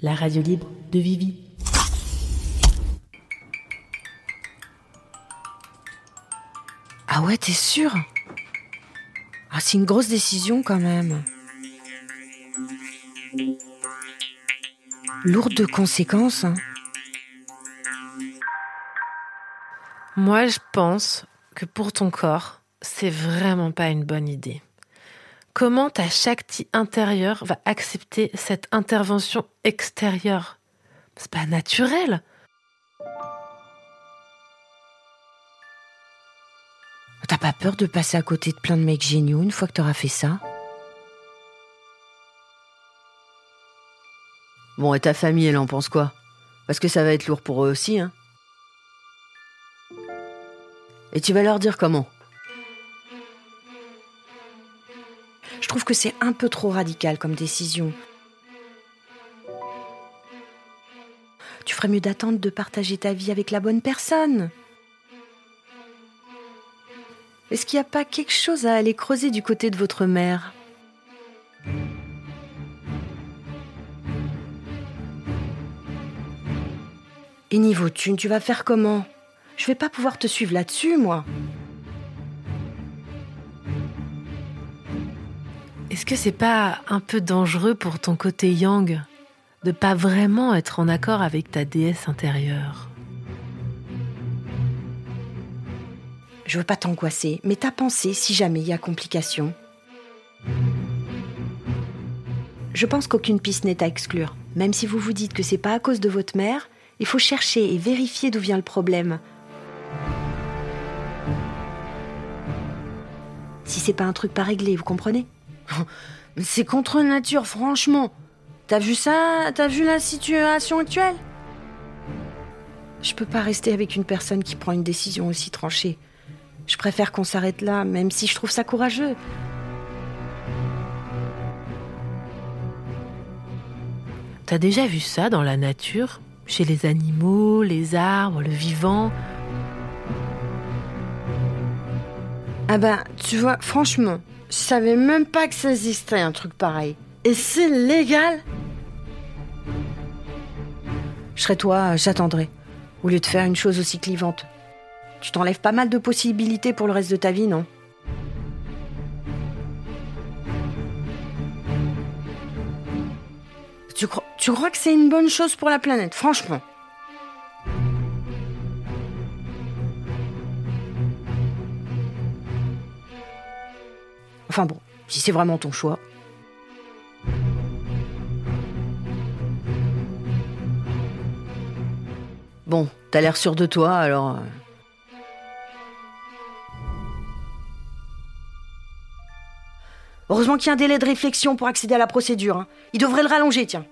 La radio libre de Vivi. Ah ouais, t'es sûr? Ah, c'est une grosse décision quand même. Lourde de conséquences. Hein. Moi, je pense que pour ton corps, c'est vraiment pas une bonne idée. Comment ta Shakti intérieure va accepter cette intervention extérieure? C'est pas naturel. T'as pas peur de passer à côté de plein de mecs géniaux une fois que t'auras fait ça? Bon, et ta famille, elle en pense quoi? Parce que ça va être lourd pour eux aussi, hein. Et tu vas leur dire comment? Je trouve que c'est un peu trop radical comme décision. Tu ferais mieux d'attendre de partager ta vie avec la bonne personne. Est-ce qu'il n'y a pas quelque chose à aller creuser du côté de votre mère? Et niveau thune, tu vas faire comment? Je vais pas pouvoir te suivre là-dessus, moi. Que c'est pas un peu dangereux pour ton côté yang de pas vraiment être en accord avec ta déesse intérieure? Je veux pas t'angoisser, mais t'as pensé si jamais il y a complication Je pense qu'aucune piste n'est à exclure. Même si vous vous dites que c'est pas à cause de votre mère, il faut chercher et vérifier d'où vient le problème. Si c'est pas un truc pas réglé, vous comprenez? C'est contre nature, franchement. T'as vu ça? T'as vu la situation actuelle? Je peux pas rester avec une personne qui prend une décision aussi tranchée. Je préfère qu'on s'arrête là, même si je trouve ça courageux. T'as déjà vu ça dans la nature? Chez les animaux, les arbres, le vivant? Ah ben, tu vois, franchement, je savais même pas que ça existait un truc pareil. Et c'est légal? Je serais toi, j'attendrai. Au lieu de faire une chose aussi clivante. Tu t'enlèves pas mal de possibilités pour le reste de ta vie, non? Tu tu crois que c'est une bonne chose pour la planète, franchement Enfin bon, si c'est vraiment ton choix. Bon, t'as l'air sûr de toi, alors... Euh. Heureusement qu'il y a un délai de réflexion pour accéder à la procédure. Hein. Il devrait le rallonger, tiens.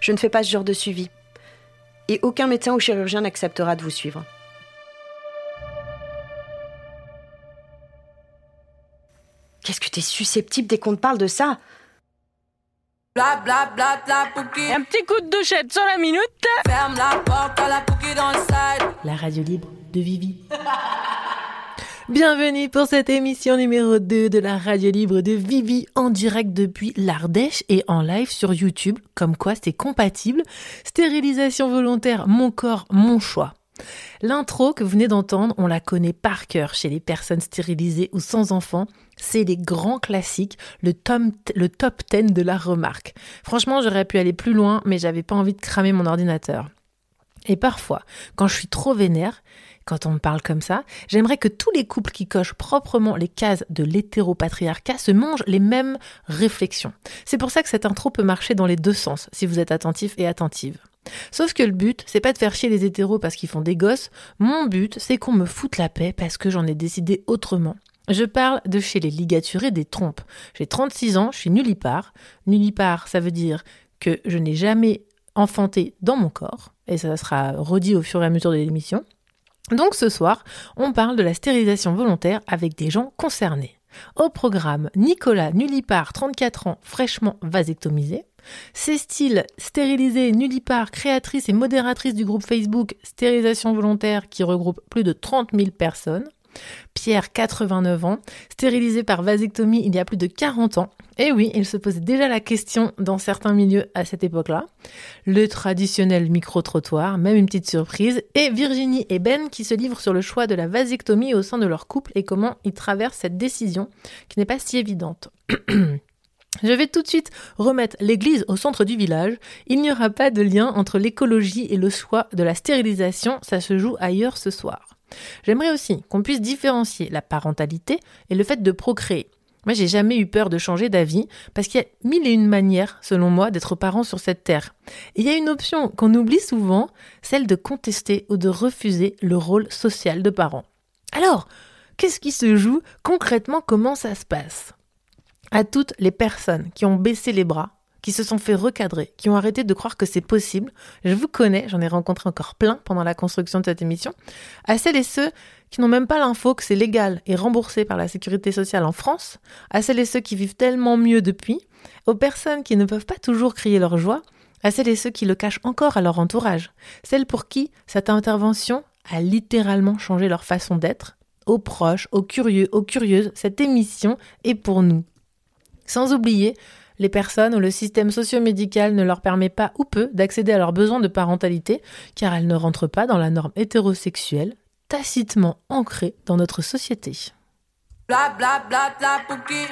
Je ne fais pas ce genre de suivi et aucun médecin ou chirurgien n'acceptera de vous suivre. Qu'est-ce que t'es susceptible dès qu'on te parle de ça? Bla bla bla bla Un petit coup de douchette sur la minute. Ferme la porte à la dans le side. La radio libre de Vivi. Bienvenue pour cette émission numéro 2 de la radio libre de Vivi en direct depuis l'Ardèche et en live sur YouTube, comme quoi c'est compatible. Stérilisation volontaire, mon corps, mon choix. L'intro que vous venez d'entendre, on la connaît par cœur chez les personnes stérilisées ou sans enfants. C'est les grands classiques, le, le top 10 de la remarque. Franchement, j'aurais pu aller plus loin, mais j'avais pas envie de cramer mon ordinateur. Et parfois, quand je suis trop vénère, quand on me parle comme ça, j'aimerais que tous les couples qui cochent proprement les cases de l'hétéropatriarcat se mangent les mêmes réflexions. C'est pour ça que cette intro peut marcher dans les deux sens, si vous êtes attentif et attentive. Sauf que le but, c'est pas de faire chier les hétéros parce qu'ils font des gosses. Mon but, c'est qu'on me foute la paix parce que j'en ai décidé autrement. Je parle de chez les ligaturés des trompes. J'ai 36 ans, je suis nullipare. Nullipare, ça veut dire que je n'ai jamais enfanté dans mon corps. Et ça sera redit au fur et à mesure de l'émission. Donc ce soir, on parle de la stérilisation volontaire avec des gens concernés. Au programme, Nicolas Nullipar, 34 ans, fraîchement vasectomisé. Cécile, stérilisée, nullipare, créatrice et modératrice du groupe Facebook Stérilisation volontaire qui regroupe plus de 30 000 personnes. Pierre, 89 ans, stérilisé par vasectomie il y a plus de 40 ans. Et oui, il se posait déjà la question dans certains milieux à cette époque-là. Le traditionnel micro-trottoir, même une petite surprise. Et Virginie et Ben qui se livrent sur le choix de la vasectomie au sein de leur couple et comment ils traversent cette décision qui n'est pas si évidente. Je vais tout de suite remettre l'église au centre du village. Il n'y aura pas de lien entre l'écologie et le choix de la stérilisation, ça se joue ailleurs ce soir. J'aimerais aussi qu'on puisse différencier la parentalité et le fait de procréer. Moi, j'ai jamais eu peur de changer d'avis parce qu'il y a mille et une manières, selon moi, d'être parent sur cette terre. Et il y a une option qu'on oublie souvent, celle de contester ou de refuser le rôle social de parent. Alors, qu'est-ce qui se joue concrètement? Comment ça se passe? À toutes les personnes qui ont baissé les bras, qui se sont fait recadrer, qui ont arrêté de croire que c'est possible. Je vous connais, j'en ai rencontré encore plein pendant la construction de cette émission. À celles et ceux qui n'ont même pas l'info que c'est légal et remboursé par la sécurité sociale en France, à celles et ceux qui vivent tellement mieux depuis, aux personnes qui ne peuvent pas toujours crier leur joie, à celles et ceux qui le cachent encore à leur entourage, celles pour qui cette intervention a littéralement changé leur façon d'être, aux proches, aux curieux, aux curieuses, cette émission est pour nous. Sans oublier les personnes où le système socio-médical ne leur permet pas ou peu d'accéder à leurs besoins de parentalité, car elles ne rentrent pas dans la norme hétérosexuelle, tacitement ancrée dans notre société.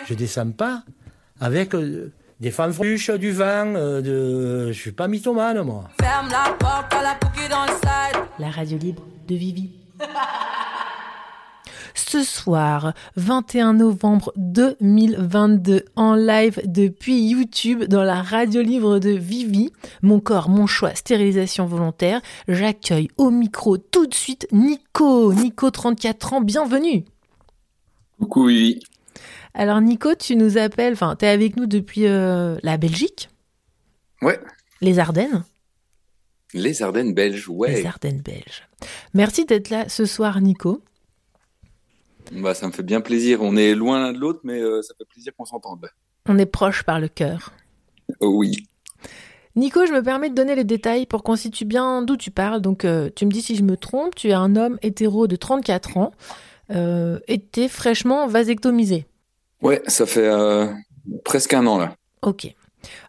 Je descends pas avec euh, des fanfruches, du vin, euh, de... je suis pas mythomane moi. Ferme la porte à la dans le side. La radio libre de Vivi. ce soir, 21 novembre 2022, en live depuis YouTube dans la radio livre de Vivi. Mon corps, mon choix, stérilisation volontaire. J'accueille au micro tout de suite Nico. Nico, 34 ans, bienvenue. Coucou Vivi. Alors Nico, tu nous appelles, enfin, tu es avec nous depuis euh, la Belgique, Ouais, les Ardennes. les Ardennes belges, ouais. Les Ardennes belges. Merci d'être là ce soir, Nico. Bah, ça me fait bien plaisir. On est loin l'un de l'autre, mais euh, ça fait plaisir qu'on s'entende. On est proche par le cœur. Oh oui. Nico, je me permets de donner les détails pour qu'on situe bien d'où tu parles. Donc, euh, tu me dis si je me trompe, tu es un homme hétéro de 34 ans euh, et t'es fraîchement vasectomisé. Ouais, ça fait euh, presque un an là. Ok.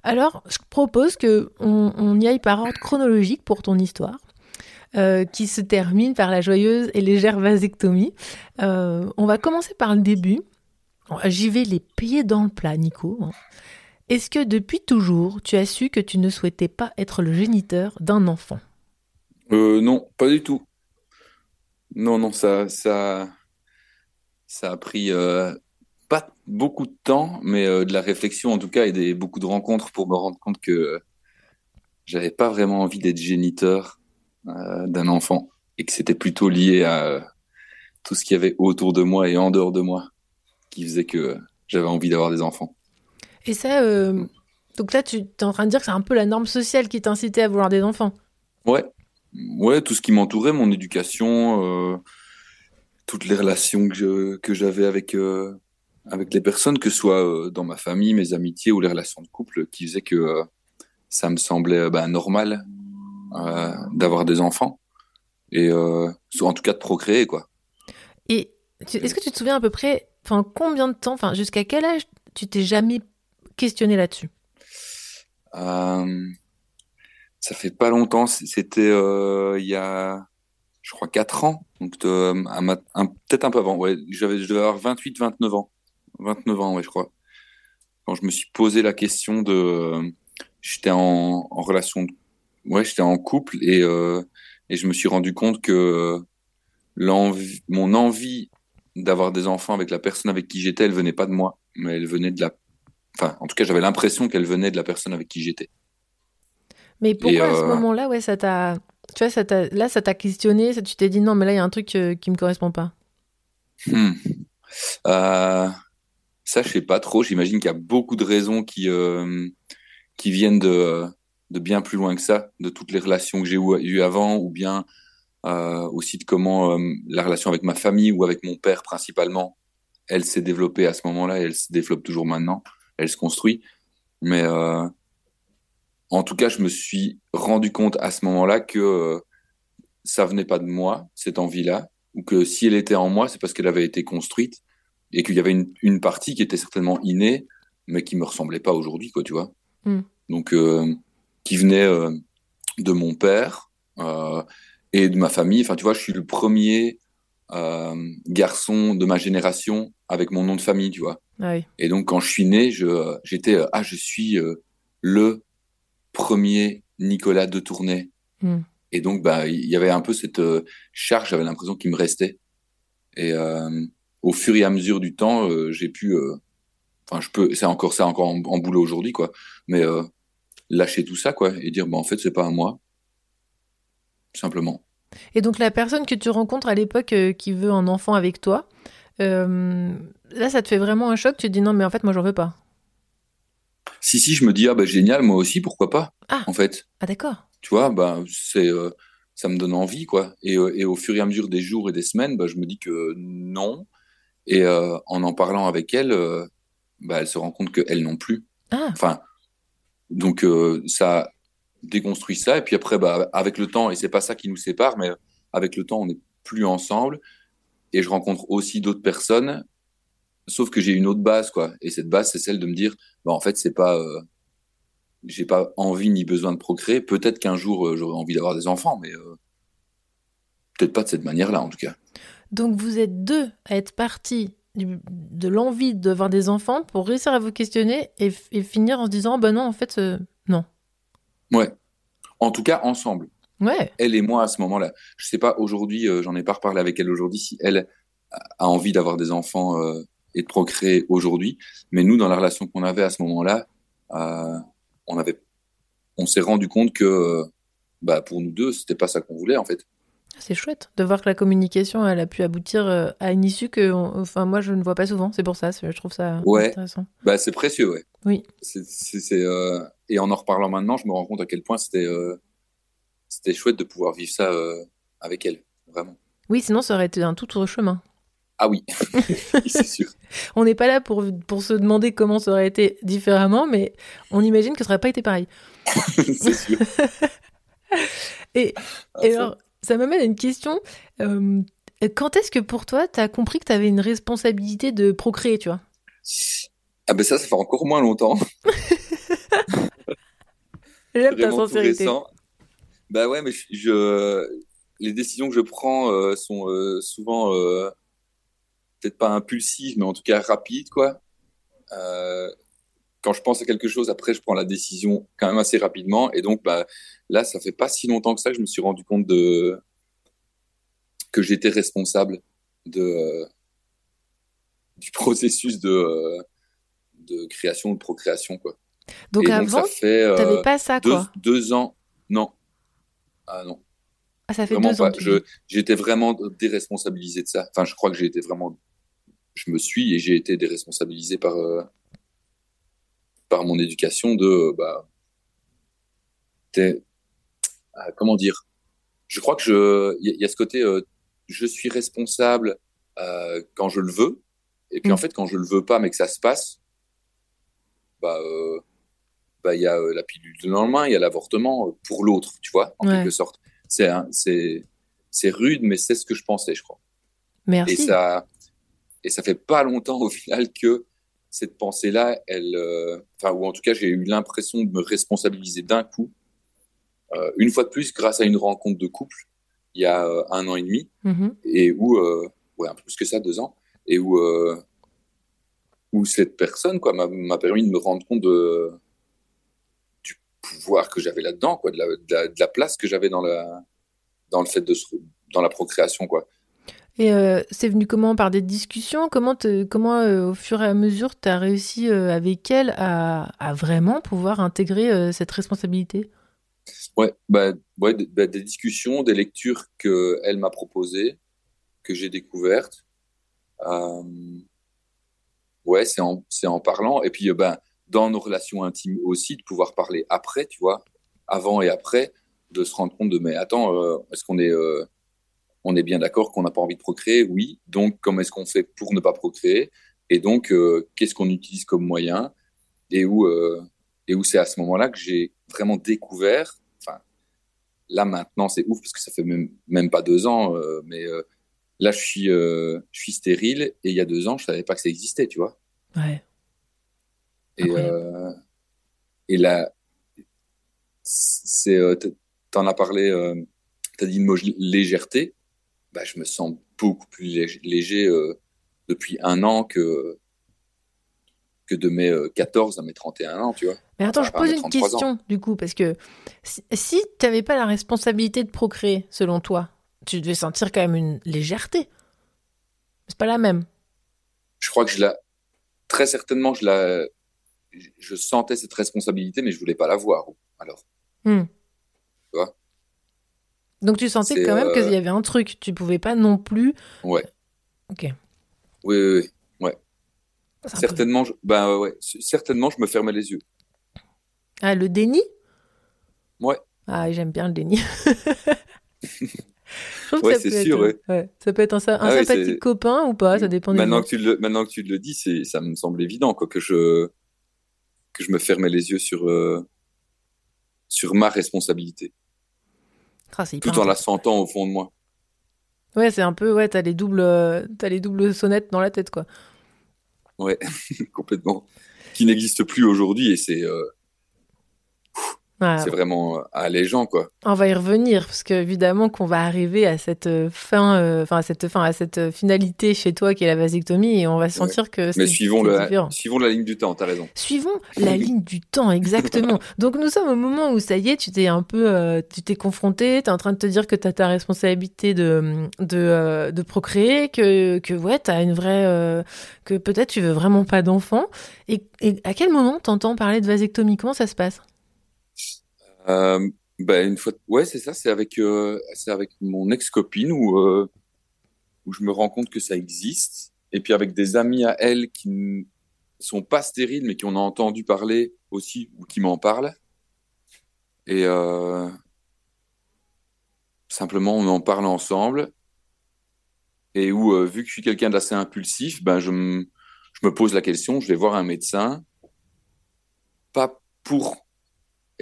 Alors, je propose que on, on y aille par ordre chronologique pour ton histoire, euh, qui se termine par la joyeuse et légère vasectomie. Euh, on va commencer par le début. J'y vais les pieds dans le plat, Nico. Est-ce que depuis toujours, tu as su que tu ne souhaitais pas être le géniteur d'un enfant? Euh, non, pas du tout. Non, non, ça, ça, ça a pris pas beaucoup de temps, mais de la réflexion en tout cas et beaucoup de rencontres pour me rendre compte que j'avais pas vraiment envie d'être géniteur d'un enfant et que c'était plutôt lié à euh, tout ce qu'il y avait autour de moi et en dehors de moi qui faisait que euh, j'avais envie d'avoir des enfants. Et ça, euh, donc là, tu es en train de dire que c'est un peu la norme sociale qui t'incitait à vouloir des enfants. Ouais, ouais, tout ce qui m'entourait, mon éducation, euh, toutes les relations que j'avais avec euh, avec les personnes, que ce soit euh, dans ma famille, mes amitiés ou les relations de couple, qui faisaient que euh, ça me semblait euh, bah, normal euh, d'avoir des enfants et euh, en tout cas de procréer quoi. Et est-ce que tu te souviens à peu près, enfin, combien de temps, enfin, jusqu'à quel âge tu t'es jamais questionné là-dessus? Euh, ça fait pas longtemps, c'était euh, il y a, je crois, 4 ans, donc peut-être un peu avant, ouais, j'avais, je devais avoir 28, 29 ans, 29 ans, ouais, je crois, quand je me suis posé la question de, euh, j'étais en, en relation, de- ouais, j'étais en couple et, euh, et je me suis rendu compte que l'envie, mon envie d'avoir des enfants avec la personne avec qui j'étais, elle venait pas de moi, mais elle venait de la, enfin, en tout cas, j'avais l'impression qu'elle venait de la personne avec qui j'étais. Mais pourquoi à ce euh, moment-là, ouais, ça t'a, tu vois, ça t'a, là, ça t'a questionné, ça, tu t'es dit non, mais là, il y a un truc euh, qui me correspond pas. Hmm. Euh, ça, je sais pas trop. J'imagine qu'il y a beaucoup de raisons qui euh, qui viennent de de bien plus loin que ça, de toutes les relations que j'ai eu, eues avant, ou bien euh, aussi de comment euh, la relation avec ma famille ou avec mon père principalement, elle s'est développée à ce moment-là et elle se développe toujours maintenant. Elle se construit. Mais euh, en tout cas, je me suis rendu compte à ce moment-là que ça venait pas de moi, cette envie-là, ou que si elle était en moi, c'est parce qu'elle avait été construite et qu'il y avait une, une, partie qui était certainement innée, mais qui me ressemblait pas aujourd'hui, quoi, tu vois. Mm. Donc, euh, qui venait euh, de mon père euh, et de ma famille. Enfin, tu vois, je suis le premier euh, garçon de ma génération avec mon nom de famille, tu vois. Ah oui. Et donc, quand je suis né, je, j'étais, ah, je suis le premier Nicolas de Tournai. Mm. Et donc, bah, il y avait un peu cette euh, charge, j'avais l'impression qu'il me restait. Et euh, au fur et à mesure du temps, euh, j'ai pu, enfin, je peux, c'est encore ça, encore en, en boulot aujourd'hui, quoi. Mais lâcher tout ça, quoi, et dire, bah, en fait, c'est pas à moi, simplement. Et donc la personne que tu rencontres à l'époque euh, qui veut un enfant avec toi, euh, là ça te fait vraiment un choc, tu te dis non mais en fait moi j'en veux pas. Si, si, je me dis, ah, bah, génial, moi aussi, pourquoi pas, Ah. en fait. Ah d'accord. Tu vois, bah, c'est, euh, ça me donne envie, quoi. Et, et au fur et à mesure des jours et des semaines, bah, je me dis que non. Et en en parlant avec elle, bah, elle se rend compte qu'elle non plus. Ah Enfin, donc euh, ça déconstruit ça. Et puis après, bah, avec le temps, et c'est pas ça qui nous sépare, mais avec le temps, on n'est plus ensemble. Et je rencontre aussi d'autres personnes, sauf que j'ai une autre base, quoi. Et cette base, c'est celle de me dire, bah, en fait, c'est pas, euh, j'ai pas envie ni besoin de procréer. Peut-être qu'un jour, euh, j'aurai envie d'avoir des enfants, mais peut-être pas de cette manière-là, en tout cas. donc vous êtes deux à être partis de l'envie d'avoir des enfants pour réussir à vous questionner et, finir en se disant bah non en fait euh, non. Ouais. En tout cas, ensemble. Ouais. elle et moi à ce moment-là. Je sais pas aujourd'hui, euh, j'en ai pas reparlé avec elle aujourd'hui si elle a envie d'avoir des enfants euh, et de procréer aujourd'hui. Mais nous, dans la relation qu'on avait à ce moment-là, euh, on avait, on s'est rendu compte que, bah, pour nous deux, c'était pas ça qu'on voulait en fait. C'est chouette de voir que la communication elle a pu aboutir euh, à une issue que on- enfin moi je ne vois pas souvent. C'est pour ça je trouve ça Ouais. intéressant. Bah, c'est précieux, ouais. Oui. C'est, c'est, c'est, euh, et en en reparlant maintenant, je me rends compte à quel point c'était, euh, c'était chouette de pouvoir vivre ça euh, avec elle, vraiment. Oui sinon ça aurait été un tout autre chemin. Ah oui, c'est sûr. On n'est pas là pour, pour se demander comment ça aurait été différemment, mais on imagine que ça n'aurait pas été pareil. c'est sûr. Et, Ah, et ça- alors, ça m'amène à une question. euh, quand est-ce que pour toi, tu as compris que tu avais une responsabilité de procréer, tu vois? Ah ben ça, ça fait encore moins longtemps. J'aime ta sincérité. Bah ouais, mais je, je- les décisions que je prends euh, sont euh, souvent peut-être pas impulsives, mais en tout cas rapides, quoi. Quand je pense à quelque chose, après, je prends la décision quand même assez rapidement. Et donc, bah, là, ça fait pas si longtemps que ça que je me suis rendu compte de que j'étais responsable de du processus de de création, de procréation, quoi. Donc Et avant, ça fait euh, pas ça, deux, quoi. deux ans. Non. Ah non. Ah, ça fait Vraiment deux ans. pas. j'étais vraiment déresponsabilisé de ça. Enfin, je crois que j'ai été vraiment. Je me suis et j'ai été déresponsabilisé par euh, par mon éducation de bah. ah, comment dire? Je crois que je. Il y, a- il y a ce côté. euh, je suis responsable euh, quand je le veux. Et puis Mm. en fait, quand je le veux pas, mais que ça se passe, bah. euh, bah, il y a la pilule de lendemain, il y a l'avortement pour l'autre, tu vois, en Ouais. quelque sorte. C'est c'est c'est rude, mais c'est ce que je pensais, je crois. Merci. Et ça et ça fait pas longtemps au final que cette pensée-là, elle, euh, enfin ou en tout cas j'ai eu l'impression de me responsabiliser d'un coup. Euh, une fois de plus, grâce à une rencontre de couple, il y a euh, un an et demi, Mhm. et où ouais un peu plus que ça, deux ans, et où où cette personne quoi m'a m'a permis de me rendre compte de du pouvoir que j'avais là-dedans, quoi, de la, de la, de la place que j'avais dans la dans le fait de se, dans la procréation, quoi. Et euh, c'est venu comment? Par des discussions? Comment, comment euh, au fur et à mesure, tu as réussi euh, avec elle à, vraiment pouvoir intégrer cette responsabilité? Ouais, bah, ouais, bah, des discussions, des lectures que elle m'a proposées, que j'ai découvertes. Ouais, c'est en, en parlant. Et puis, ben, dans nos relations intimes aussi, de pouvoir parler après, tu vois, avant et après, de se rendre compte de, mais attends, est-ce qu'on est, on est bien d'accord qu'on n'a pas envie de procréer? Oui. Donc, comment est-ce qu'on fait pour ne pas procréer? Et donc, euh, qu'est-ce qu'on utilise comme moyen? Et où, euh, et où c'est à ce moment-là que j'ai vraiment découvert, enfin, là maintenant c'est ouf parce que ça fait même, même pas deux ans, euh, mais là, je suis, je suis stérile et il y a deux ans, je savais pas que ça existait, tu vois. Ouais. Et, et là, c'est, t'en as parlé, euh, t'as dit le mot légèreté. Bah, je me sens beaucoup plus léger, euh, depuis un an que, que de mes euh, 14 à mes 31 ans, tu vois. Mais attends, je pose une 33 question du coup, parce que si, si tu n'avais pas la responsabilité de procréer, selon toi, tu devais sentir quand même une légèreté. C'est pas la même. Je crois que je la, très certainement, je la, je sentais cette responsabilité, mais je voulais pas la voir. Alors, Donc tu sentais quand même euh, qu'il y avait un truc. Tu pouvais pas non plus. ouais. Ok. Oui, oui, oui. Peu- Certainement, je, ben ouais, certainement, je me fermais les yeux. Ah, le déni? Ouais. Ah, j'aime bien le déni. Je trouve que Ouais, ça peut sûr, être, ouais, ça peut être un, Ah ouais, sympathique copain ou pas, ça dépend Maintenant que tu le, maintenant que tu le dis, ça me semble évident, quoi, que je, que je me fermais les yeux sur, euh, sur ma responsabilité, Ah, tout en la sentant au fond de moi. Ouais, c'est un peu, ouais, t'as les doubles, euh, t'as les doubles sonnettes dans la tête, quoi. Ouais, complètement. Qui n'existe plus aujourd'hui et c'est, euh, Ah, c'est vraiment euh, allégeant, quoi. On va y revenir parce que évidemment qu'on va arriver à cette euh, fin, euh, enfin à cette fin, à cette finalité chez toi qui est la vasectomie et on va sentir que Mais c'est suivons le, différent. suivons la ligne du temps, t'as raison. Suivons la ligne du temps exactement. Donc nous sommes au moment où ça y est, tu t'es un peu, euh, tu t'es confronté, t'es en train de te dire que t'as ta responsabilité de de, euh, de procréer, que que ouais t'as une vraie, que peut-être tu veux vraiment pas d'enfant. Et, et à quel moment t'entends parler de vasectomie? Comment ça se passe? Euh, ben une fois, ouais, c'est ça, c'est avec, euh, c'est avec mon ex-copine où, euh, où je me rends compte que ça existe. Et puis avec des amis à elle qui ne sont pas stériles, mais qui en ont entendu parler aussi ou qui m'en parlent. Et euh, simplement, on en parle ensemble. Et où, vu que je suis quelqu'un d'assez impulsif, ben je me, je me pose la question, je vais voir un médecin, pas pour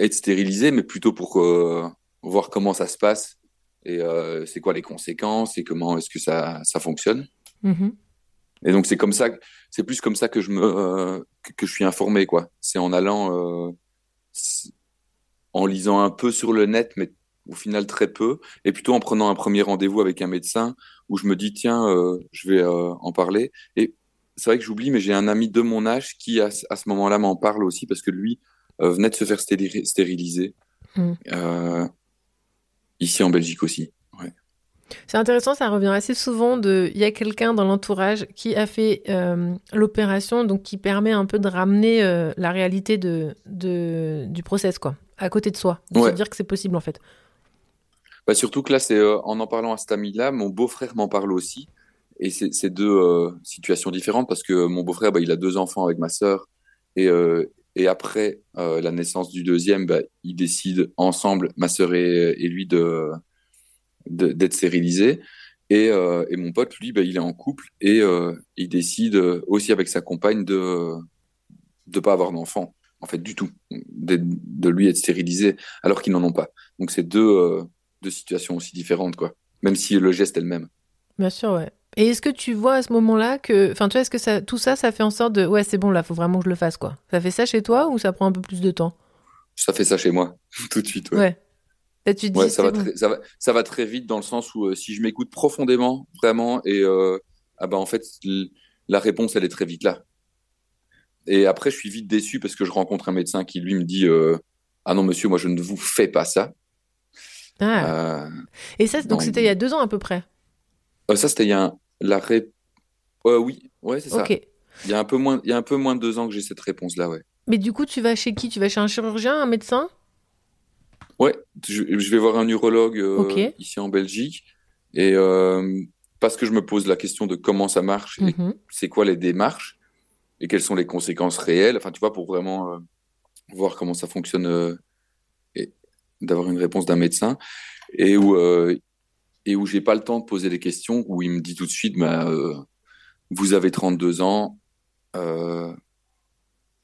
être stérilisé, mais plutôt pour euh, voir comment ça se passe et euh, c'est quoi les conséquences et comment est-ce que ça, ça fonctionne. Mhm. Et donc c'est comme ça, c'est plus comme ça que je me euh, que, que je suis informé quoi. C'est en allant, euh, en lisant un peu sur le net, mais au final très peu, et plutôt en prenant un premier rendez-vous avec un médecin où je me dis tiens, euh, je vais en parler. Et c'est vrai que j'oublie, mais j'ai un ami de mon âge qui à, à ce moment-là m'en parle aussi parce que lui euh, venait de se faire stéri- stériliser Mm. euh, ici en Belgique aussi. Ouais. C'est intéressant, ça revient assez souvent de. Il y a quelqu'un dans l'entourage qui a fait euh, l'opération, donc qui permet un peu de ramener euh, la réalité de, de, du process, quoi, à côté de soi. De Ouais. se dire que c'est possible, en fait. Bah, surtout que là, c'est euh, en en parlant à cet ami-là, mon beau-frère m'en parle aussi. Et c'est deux situations différentes parce que mon beau-frère, bah, il a deux enfants avec ma sœur. Et, et après euh, la naissance du deuxième, bah, ils décident ensemble, ma sœur et, lui, de d'être stérilisés. Et, euh, et mon pote, lui, bah, il est en couple et euh, il décide aussi avec sa compagne de de pas avoir d'enfant, en fait, du tout, de lui être stérilisé alors qu'ils n'en ont pas. Donc c'est deux deux situations aussi différentes, quoi. Même si le geste est le même. Bien sûr, ouais. Et est-ce que tu vois à ce moment-là que. Enfin, tu vois, est-ce que ça, tout ça, ça fait en sorte de. Ouais, c'est bon, là, faut vraiment que je le fasse, quoi. Ça fait ça chez toi ou ça prend un peu plus de temps? Ça fait ça chez moi, tout de suite. Ouais, Ouais. Là, tu te dis. Ouais, ça, va bon. très, ça, va, ça va très vite dans le sens où euh, si je m'écoute profondément, vraiment, et euh, ah ben, en fait, la réponse, elle est très vite là. Et après, je suis vite déçu parce que je rencontre un médecin qui, lui, me dit euh, Ah non, monsieur, moi, je ne vous fais pas ça. Ah. Et ça, donc c'était il y a deux ans à peu près? Euh, ça, c'était il y a un, la ré... Euh, oui, ouais, c'est ça. Il y a un peu moins, il y a un peu moins de deux ans que j'ai cette réponse-là, ouais. Mais du coup, tu vas chez qui? Tu vas chez un chirurgien, un médecin? Ouais, je, je vais voir un urologue euh, ici en Belgique et parce que je me pose la question de comment ça marche Mhm. c'est quoi les démarches et quelles sont les conséquences réelles. Enfin, tu vois, pour vraiment voir comment ça fonctionne et d'avoir une réponse d'un médecin et où et où j'ai pas le temps de poser des questions où il me dit tout de suite, bah, euh, vous avez 32 ans. Euh,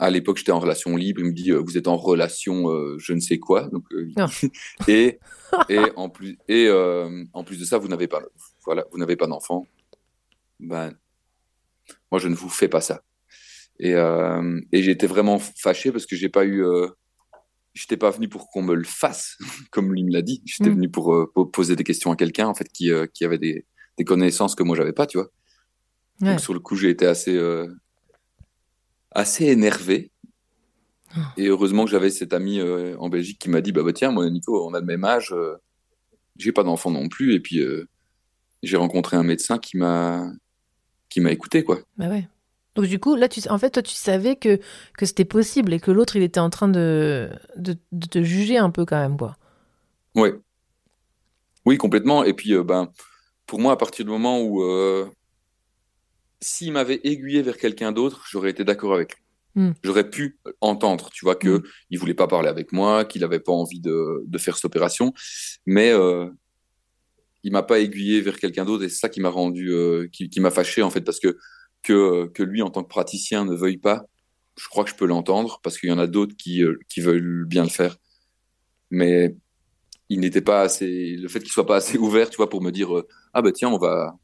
à l'époque, j'étais en relation libre. Il me dit, euh, vous êtes en relation, euh, je ne sais quoi. Donc, euh, et et en plus et euh, en plus de ça, vous n'avez pas, voilà, vous n'avez pas d'enfant, ben, moi, je ne vous fais pas ça. Et, euh, et été vraiment fâché parce que j'ai pas eu, euh, j'étais pas venu pour qu'on me le fasse, comme lui me l'a dit. J'étais Mm. venu pour, euh, pour poser des questions à quelqu'un, en fait, qui, euh, qui avait des, des connaissances que moi, j'avais pas, tu vois. Ouais. Donc, sur le coup, j'ai été assez, euh, assez énervé. Ah. Et heureusement que j'avais cet ami en Belgique qui m'a dit, bah, bah, tiens, moi, Nico, on a le même âge, j'ai pas d'enfant non plus. Et puis, j'ai rencontré un médecin qui m'a, qui m'a écouté, quoi. Bah ouais. Donc du coup, là, tu, en fait, toi, tu savais que, que c'était possible et que l'autre, il était en train de, de, de te juger un peu quand même, quoi. Ouais. Oui, complètement. Et puis, euh, ben, pour moi, à partir du moment où euh, s'il m'avait aiguillé vers quelqu'un d'autre, j'aurais été d'accord avec lui. Mm. J'aurais pu entendre, tu vois, que Mm. il voulait pas parler avec moi, qu'il avait pas envie de, de faire cette opération, mais euh, il m'a pas aiguillé vers quelqu'un d'autre et c'est ça qui m'a rendu, euh, qui, qui m'a fâché en fait, parce que que que lui en tant que praticien ne veuille pas, je crois que je peux l'entendre parce qu'il y en a d'autres qui euh, qui veulent bien le faire, mais il n'était pas assez, le fait qu'il soit pas assez ouvert, tu vois, pour me dire euh, ah bah tiens on va,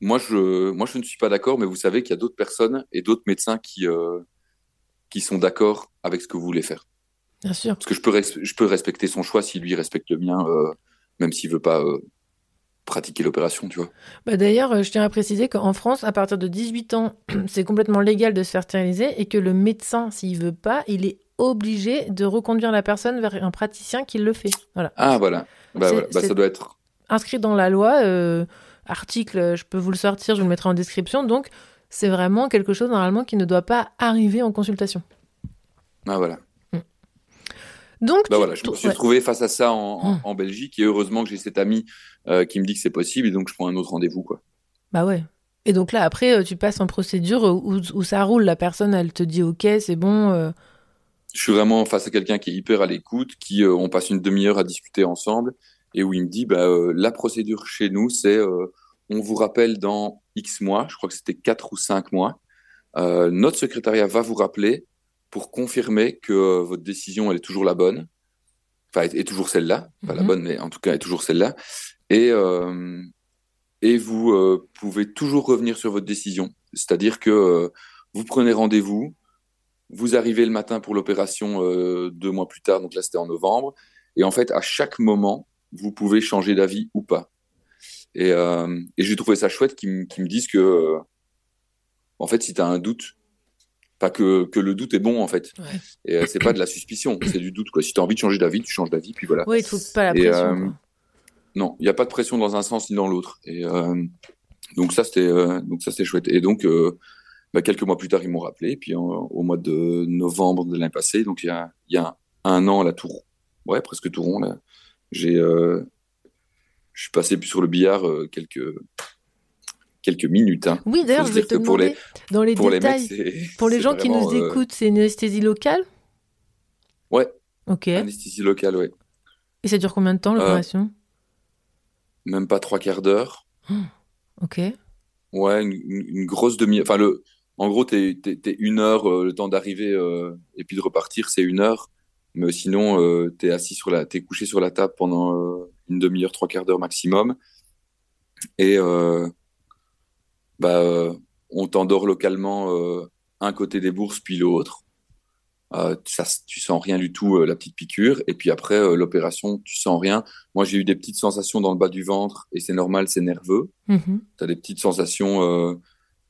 moi je moi je ne suis pas d'accord, mais vous savez qu'il y a d'autres personnes et d'autres médecins qui euh, qui sont d'accord avec ce que vous voulez faire. Bien sûr. Parce que je peux, res- je peux respecter son choix si lui respecte le mien, euh, même s'il veut pas euh, pratiquer l'opération, tu vois. Bah d'ailleurs, euh, je tiens à préciser qu'en France, à partir de 18 ans, c'est complètement légal de se faire stériliser et que le médecin, s'il veut pas, il est obligé de reconduire la personne vers un praticien qui le fait. Voilà. Ah voilà, bah, voilà. Bah, ça doit être. Inscrit dans la loi, euh, article, je peux vous le sortir, je vous le mettrai en description. Donc, c'est vraiment quelque chose normalement qui ne doit pas arriver en consultation. Ah voilà. Donc, Bah tu- voilà, je me suis ouais. retrouvé face à ça en, en- en Belgique et heureusement que j'ai cet ami euh, qui me dit que c'est possible et donc je prends un autre rendez-vous quoi. Bah ouais. Et donc là, après, euh, tu passes en procédure où, où ça roule. La personne, elle te dit OK, c'est bon. euh, Je suis vraiment face à quelqu'un qui est hyper à l'écoute, qui euh, on passe une demi-heure à discuter ensemble et où il me dit bah euh, la procédure chez nous c'est euh, on vous rappelle dans X mois, je crois que c'était quatre ou cinq mois, euh, notre secrétariat va vous rappeler pour confirmer que euh, votre décision elle est toujours la bonne, enfin est, est toujours celle-là, pas la Mhm. bonne mais en tout cas est toujours celle-là. Et euh, et vous euh, pouvez toujours revenir sur votre décision, c'est-à-dire que euh, vous prenez rendez-vous, vous arrivez le matin pour l'opération deux mois plus tard, donc là c'était en novembre, et en fait à chaque moment vous pouvez changer d'avis ou pas. Et, et j'ai trouvé ça chouette qu'ils me disent que en fait si tu as un doute, pas que, que le doute est bon en fait, Ouais. et euh, c'est pas de la suspicion, c'est du doute quoi. Si tu as envie de changer d'avis, tu changes d'avis, puis voilà. Ouais, il faut pas la Et, pression. euh, quoi. Non, il n'y a pas de pression dans un sens ni dans l'autre. Et euh, donc ça c'était euh, donc ça c'était chouette. Et donc bah, quelques mois plus tard ils m'ont rappelé. Puis en- au mois de novembre de l'année passée, donc il y a il y a un an là tout rond. ouais presque tout rond là. J'ai euh, je suis passé sur le billard euh, quelques quelques minutes. Hein. Oui, d'ailleurs, je vais te pour demander, dans les Pour les détails, mecs, pour les gens qui nous euh, écoutent, c'est une anesthésie locale? Ouais, Ok. anesthésie locale, ouais. Et ça dure combien de temps, Euh, l'opération? Même pas trois quarts d'heure. Ok. Ouais, une, grosse demi. Enfin, le, en gros, t'es, t'es une heure, euh, le temps d'arriver et puis de repartir, c'est une heure. Mais sinon, euh, t'es assis sur la, t'es couché sur la table pendant euh, une demi-heure, trois quarts d'heure maximum. Et euh, bah, euh, on t'endort localement euh, un côté des bourses puis l'autre. Euh, ça, tu sens rien du tout, euh, la petite piqûre. Et puis après, euh, l'opération, tu sens rien. Moi, j'ai eu des petites sensations dans le bas du ventre et c'est normal, c'est nerveux Mhm. tu as des petites sensations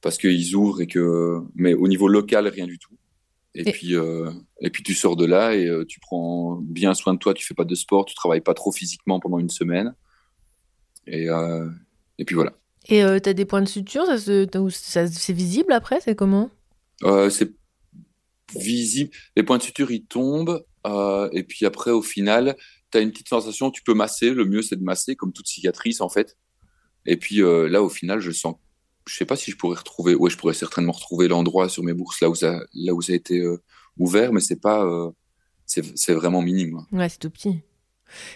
parce qu'ils ouvrent et que mais au niveau local rien du tout et, Et- puis et puis tu sors de là et tu prends bien soin de toi tu fais pas de sport tu travailles pas trop physiquement pendant une semaine et et puis voilà Et euh, t'as des points de suture, ça, c'est visible après, c'est comment? Euh, c'est visible les points de suture ils tombent euh, et puis après au final tu as une petite sensation tu peux masser le mieux c'est de masser comme toute cicatrice en fait et puis euh, là au final je sens je sais pas si je pourrais retrouver ouais je pourrais certainement retrouver l'endroit sur mes bourses là où ça là où ça a été ouvert mais c'est pas c'est vraiment minime Ouais, c'est tout petit.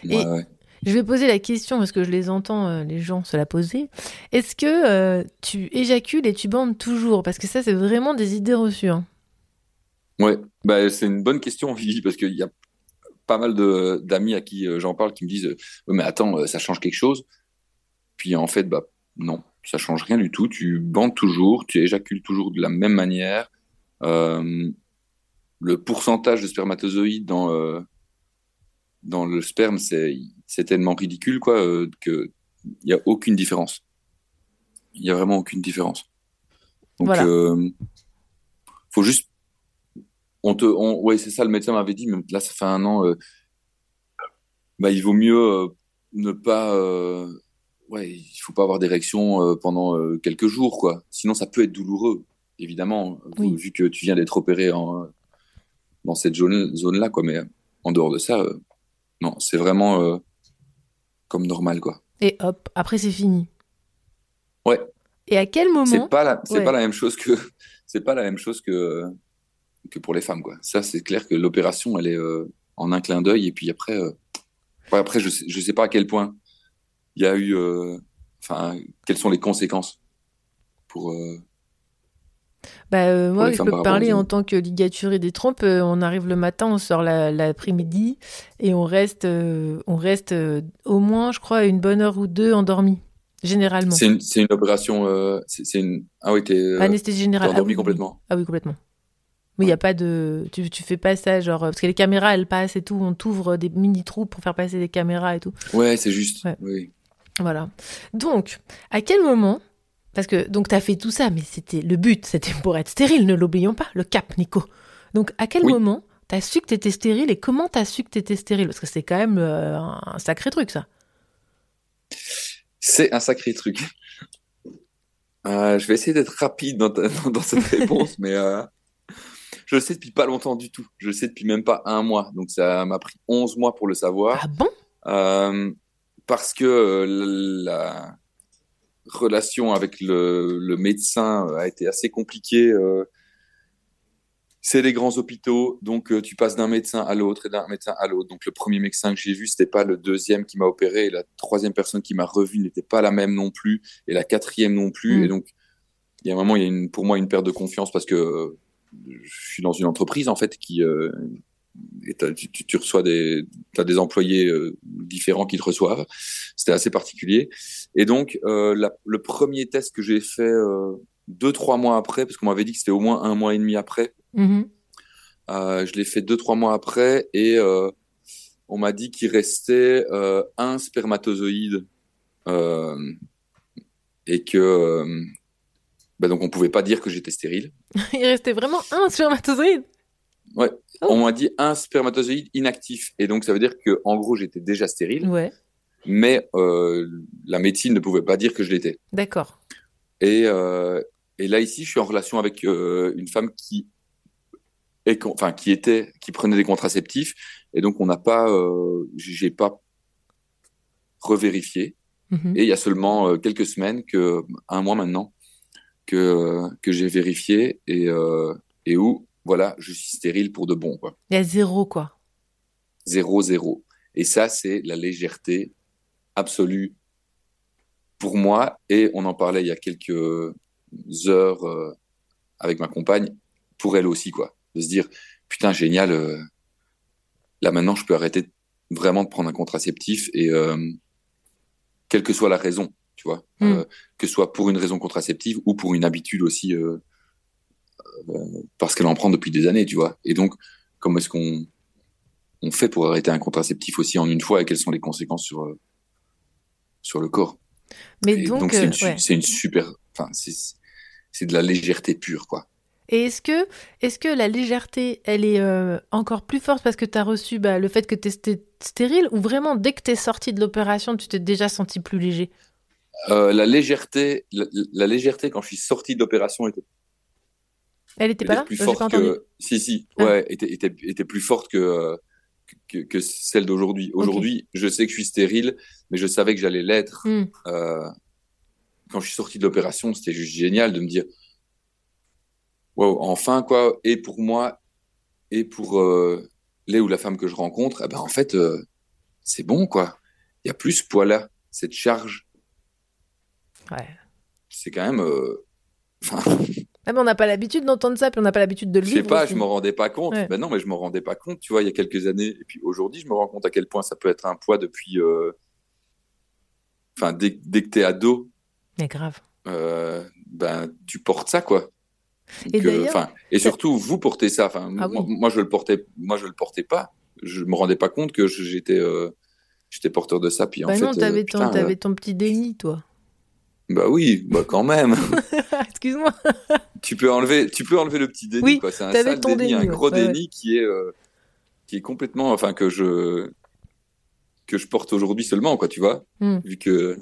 ouais, Et- ouais. Je vais poser la question parce que je les entends, euh, les gens se la poser. Est-ce que euh, tu éjacules et tu bandes toujours? Parce que ça, c'est vraiment des idées reçues. hein. Ouais, bah, c'est une bonne question, Vivi, parce qu'il y a pas mal d'amis à qui euh, j'en parle qui me disent mais attends, ça change quelque chose. puis en fait, bah non, ça change rien du tout. Tu bandes toujours, tu éjacules toujours de la même manière. Le pourcentage de spermatozoïdes dans dans le sperme, c'est tellement ridicule quoi euh, que il y a aucune différence. Il y a vraiment aucune différence. Donc Voilà. euh, faut juste on te on, ouais c'est ça le médecin m'avait dit mais là ça fait un an euh, bah il vaut mieux euh, ne pas ouais il faut pas avoir d'érection pendant quelques jours quoi sinon ça peut être douloureux évidemment Oui. vu que tu viens d'être opéré en, dans cette zone zone là quoi mais en dehors de ça non c'est vraiment euh, comme normal quoi Et hop, après c'est fini. Ouais. Et à quel moment c'est pas la c'est Ouais. pas la même chose que c'est pas la même chose que que pour les femmes quoi ça c'est clair que l'opération elle est euh, en un clin d'œil et puis après euh, ouais, après je sais, je sais pas à quel point il y a eu enfin quelles sont les conséquences pour Bah, euh, moi, je peux parler en tant que ligaturée des trompes. euh, on arrive le matin, on sort la- l'après-midi et on reste, euh, on reste au moins, je crois, une bonne heure ou deux endormi, généralement. c'est une opération c'est une ah oui t'es Anesthésie t'es générale. Ah endormi oui. complètement Ah oui, complètement. Oui, il y a pas de. Tu, tu fais pas ça, genre. Parce que les caméras, elles passent et tout. On t'ouvre des mini-trous pour faire passer des caméras et tout. ouais c'est juste Ouais. oui Voilà. Donc, à quel moment. Parce que, donc, t'as fait tout ça, mais c'était le but, c'était pour être stérile, ne l'oublions pas, le cap, Nico. Donc, à quel Oui. moment t'as su que t'étais stérile et comment t'as su que t'étais stérile? Parce que c'est quand même euh, un sacré truc, ça. C'est un sacré truc. Euh, je vais essayer d'être rapide dans, ta- dans, dans cette réponse, mais euh, je le sais depuis pas longtemps du tout. Je le sais depuis même pas un mois. Donc ça m'a pris 11 mois pour le savoir. Ah bon? Parce que la relation avec le, le médecin a été assez compliquée. euh. c'est les grands hôpitaux, donc euh, tu passes d'un médecin à l'autre et d'un médecin à l'autre. Donc le premier médecin que j'ai vu, c'était pas le deuxième qui m'a opéré, et la troisième personne qui m'a revu n'était pas la même non plus, et la quatrième non plus. Mm. Et donc il y a un moment, il y a une, pour moi une perte de confiance parce que euh, je suis dans une entreprise en fait qui euh, et tu, reçois des t'as des employés euh, différents qui te reçoivent. C'était assez particulier. Et donc euh, la- le premier test que j'ai fait euh, deux trois mois après, parce qu'on m'avait dit que c'était au moins un mois et demi après. Mhm. Euh, je l'ai fait deux trois mois après et on m'a dit qu'il restait un spermatozoïde et que bah donc on pouvait pas dire que j'étais stérile. Il restait vraiment un spermatozoïde? Ouais, Oh. on m'a dit un spermatozoïde inactif et donc ça veut dire que en gros j'étais déjà stérile, Ouais, mais euh, la médecine ne pouvait pas dire que je l'étais. d'accord. Et, euh, et là ici, je suis en relation avec euh, une femme qui est, enfin qui était, qui prenait des contraceptifs, et donc on n'a pas, euh, j'ai pas revérifié. Mhm. Et il y a seulement euh, quelques semaines, que un mois maintenant, que euh, que j'ai vérifié et euh, et où voilà, je suis stérile pour de bon quoi, Il y a zéro, quoi. zéro zéro. Et ça, c'est la légèreté absolue pour moi. Et on en parlait il y a quelques heures euh, avec ma compagne, pour elle aussi, quoi. De se dire, putain, génial, euh, là maintenant, je peux arrêter vraiment de prendre un contraceptif et euh, quelle que soit la raison, tu vois, Mm. euh, que ce soit pour une raison contraceptive ou pour une habitude aussi, parce qu'elle en prend depuis des années, tu vois. Et donc, comment est-ce qu'on on fait pour arrêter un contraceptif aussi en une fois et quelles sont les conséquences sur euh, sur le corps? Mais Et donc, c'est euh, une, su- ouais. c'est une super, enfin c'est de la légèreté pure quoi. Et est-ce que, est que la légèreté, elle est euh, encore plus forte parce que tu as reçu bah, le fait que tu es stérile ou vraiment dès que tu es sorti de l'opération, tu t'es déjà senti plus léger? Euh, la légèreté, la, la légèreté quand je suis sorti de l'opération était Elle était pas là plus pas forte que si si Ah. ouais était, était était plus forte que que, que celle d'aujourd'hui. Aujourd'hui, je sais que je suis stérile, mais je savais que j'allais l'être. Hmm. Euh, quand je suis sorti de l'opération, c'était juste génial de me dire, wow, enfin quoi. Et pour moi, et pour euh, les ou la femme que je rencontre, eh ben en fait, euh, c'est bon quoi. Il y a plus ce poids-là, cette charge. Ouais. C'est quand même. euh, Enfin, Ah, mais on n'a pas l'habitude d'entendre ça, puis on n'a pas l'habitude de le je sais vivre. pas, aussi. je m'en rendais pas compte. Ouais. Ben non, mais je m'en rendais pas compte, tu vois, il y a quelques années. Et puis aujourd'hui, je me rends compte à quel point ça peut être un poids depuis euh, enfin, dès, dès que t'es ado, Mais grave. euh, ben, tu portes ça, quoi. Et euh, et surtout, vous portez ça. Enfin, Ah moi, oui. moi, je le portais, moi, je le portais pas. Je me rendais pas compte que j'étais, j'étais porteur de ça. Puis en Bah fait, non, t'avais ton, putain, t'avais euh, ton petit déni, toi. Bah oui, bah quand même. Excuse-moi. tu peux enlever, tu peux enlever le petit déni, Oui, quoi. C'est un sale déni, un gros ouais, ouais. déni qui est, euh, qui est complètement, enfin que je, que je porte aujourd'hui seulement, quoi. Tu vois, Hmm. vu que,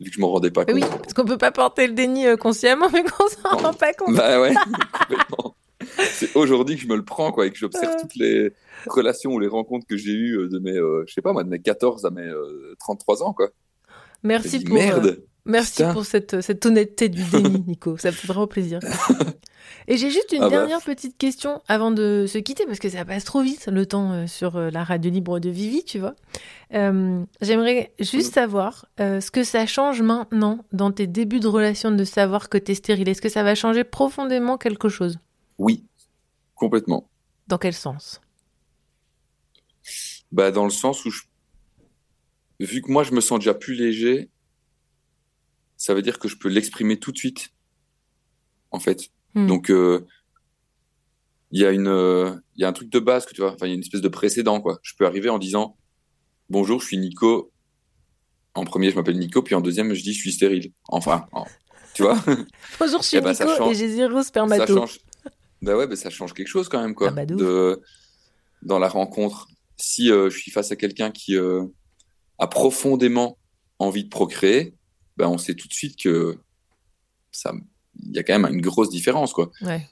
vu que je m'en rendais pas compte. oui, parce qu'on peut pas porter le déni euh, consciemment, mais qu'on s'en rend pas compte. Bah ouais, complètement. C'est aujourd'hui que je me le prends, quoi, et que j'observe toutes les relations ou les rencontres que j'ai eues euh, de mes, euh, je sais pas moi, de mes 14 à mes euh, 33 ans, quoi. Merci pour, euh, merde. merci putain. pour cette, cette honnêteté du déni, Nico. Ça fait vraiment plaisir. Et j'ai juste une Ah bah. dernière petite question avant de se quitter, parce que ça passe trop vite le temps euh, sur euh, la radio libre de Vivi, tu vois. Euh, J'aimerais juste savoir euh, ce que ça change maintenant dans tes débuts de relation de savoir que t'es stérile. Est-ce que ça va changer profondément quelque chose? Oui, complètement. Dans quel sens? Bah dans le sens où je... vu que moi je me sens déjà plus léger, ça veut dire que je peux l'exprimer tout de suite, en fait. Hmm. Donc euh, il y a une, euh, il y a un truc de base que tu vois, enfin il y a une espèce de précédent quoi. Je peux arriver en disant bonjour, je suis Nico. En premier, je m'appelle Nico, puis en deuxième, je dis je suis stérile. Enfin, en- tu vois, Bonjour, je suis Eh ben, ça Nico change- et j'ai zéro ça spermato. change. Bah ouais, bah ça change quelque chose quand même quoi. Ah bah, de dans la rencontre. Si euh, je suis face à quelqu'un qui a profondément envie de procréer, ben on sait tout de suite que ça, il y a quand même une grosse différence quoi. Ouais.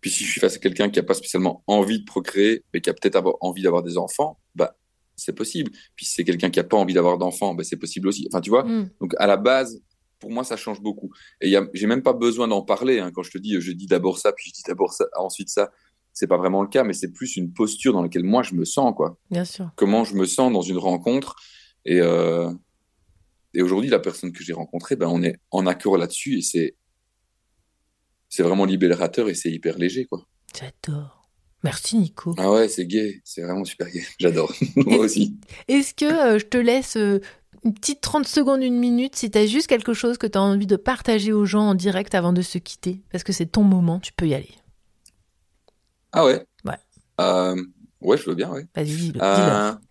Puis si je suis face à quelqu'un qui a pas spécialement envie de procréer, mais qui a peut-être envie d'avoir des enfants, bah c'est possible. Puis si c'est quelqu'un qui a pas envie d'avoir d'enfants, ben c'est possible aussi. Enfin tu vois. Hmm. Donc à la base, pour moi, ça change beaucoup. Et j'ai même pas besoin d'en parler. hein. Quand je te dis, je dis d'abord ça, puis je dis d'abord ça, ensuite ça, c'est pas vraiment le cas, mais c'est plus une posture dans laquelle moi je me sens, quoi. Bien sûr. Comment je me sens dans une rencontre. Et, euh, et aujourd'hui, la personne que j'ai rencontrée, ben, on est en accord là-dessus et c'est c'est vraiment libérateur et c'est hyper léger, quoi. J'adore. Merci, Nico. Ah ouais, c'est gay, c'est vraiment super gay. J'adore. moi aussi. Est-ce que euh, je te laisse euh, une petite 30 secondes, une minute, si tu as juste quelque chose que tu as envie de partager aux gens en direct avant de se quitter? Parce que c'est ton moment, tu peux y aller. Ah ouais? Ouais. Ouais, je veux bien, ouais. Vas-y, dis-le. dis-le.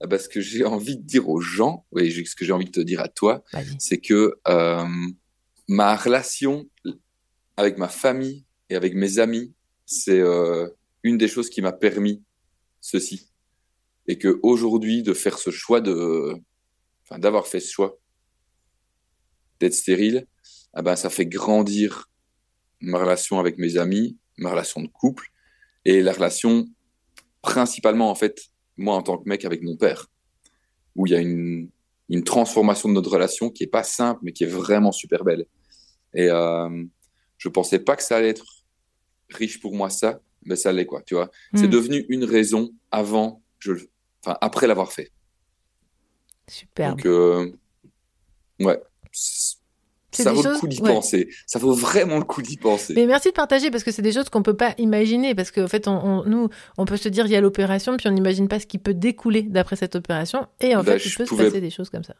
Ah bah, ce que j'ai envie de dire aux gens, oui, ce que j'ai envie de te dire à toi, c'est que euh, ma relation avec ma famille et avec mes amis, c'est euh, une des choses qui m'a permis ceci. Et que aujourd'hui, de faire ce choix de, enfin, d'avoir fait ce choix d'être stérile, ah ben, ça fait grandir ma relation avec mes amis, ma relation de couple et la relation principalement, en fait, moi en tant que mec avec mon père, où il y a une, une transformation de notre relation qui est pas simple, mais qui est vraiment super belle. Et euh, je pensais pas que ça allait être riche pour moi ça, mais ça l'est quoi, tu vois. C'est Hmm. devenu une raison avant, je, enfin après l'avoir fait. Superbe. Donc euh, ouais, C'est ça vaut choses- le coup d'y ouais. penser. Ça vaut vraiment le coup d'y penser. Mais merci de partager parce que c'est des choses qu'on peut pas imaginer parce qu'en fait, on, on- nous, on peut se dire il y a l'opération puis on n'imagine pas ce qui peut découler d'après cette opération et en Bah, fait, il peut se passer des choses comme ça.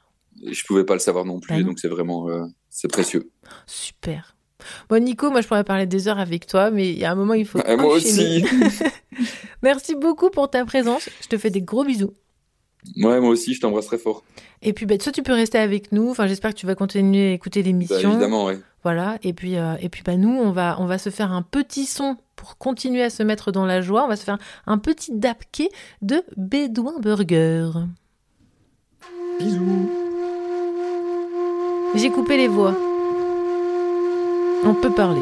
Je pouvais pas le savoir non plus, Bah non. donc c'est vraiment euh, c'est précieux. Super. Bon, Nico, moi je pourrais parler des heures avec toi, mais il y a un moment il faut. Ah, moi aussi. Merci beaucoup pour ta présence. Je te fais des gros bisous. Ouais, moi aussi, je t'embrasse très fort. Et puis, bah, soit tu peux rester avec nous. Enfin, j'espère que tu vas continuer à écouter Bah, l'émission. évidemment, ouais. Voilà. Et puis, euh, et puis, bah, nous, on va, on va se faire un petit son pour continuer à se mettre dans la joie. On va se faire un petit dapké de Bédouin Burger. Bisous. J'ai coupé les voix. On peut parler.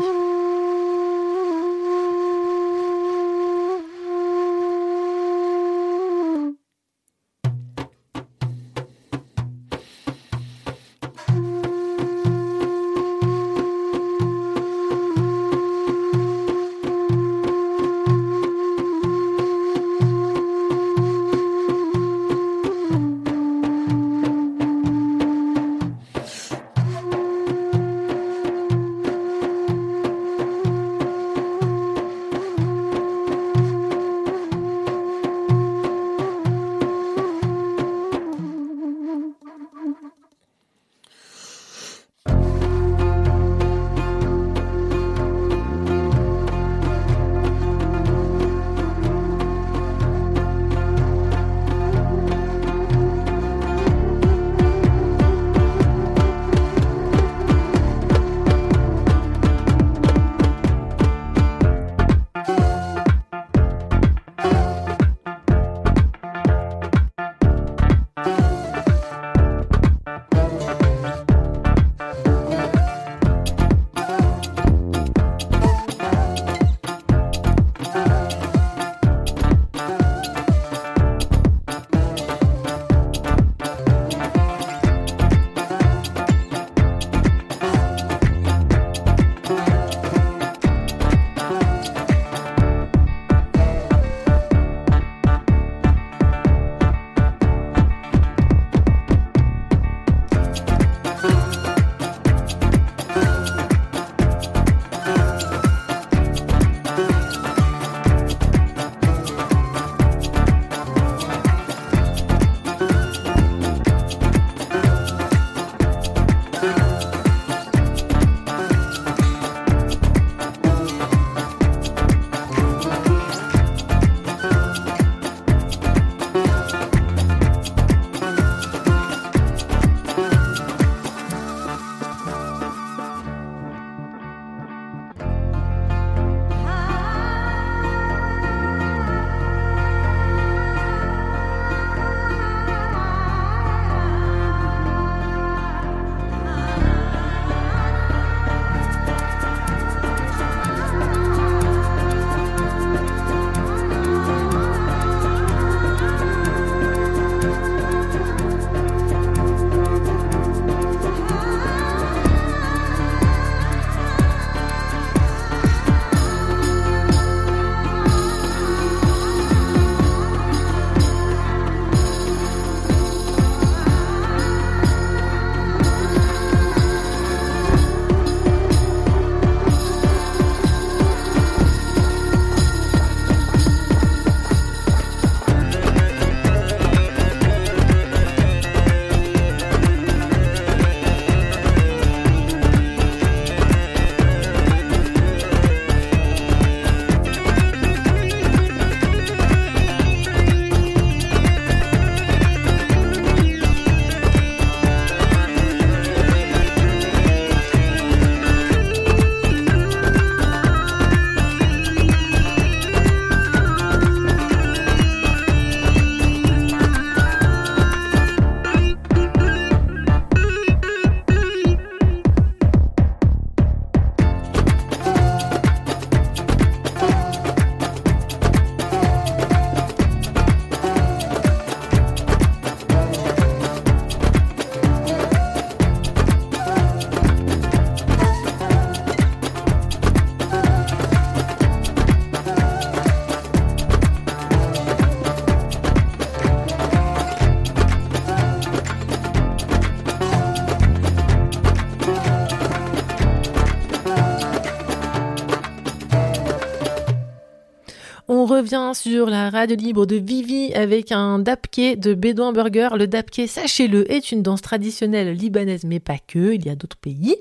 Revient sur la radio libre de Vivi avec un dapké de Bédouin Burger. Le dapké, sachez-le, est une danse traditionnelle libanaise, mais pas que, il y a d'autres pays.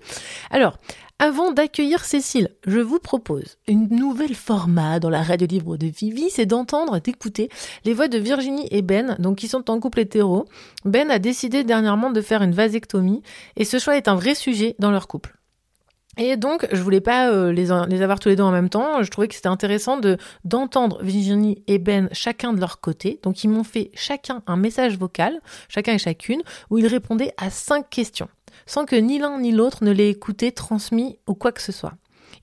Alors, avant d'accueillir Cécile, je vous propose une nouvelle format dans la radio libre de Vivi, c'est d'entendre, d'écouter les voix de Virginie et Ben, donc qui sont en couple hétéro. Ben a décidé dernièrement de faire une vasectomie et ce choix est un vrai sujet dans leur couple. Et donc, je voulais pas euh, les, les, avoir tous les deux en même temps. Je trouvais que c'était intéressant de d'entendre Virginie et Ben chacun de leur côté. Donc, ils m'ont fait chacun un message vocal, chacun et chacune, où ils répondaient à cinq questions sans que ni l'un ni l'autre ne l'ait écouté, transmis ou quoi que ce soit.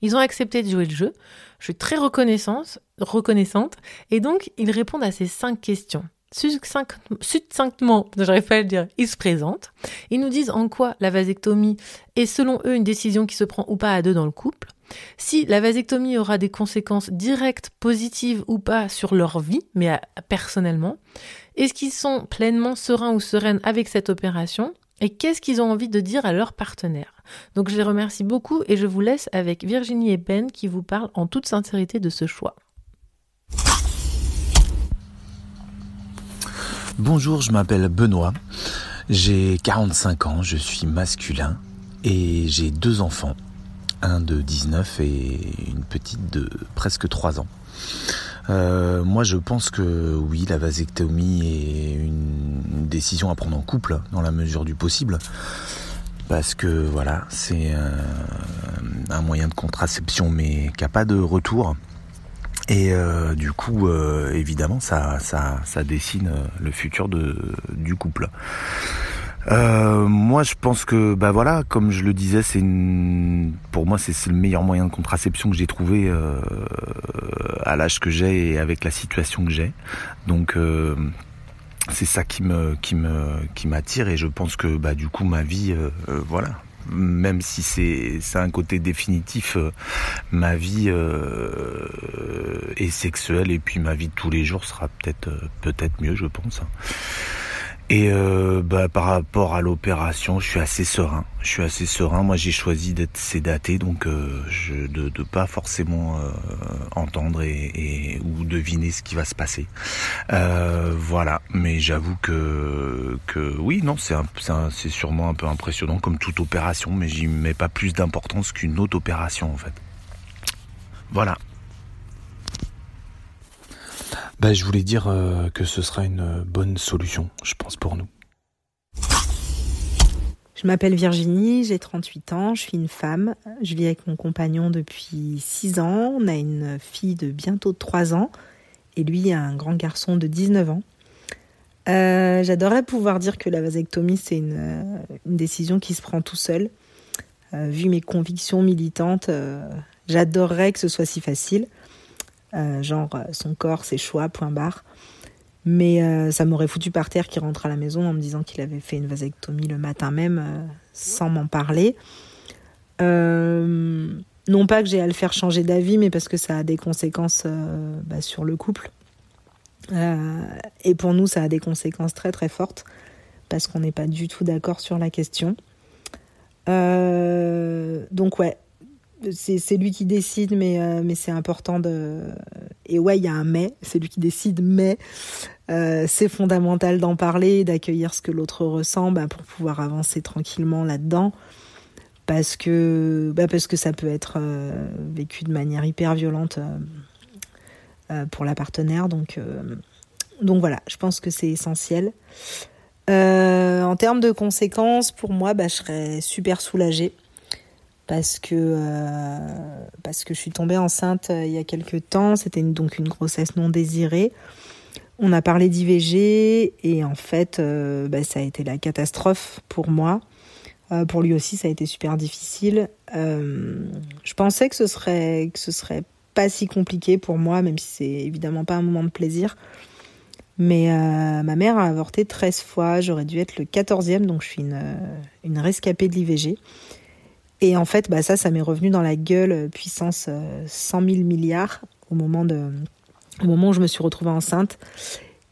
Ils ont accepté de jouer le jeu. Je suis très reconnaissante, reconnaissante. Et donc, ils répondent à ces cinq questions. Succinctement, j'arrive pas à le dire, ils se présentent. Ils nous disent en quoi la vasectomie est selon eux une décision qui se prend ou pas à deux dans le couple. Si la vasectomie aura des conséquences directes, positives ou pas sur leur vie, mais personnellement. Est-ce qu'ils sont pleinement sereins ou sereines avec cette opération? Et qu'est-ce qu'ils ont envie de dire à leur partenaire? Donc je les remercie beaucoup et je vous laisse avec Virginie et Ben qui vous parlent en toute sincérité de ce choix. Bonjour, je m'appelle Benoît, j'ai 45 ans, je suis masculin et j'ai deux enfants, un de 19 et une petite de presque 3 ans. Euh, moi, je pense que oui, la vasectomie est une décision à prendre en couple, dans la mesure du possible. Parce que voilà, c'est un moyen de contraception, mais qui n'a pas de retour. Et euh, du coup, évidemment, ça, ça, ça dessine le futur de, du couple. Euh, moi, je pense que, bah voilà, comme je le disais, c'est pour moi, c'est le meilleur moyen de contraception que j'ai trouvé euh, à l'âge que j'ai et avec la situation que j'ai. Donc, euh, c'est ça qui me, qui me, qui m'attire et je pense que, bah, du coup, ma vie, euh, euh, voilà, même si c'est c'est un côté définitif, ma vie est sexuelle et puis ma vie de tous les jours sera peut-être peut-être mieux, je pense. Et euh, bah, par rapport à l'opération, je suis assez serein. Je suis assez serein. Moi, j'ai choisi d'être sédaté, donc euh, je, de ne pas forcément euh, entendre et, et, ou deviner ce qui va se passer. Euh, voilà. Mais j'avoue que que oui, non, c'est c'est sûrement un peu impressionnant comme toute opération, mais j'y mets pas plus d'importance qu'une autre opération en fait. Voilà. Bah, je voulais dire euh, que ce sera une bonne solution, je pense, pour nous. Je m'appelle Virginie, j'ai 38 ans, je suis une femme. Je vis avec mon compagnon depuis 6 ans. On a une fille de bientôt 3 ans et lui un grand garçon de 19 ans. Euh, J'adorerais pouvoir dire que la vasectomie, c'est une, euh, décision qui se prend tout seul. Euh, vu mes convictions militantes, euh, j'adorerais que ce soit si facile. Euh, genre euh, son corps, ses choix, point barre. Mais euh, ça m'aurait foutu par terre qu'il rentre à la maison en me disant qu'il avait fait une vasectomie le matin même, sans m'en parler. Non pas que j'ai à le faire changer d'avis, mais parce que ça a des conséquences bah, sur le couple. et pour nous, ça a des conséquences très très fortes, parce qu'on n'est pas du tout d'accord sur la question. donc ouais, c'est lui qui décide, mais, euh, mais c'est important de. Et ouais, il y a un mais, c'est lui qui décide, mais euh, c'est fondamental d'en parler, d'accueillir ce que l'autre ressent bah, pour pouvoir avancer tranquillement là-dedans. Parce que, bah, ça peut être euh, vécu de manière hyper violente pour la partenaire. Donc, donc voilà, je pense que c'est essentiel. en termes de conséquences, pour moi, bah, je serais super soulagée parce que euh, parce que je suis tombée enceinte euh, il y a quelques temps. C'était donc une grossesse non désirée. On a parlé d'IVG et en fait, euh, bah, ça a été la catastrophe pour moi. Pour lui aussi, ça a été super difficile. Je pensais que ce serait serait pas si compliqué pour moi, même si c'est évidemment pas un moment de plaisir. Mais ma mère a avorté 13 fois. J'aurais dû être le 14e, donc je suis une, une rescapée de l'IVG. Et en fait, bah ça, ça m'est revenu dans la gueule euh, puissance 100 000 milliards au moment, de, au moment où je me suis retrouvée enceinte.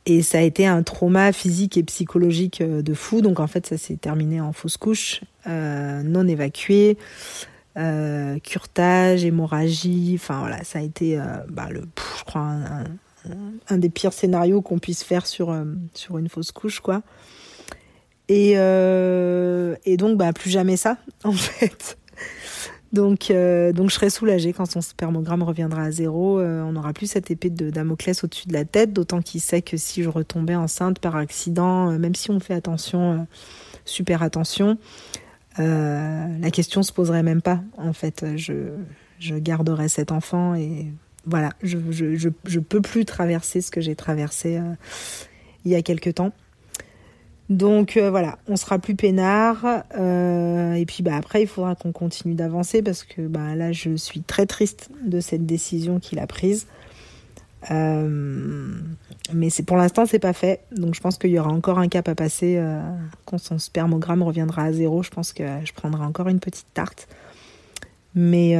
Et ça a été un trauma physique et psychologique euh, de fou. Donc en fait, ça s'est terminé en fausse couche, euh, non évacuée, euh, curtage, hémorragie. Enfin voilà, ça a été, euh, bah, le, pff, crois, un, un des pires scénarios qu'on puisse faire sur, euh, sur une fausse couche, quoi. Et, euh, et donc, bah, plus jamais ça, en fait. Donc, euh, donc je serai soulagée quand son spermogramme reviendra à zéro. on n'aura plus cette épée de Damoclès au-dessus de la tête, d'autant qu'il sait que si je retombais enceinte par accident, même si on fait attention, super attention, la question se poserait même pas. En fait, je, garderai cet enfant et voilà, je, je, je, peux plus traverser ce que j'ai traversé euh, il y a quelque temps. Donc euh, voilà, on sera plus peinard. Euh, et puis bah, après, il faudra qu'on continue d'avancer parce que bah, là, je suis très triste de cette décision qu'il a prise. mais c'est pour l'instant, c'est pas fait. Donc je pense qu'il y aura encore un cap à passer. quand son spermogramme reviendra à zéro, je pense que je prendrai encore une petite tarte. Mais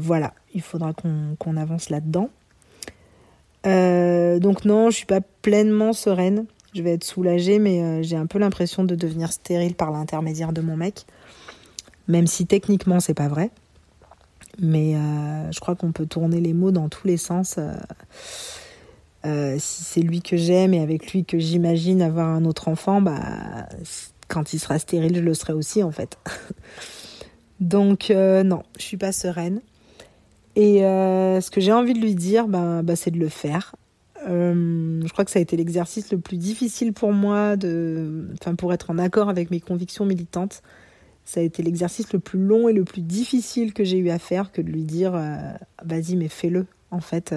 voilà, il faudra qu'on avance là-dedans. Euh, donc non, je suis pas pleinement sereine. Je vais être soulagée, mais euh, j'ai un peu l'impression de devenir stérile par l'intermédiaire de mon mec. Même si techniquement c'est pas vrai. Mais euh, je crois qu'on peut tourner les mots dans tous les sens. si c'est lui que j'aime et avec lui que j'imagine avoir un autre enfant, bah quand il sera stérile, je le serai aussi en fait. Donc non, je suis pas sereine. Et euh, ce que j'ai envie de lui dire, ben, ben c'est de le faire. Euh, je crois que ça a été l'exercice le plus difficile pour moi, de, enfin pour être en accord avec mes convictions militantes. Ça a été l'exercice le plus long et le plus difficile que j'ai eu à faire que de lui dire euh, vas-y mais fais-le. En fait,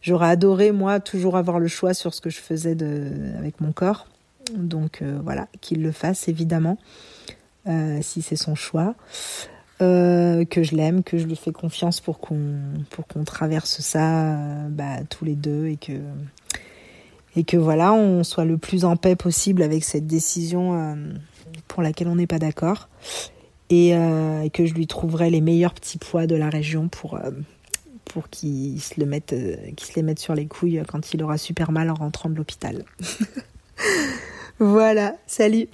j'aurais adoré moi toujours avoir le choix sur ce que je faisais de, avec mon corps. Donc voilà, qu'il le fasse évidemment, si c'est son choix. Euh, que je l'aime, que je lui fais confiance pour qu'on pour qu'on traverse ça euh, bah, tous les deux et que et que voilà on soit le plus en paix possible avec cette décision euh, pour laquelle on n'est pas d'accord et, que je lui trouverai les meilleurs petits pois de la région pour pour qu'il se le mette se les mette sur les couilles quand il aura super mal en rentrant de l'hôpital. voilà, salut.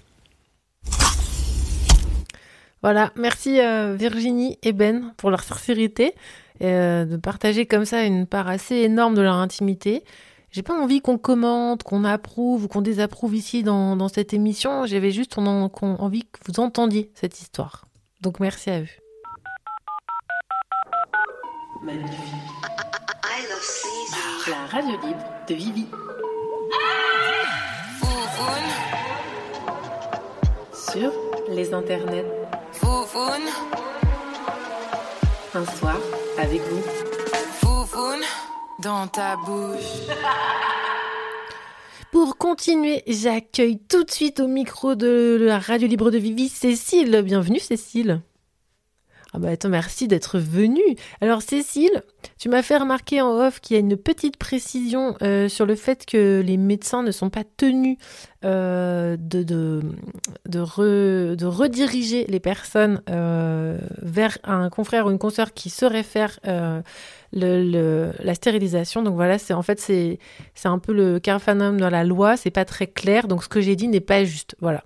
Voilà, merci euh, Virginie et Ben pour leur sincérité et euh, de partager comme ça une part assez énorme de leur intimité. J'ai pas envie qu'on commente, qu'on approuve ou qu'on désapprouve ici dans, cette émission. J'avais juste envie que vous entendiez cette histoire. Donc merci à eux. Magnifique. La radio libre de Vivi. Sur les internets. Foufoune. Un soir avec vous. Foufoune dans ta bouche. Pour continuer, j'accueille tout de suite au micro de la radio libre de Vivi Cécile. Bienvenue Cécile. Ah bah attends, merci d'être venu. Alors Cécile, tu m'as fait remarquer en off qu'il y a une petite précision euh, sur le fait que les médecins ne sont pas tenus euh, de, de, de, de, rediriger les personnes euh, vers un confrère ou une consoeur qui saurait faire la stérilisation. Donc voilà, c'est en fait c'est un peu le carfanum dans la loi, c'est pas très clair. Donc ce que j'ai dit n'est pas juste. Voilà.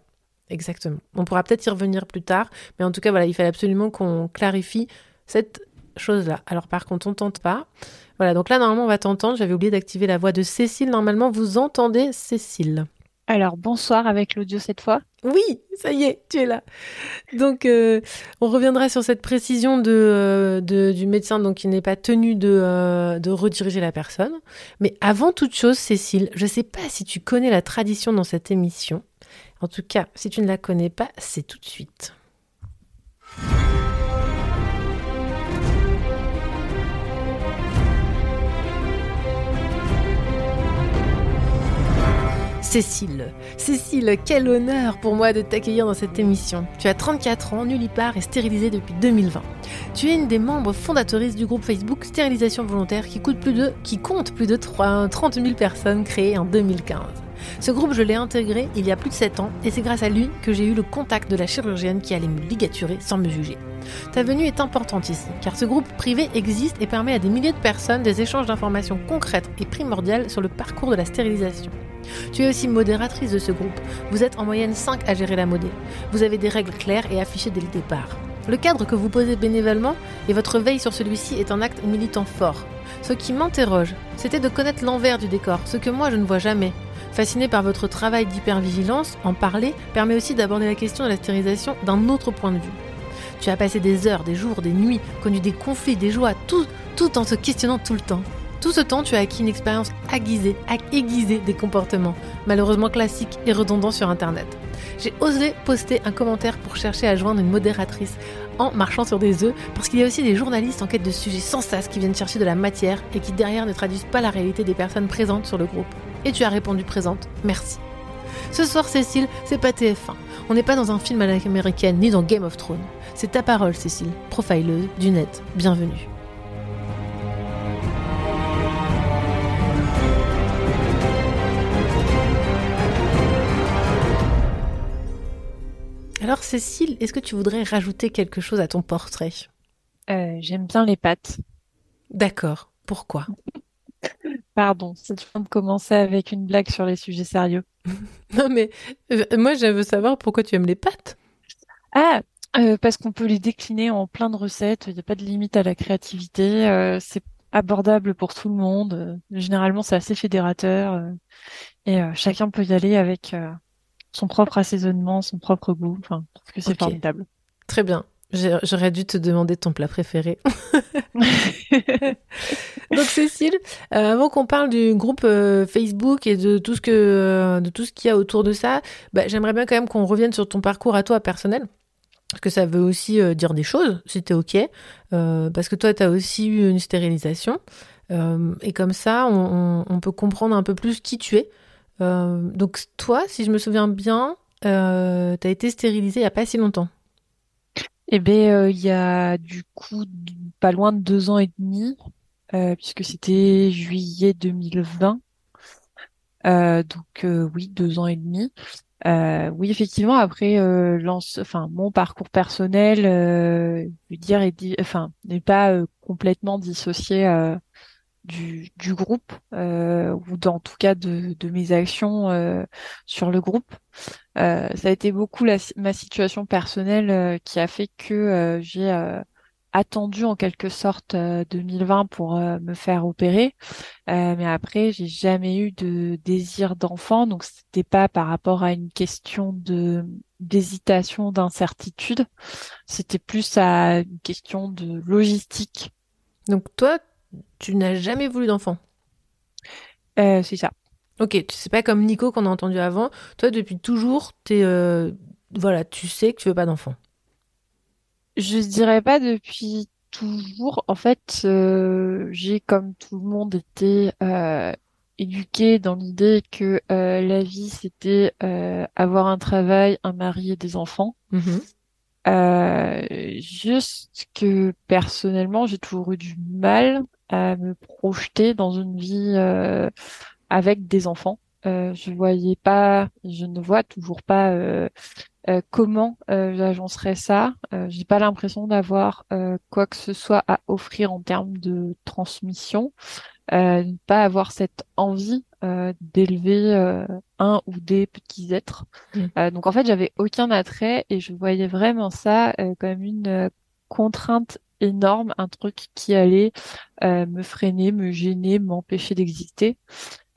Exactement. On pourra peut-être y revenir plus tard, mais en tout cas, voilà, il fallait absolument qu'on clarifie cette chose-là. Alors par contre, on tente pas. Voilà, donc là, normalement, on va t'entendre. J'avais oublié d'activer la voix de Cécile. Normalement, vous entendez Cécile. Alors, bonsoir avec l'audio cette fois. Oui, ça y est, tu es là. Donc, euh, on reviendra sur cette précision euh, de, du médecin donc, qui n'est pas tenu de, euh, de rediriger la personne. Mais avant toute chose, Cécile, je ne sais pas si tu connais la tradition dans cette émission. En tout cas, si tu ne la connais pas, c'est tout de suite. Cécile, Cécile, quel honneur pour moi de t'accueillir dans cette émission. Tu as 34 ans, nullipare et stérilisée depuis 2020. Tu es une des membres fondatrices du groupe Facebook Stérilisation Volontaire qui, coûte plus de, qui compte plus de 30 000 personnes créées en 2015. Ce groupe, je l'ai intégré il y a plus de 7 ans et c'est grâce à lui que j'ai eu le contact de la chirurgienne qui allait me ligaturer sans me juger. Ta venue est importante ici, car ce groupe privé existe et permet à des milliers de personnes des échanges d'informations concrètes et primordiales sur le parcours de la stérilisation. Tu es aussi modératrice de ce groupe. Vous êtes en moyenne 5 à gérer la modée. Vous avez des règles claires et affichées dès le départ. Le cadre que vous posez bénévolement et votre veille sur celui-ci est un acte militant fort. Ce qui m'interroge, c'était de connaître l'envers du décor, ce que moi je ne vois jamais. Fasciné par votre travail d'hypervigilance, en parler permet aussi d'aborder la question de la stérilisation d'un autre point de vue. Tu as passé des heures, des jours, des nuits, connu des conflits, des joies, tout, tout en se questionnant tout le temps. Tout ce temps, tu as acquis une expérience aiguisée, aiguisée des comportements, malheureusement classiques et redondants sur Internet. J'ai osé poster un commentaire pour chercher à joindre une modératrice en marchant sur des œufs, parce qu'il y a aussi des journalistes en quête de sujets sans sas qui viennent chercher de la matière et qui derrière ne traduisent pas la réalité des personnes présentes sur le groupe. Et tu as répondu présente, merci. Ce soir, Cécile, c'est pas TF1. On n'est pas dans un film à l'américaine ni dans Game of Thrones. C'est ta parole, Cécile, profileuse du net. Bienvenue. Alors Cécile, est-ce que tu voudrais rajouter quelque chose à ton portrait? Euh, J'aime bien les pattes. D'accord. Pourquoi? Pardon, c'est le de commencer avec une blague sur les sujets sérieux. non mais euh, moi je veux savoir pourquoi tu aimes les pâtes. Ah, euh, parce qu'on peut les décliner en plein de recettes. Il n'y a pas de limite à la créativité. c'est abordable pour tout le monde. généralement, c'est assez fédérateur et chacun peut y aller avec son propre assaisonnement, son propre goût. Enfin, parce que c'est formidable. Très bien. J'aurais dû te demander ton plat préféré. Donc Cécile, euh, avant qu'on parle du groupe euh, Facebook et de tout ce que euh, de tout ce qu'il y a autour de ça, bah, j'aimerais bien quand même qu'on revienne sur ton parcours à toi personnel. Parce que ça veut aussi dire des choses, si t'es OK. parce que toi, tu as aussi eu une stérilisation. et comme ça, on, on, peut comprendre un peu plus qui tu es. donc toi, si je me souviens bien, tu as été stérilisée il n'y a pas si longtemps. Eh bien, euh, il y a du coup pas loin de deux ans et demi, euh, puisque c'était juillet 2020. Euh, donc oui, deux ans et demi. oui, effectivement, après lance, enfin mon parcours personnel, je veux dire, est enfin n'est pas complètement dissocié du, du groupe euh, ou dans tout cas de, de mes actions euh, sur le groupe. Euh, ça a été beaucoup la, ma situation personnelle euh, qui a fait que euh, j'ai attendu en quelque sorte 2020 pour me faire opérer. mais après, j'ai jamais eu de désir d'enfant, donc c'était pas par rapport à une question de d'hésitation, d'incertitude. C'était plus à une question de logistique. Donc toi, tu n'as jamais voulu d'enfant? Euh, C'est ça. Ok, c'est pas comme Nico qu'on a entendu avant. Toi, depuis toujours, es, euh, voilà, tu sais que tu veux pas d'enfant. Je dirais pas depuis toujours. En fait, euh, j'ai comme tout le monde été éduquée dans l'idée que la vie c'était avoir un travail, un mari et des enfants. Mm-hmm. Euh, juste que personnellement, j'ai toujours eu du mal à me projeter dans une vie euh, avec des enfants. Euh, je voyais pas, je ne vois toujours pas euh, euh comment euh, j'agencerais ça. j'ai pas l'impression d'avoir quoi que ce soit à offrir en termes de transmission. ne pas avoir cette envie d'élever un ou des petits êtres. Mmh. donc en fait, j'avais aucun attrait et je voyais vraiment ça comme une contrainte énorme, un truc qui allait euh, me freiner, me gêner, m'empêcher d'exister.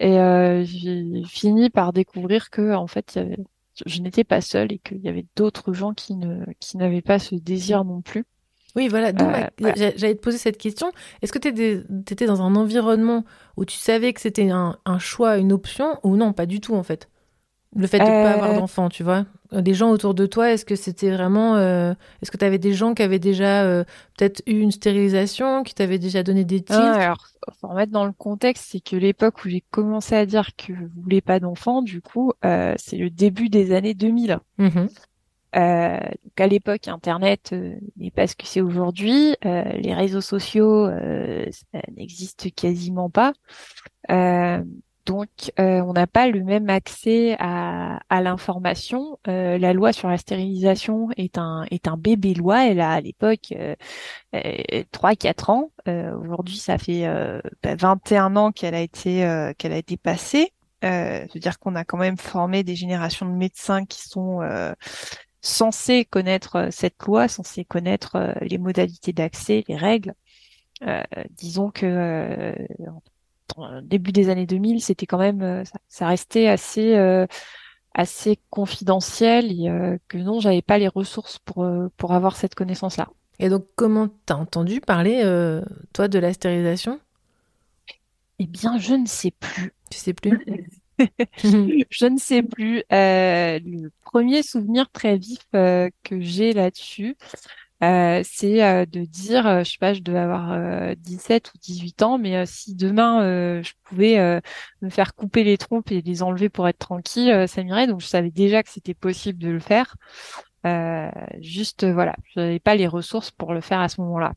Et euh, j'ai fini par découvrir que en fait, je n'étais pas seule et qu'il y avait d'autres gens qui ne qui n'avaient pas ce désir non plus. Oui, voilà. Euh, j'allais te poser cette question. Est-ce que tu étais dans un environnement où tu savais que c'était un, un choix, une option, ou non, pas du tout en fait Le fait de ne pas avoir d'enfant, tu vois? Des gens autour de toi, est-ce que c'était vraiment... Euh, est-ce que tu avais des gens qui avaient déjà euh, peut-être eu une stérilisation, qui t'avaient déjà donné des titres Alors, faut remettre dans le contexte, c'est que l'époque où j'ai commencé à dire que je voulais pas d'enfants, du coup, euh, c'est le début des années 2000. Mmh euh, donc à l'époque, Internet n'est pas ce que c'est aujourd'hui. les réseaux sociaux n'existent quasiment pas. Donc, euh, on n'a pas le même accès à, l'information. Euh, la loi sur la stérilisation est un est un bébé loi. Elle a à l'époque euh, 3-4 euh, ans. Euh, aujourd'hui, ça fait 21 bah, ans qu'elle a été qu'elle a été passée. Euh, dire qu'on a quand même formé des générations de médecins qui sont censés connaître cette loi, censés connaître les modalités d'accès, les règles. Disons que début des années 2000, c'était quand même, euh, ça, ça restait assez euh, assez confidentiel et euh, que non, j'avais pas les ressources pour euh, pour avoir cette connaissance-là. Et donc, comment t'as entendu parler, euh, toi, de la stérilisation Eh bien, je ne sais plus. Tu sais plus? Je ne sais plus. Euh, le premier souvenir très vif euh, que j'ai là-dessus, euh, c'est euh, de dire, euh, je sais pas, je devais avoir euh, 17 ou 18 ans, mais si demain je pouvais me faire couper les trompes et les enlever pour être tranquille, ça m'irait. Donc je savais déjà que c'était possible de le faire. Juste, voilà, je n'avais pas les ressources pour le faire à ce moment-là.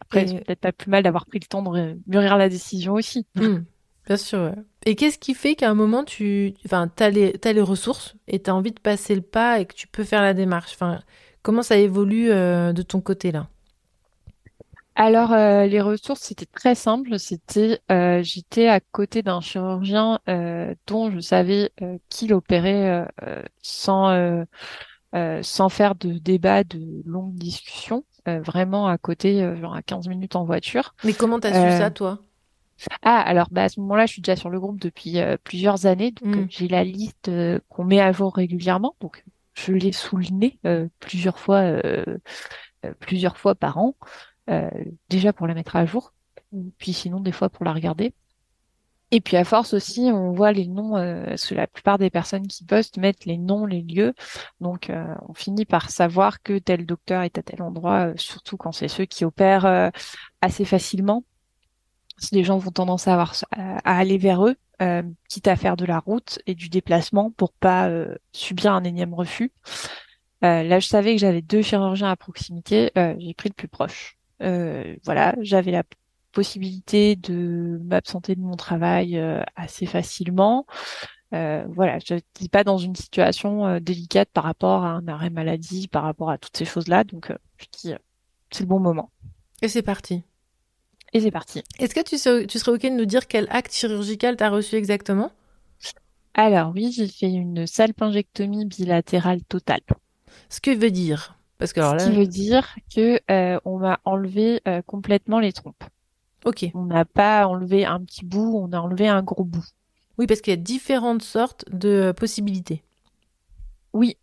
Après, Et- c'est peut-être pas plus mal d'avoir pris le temps de mûrir la décision aussi. Hmm, Bien sûr. Et qu'est-ce qui fait qu'à un moment, tu enfin, as, les, t'as les ressources et tu as envie de passer le pas et que tu peux faire la démarche? Enfin, Comment ça évolue euh, de ton côté là? Alors, euh, les ressources, c'était très simple. C'était, euh, j'étais à côté d'un chirurgien euh, dont je savais qu'il opérait sans sans faire de débat, de longues discussions, vraiment à côté, genre à 15 minutes en voiture. Mais comment t'as su ça, toi? Ah, alors bah, à ce moment-là, je suis déjà sur le groupe depuis euh, plusieurs années, donc Mm. euh, j'ai la liste euh, qu'on met à jour régulièrement, donc je l'ai nez euh, plusieurs fois, euh, euh, plusieurs fois par an, déjà pour la mettre à jour, puis sinon des fois pour la regarder. Et puis à force aussi, on voit les noms, euh, parce que la plupart des personnes qui postent mettent les noms, les lieux, donc on finit par savoir que tel docteur est à tel endroit, surtout quand c'est ceux qui opèrent assez facilement si les gens vont tendance à, avoir, à aller vers eux, euh, quitte à faire de la route et du déplacement pour pas euh, subir un énième refus. Euh, là, je savais que j'avais deux chirurgiens à proximité, euh, j'ai pris le plus proche. Euh, voilà, j'avais la possibilité de m'absenter de mon travail euh, assez facilement. Voilà, je n'étais pas dans une situation délicate par rapport à un arrêt maladie, par rapport à toutes ces choses-là, donc je dis, c'est le bon moment. Et c'est parti. Et c'est parti. Est-ce que tu serais, tu serais OK de nous dire quel acte chirurgical t'as reçu exactement? Alors oui, j'ai fait une salpingectomie bilatérale totale. Ce que veut dire? Parce que alors là, Ce qui veut dire que euh, on m'a enlevé euh, complètement les trompes. ok. On n'a pas enlevé un petit bout, on a enlevé un gros bout. Oui, parce qu'il y a différentes sortes de possibilités. Oui.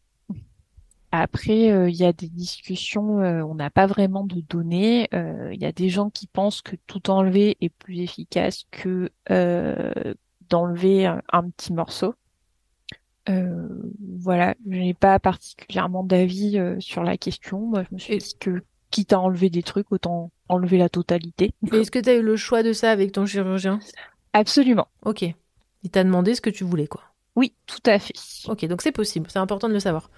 Après, euh, il y a des discussions, euh, on n'a pas vraiment de données. Euh, Il y a des gens qui pensent que tout enlever est plus efficace que d'enlever un, un petit morceau. Voilà, je n'ai pas particulièrement d'avis sur la question. Moi, je me suis dit que quitte à enlever des trucs, autant enlever la totalité. Est-ce que tu as eu le choix de ça avec ton chirurgien? Absolument. Ok. Il t'a demandé ce que tu voulais, quoi. Oui, tout à fait. Ok, donc c'est possible, c'est important de le savoir.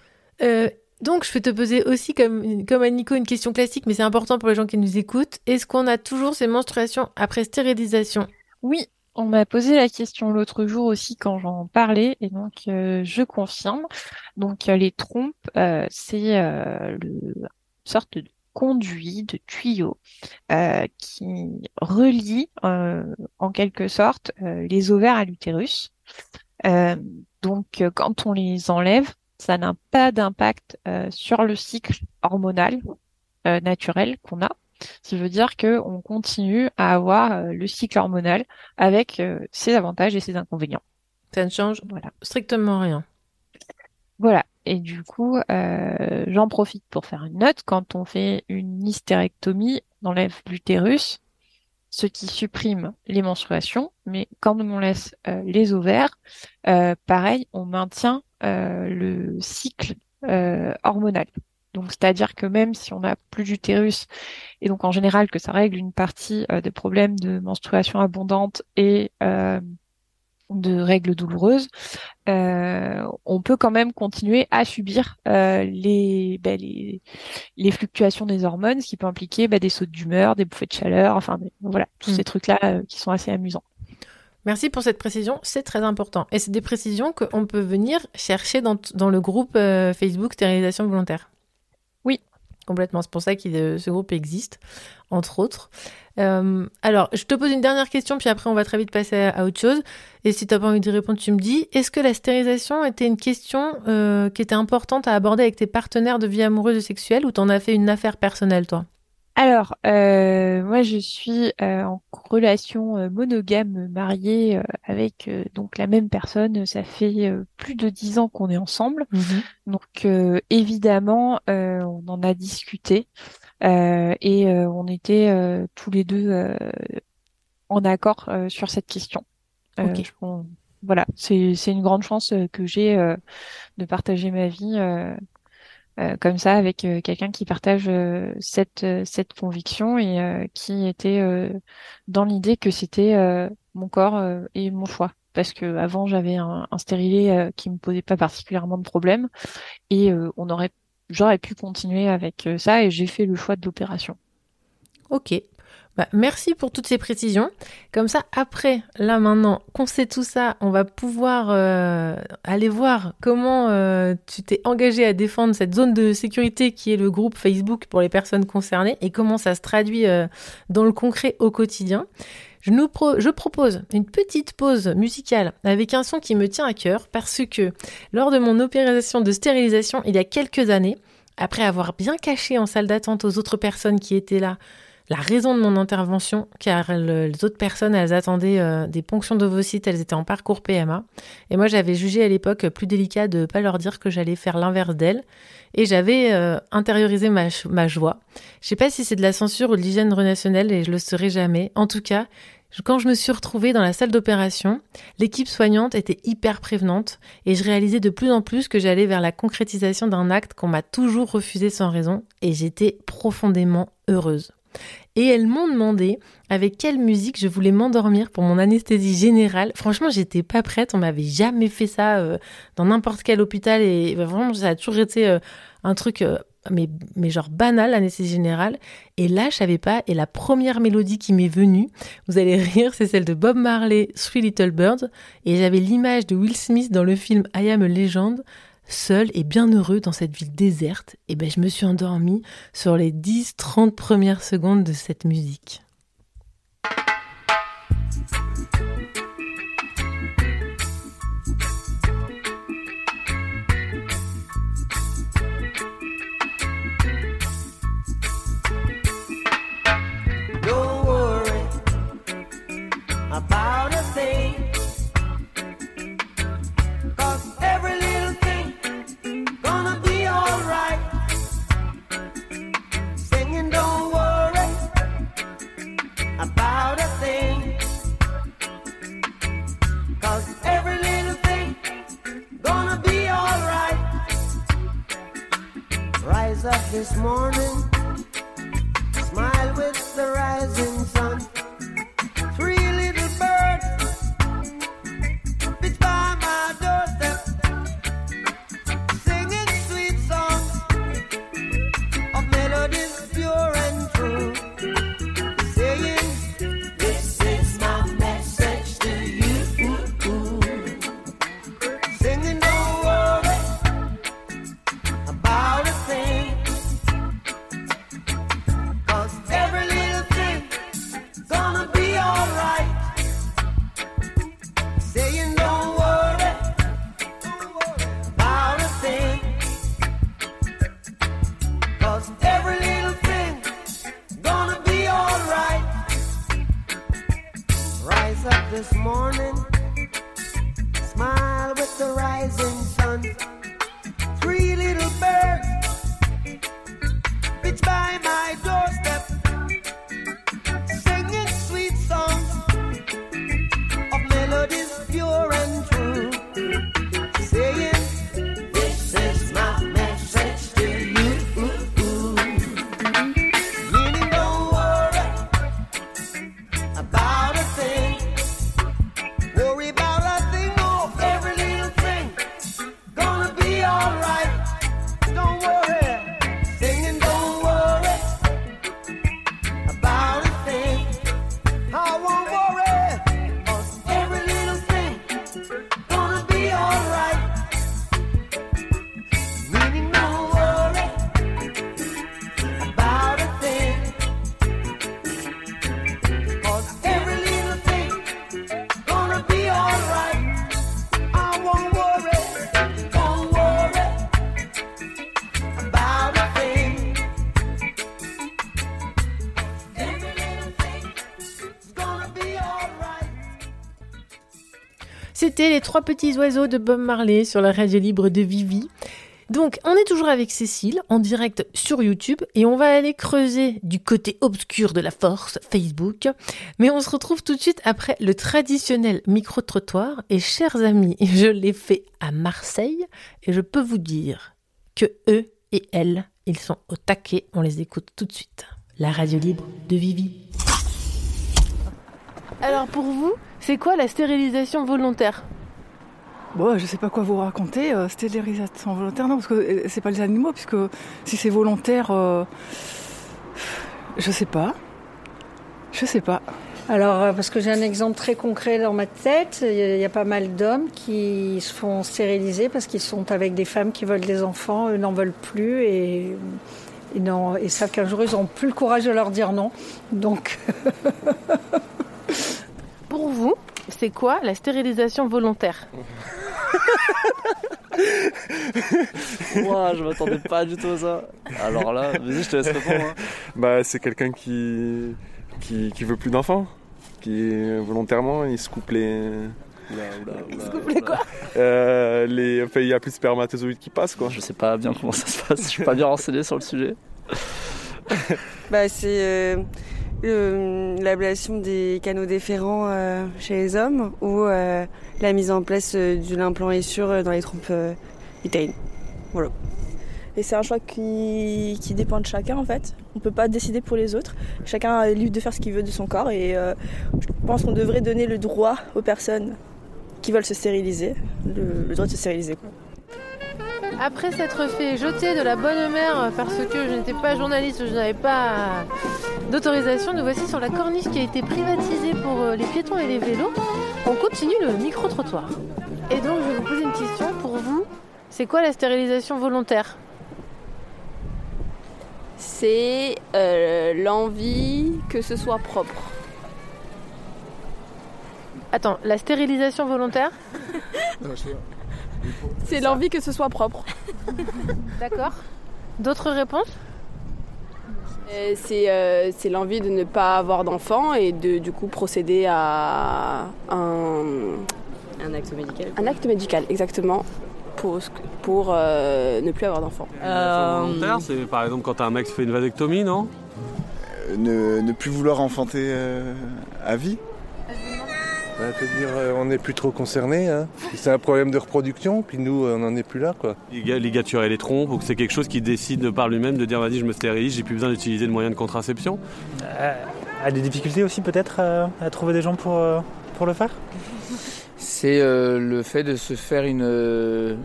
Euh, donc je vais te poser aussi, comme, comme à Nico, une question classique, mais c'est important pour les gens qui nous écoutent. Est-ce qu'on a toujours ces menstruations après stérilisation? Oui, on m'a posé la question l'autre jour aussi quand j'en parlais, et donc euh, je confirme. Donc euh, les trompes, euh, c'est euh, une sorte de conduit, de tuyau qui relie en quelque sorte les ovaires à l'utérus. Donc quand on les enlève, ça n'a pas d'impact euh, sur le cycle hormonal euh, naturel qu'on a. Ça veut dire que on continue à avoir euh, le cycle hormonal avec ses avantages et ses inconvénients. Ça ne change Voilà. strictement rien. Voilà. Et du coup, j'en profite pour faire une note. Quand on fait une hystérectomie, on enlève l'utérus, ce qui supprime les menstruations, mais quand on laisse euh, les ovaires, euh, pareil, on maintient euh, le cycle hormonal. Donc, c'est-à-dire que même si on n'a plus d'utérus, et donc en général que ça règle une partie des problèmes de menstruation abondante et de règles douloureuses, euh, on peut quand même continuer à subir euh, les, ben, les, les fluctuations des hormones, ce qui peut impliquer ben, des sautes d'humeur, des bouffées de chaleur, enfin des- voilà, tous Mm. ces trucs-là euh, qui sont assez amusants. Merci pour cette précision, c'est très important. Et c'est des précisions qu'on peut venir chercher dans, dans le groupe Facebook Stérilisation volontaire. Complètement, c'est pour ça que euh, ce groupe existe, entre autres. Euh, alors, je te pose une dernière question, puis après on va très vite passer à, autre chose. Et si tu n'as pas envie de répondre, tu me dis, est-ce que la stérilisation était une question euh, qui était importante à aborder avec tes partenaires de vie amoureuse et sexuelle, ou t'en as fait une affaire personnelle, toi? Alors, euh, moi, je suis euh, en relation euh, monogame mariée euh, avec euh, donc la même personne. Ça fait euh, plus de dix ans qu'on est ensemble. Mhm. Donc, euh, évidemment, euh, on en a discuté euh, et euh, on était euh, tous les deux euh, en accord euh, sur cette question. Ok. je- on- voilà, c'est c'est une grande chance que j'ai euh, de partager ma vie. Euh, comme ça avec euh, quelqu'un qui partage euh, cette cette conviction et qui était dans l'idée que c'était mon corps et mon choix parce que avant j'avais un, un stérilet qui me posait pas particulièrement de problème et on aurait j'aurais pu continuer avec ça et j'ai fait le choix de l'opération. Ok. Bah, merci pour toutes ces précisions. Comme ça, après, là maintenant qu'on sait tout ça, on va pouvoir euh, aller voir comment euh, tu t'es engagé à défendre cette zone de sécurité qui est le groupe Facebook pour les personnes concernées et comment ça se traduit euh, dans le concret au quotidien. Je, je propose une petite pause musicale avec un son qui me tient à cœur parce que lors de mon opération de stérilisation il y a quelques années, après avoir bien caché en salle d'attente aux autres personnes qui étaient là la raison de mon intervention, car le- les autres personnes, elles attendaient euh, des ponctions d'ovocytes, elles étaient en parcours PMA. Et moi, j'avais jugé à l'époque plus délicat de pas leur dire que j'allais faire l'inverse d'elles. Et j'avais euh, intériorisé ma, joie. Je sais pas si c'est de la censure ou de l'hygiène relationnelle, et je le saurai jamais. En tout cas, quand je me suis retrouvée dans la salle d'opération, l'équipe soignante était hyper prévenante, et je réalisais de plus en plus que j'allais vers la concrétisation d'un acte qu'on m'a toujours refusé sans raison, et j'étais profondément heureuse et elles m'ont demandé avec quelle musique je voulais m'endormir pour mon anesthésie générale. Franchement, j'étais pas prête, on m'avait jamais fait ça euh, dans n'importe quel hôpital. Et vraiment ça a toujours été euh, un truc euh, mais mais genre banal l'anesthésie générale. Et là je savais pas. Et la première mélodie qui m'est venue, vous allez rire, c'est celle de Bob Marley, Three Little Birds. Et j'avais l'image de Will Smith dans le film I Am a Legend seul et bien heureux dans cette ville déserte, et ben je me suis endormie sur les 10-30 premières secondes de cette musique. This morning. Les trois petits oiseaux de Bob Marley sur la radio libre de Vivi. Donc, on est toujours avec Cécile en direct sur YouTube et on va aller creuser du côté obscur de la force, Facebook. Mais on se retrouve tout de suite après le traditionnel micro-trottoir. Et chers amis, je l'ai fait à Marseille et je peux vous dire que eux et elles, ils sont au taquet. On les écoute tout de suite. La radio libre de Vivi. Alors pour vous, c'est quoi la stérilisation volontaire? Bon, je sais pas quoi vous raconter. Euh, stérilisation volontaire, non, parce que euh, c'est pas les animaux, puisque si c'est volontaire, euh, je sais pas. Je sais pas. Alors, parce que j'ai un exemple très concret dans ma tête, il y a- il y a pas mal d'hommes qui se font stériliser parce qu'ils sont avec des femmes qui veulent des enfants, eux n'en veulent plus et ils, ils savent qu'un jour ils n'ont plus le courage de leur dire non. Donc, Pour vous, c'est quoi la stérilisation volontaire Moi, je m'attendais pas du tout à ça. Alors là, vas-y, je te laisse répondre. hein. Bah, c'est quelqu'un qui, qui, qui veut plus d'enfants, qui volontairement il se coupe les. Il se coupe les quoi Euh, les, enfin, il y a plus de spermatozoïdes qui passent quoi. Je sais pas bien comment ça se passe, je suis pas bien renseigné sur le sujet. Bah, c'est euh, l'ablation des canaux déférents euh, chez les hommes ou euh, la mise en place euh, de l'implant essure dans les trompes utérines. Voilà. Et c'est un choix qui, qui dépend de chacun en fait. On peut pas décider pour les autres. Chacun est libre de faire ce qu'il veut de son corps et je pense qu'on devrait donner le droit aux personnes qui veulent se stériliser, le, droit de se stériliser. Après s'être fait jeter de la bonne mère parce que je n'étais pas journaliste, je n'avais pas d'autorisation, nous voici sur la corniche qui a été privatisée pour euh, les piétons et les vélos. On continue le micro-trottoir. Et donc je vais vous poser une question pour vous. C'est quoi la stérilisation volontaire? C'est euh, l'envie que ce soit propre. Attends, la stérilisation volontaire? C'est l'envie que ce soit propre. D'accord. D'autres réponses? Euh, C'est euh, c'est l'envie de ne pas avoir d'enfant et de du coup procéder à un, Un acte médical. un acte médical, exactement, pour, pour euh, ne plus avoir d'enfant. volontaire, c'est par exemple quand un mec se fait une vasectomie, non? Ne, ne plus vouloir enfanter euh, à vie? Bah, C'est-à-dire, euh, on n'est plus trop concerné. Hein. C'est un problème de reproduction, puis nous, euh, on n'en est plus là. Quoi. Liga- Ligaturer les trompes, ou que c'est quelque chose qui décide par lui-même de dire vas-y, je me stérilise, j'ai plus besoin d'utiliser de moyens de contraception? A des difficultés aussi peut-être à, à trouver des gens pour, euh, pour le faire? C'est euh, le fait de se faire une euh,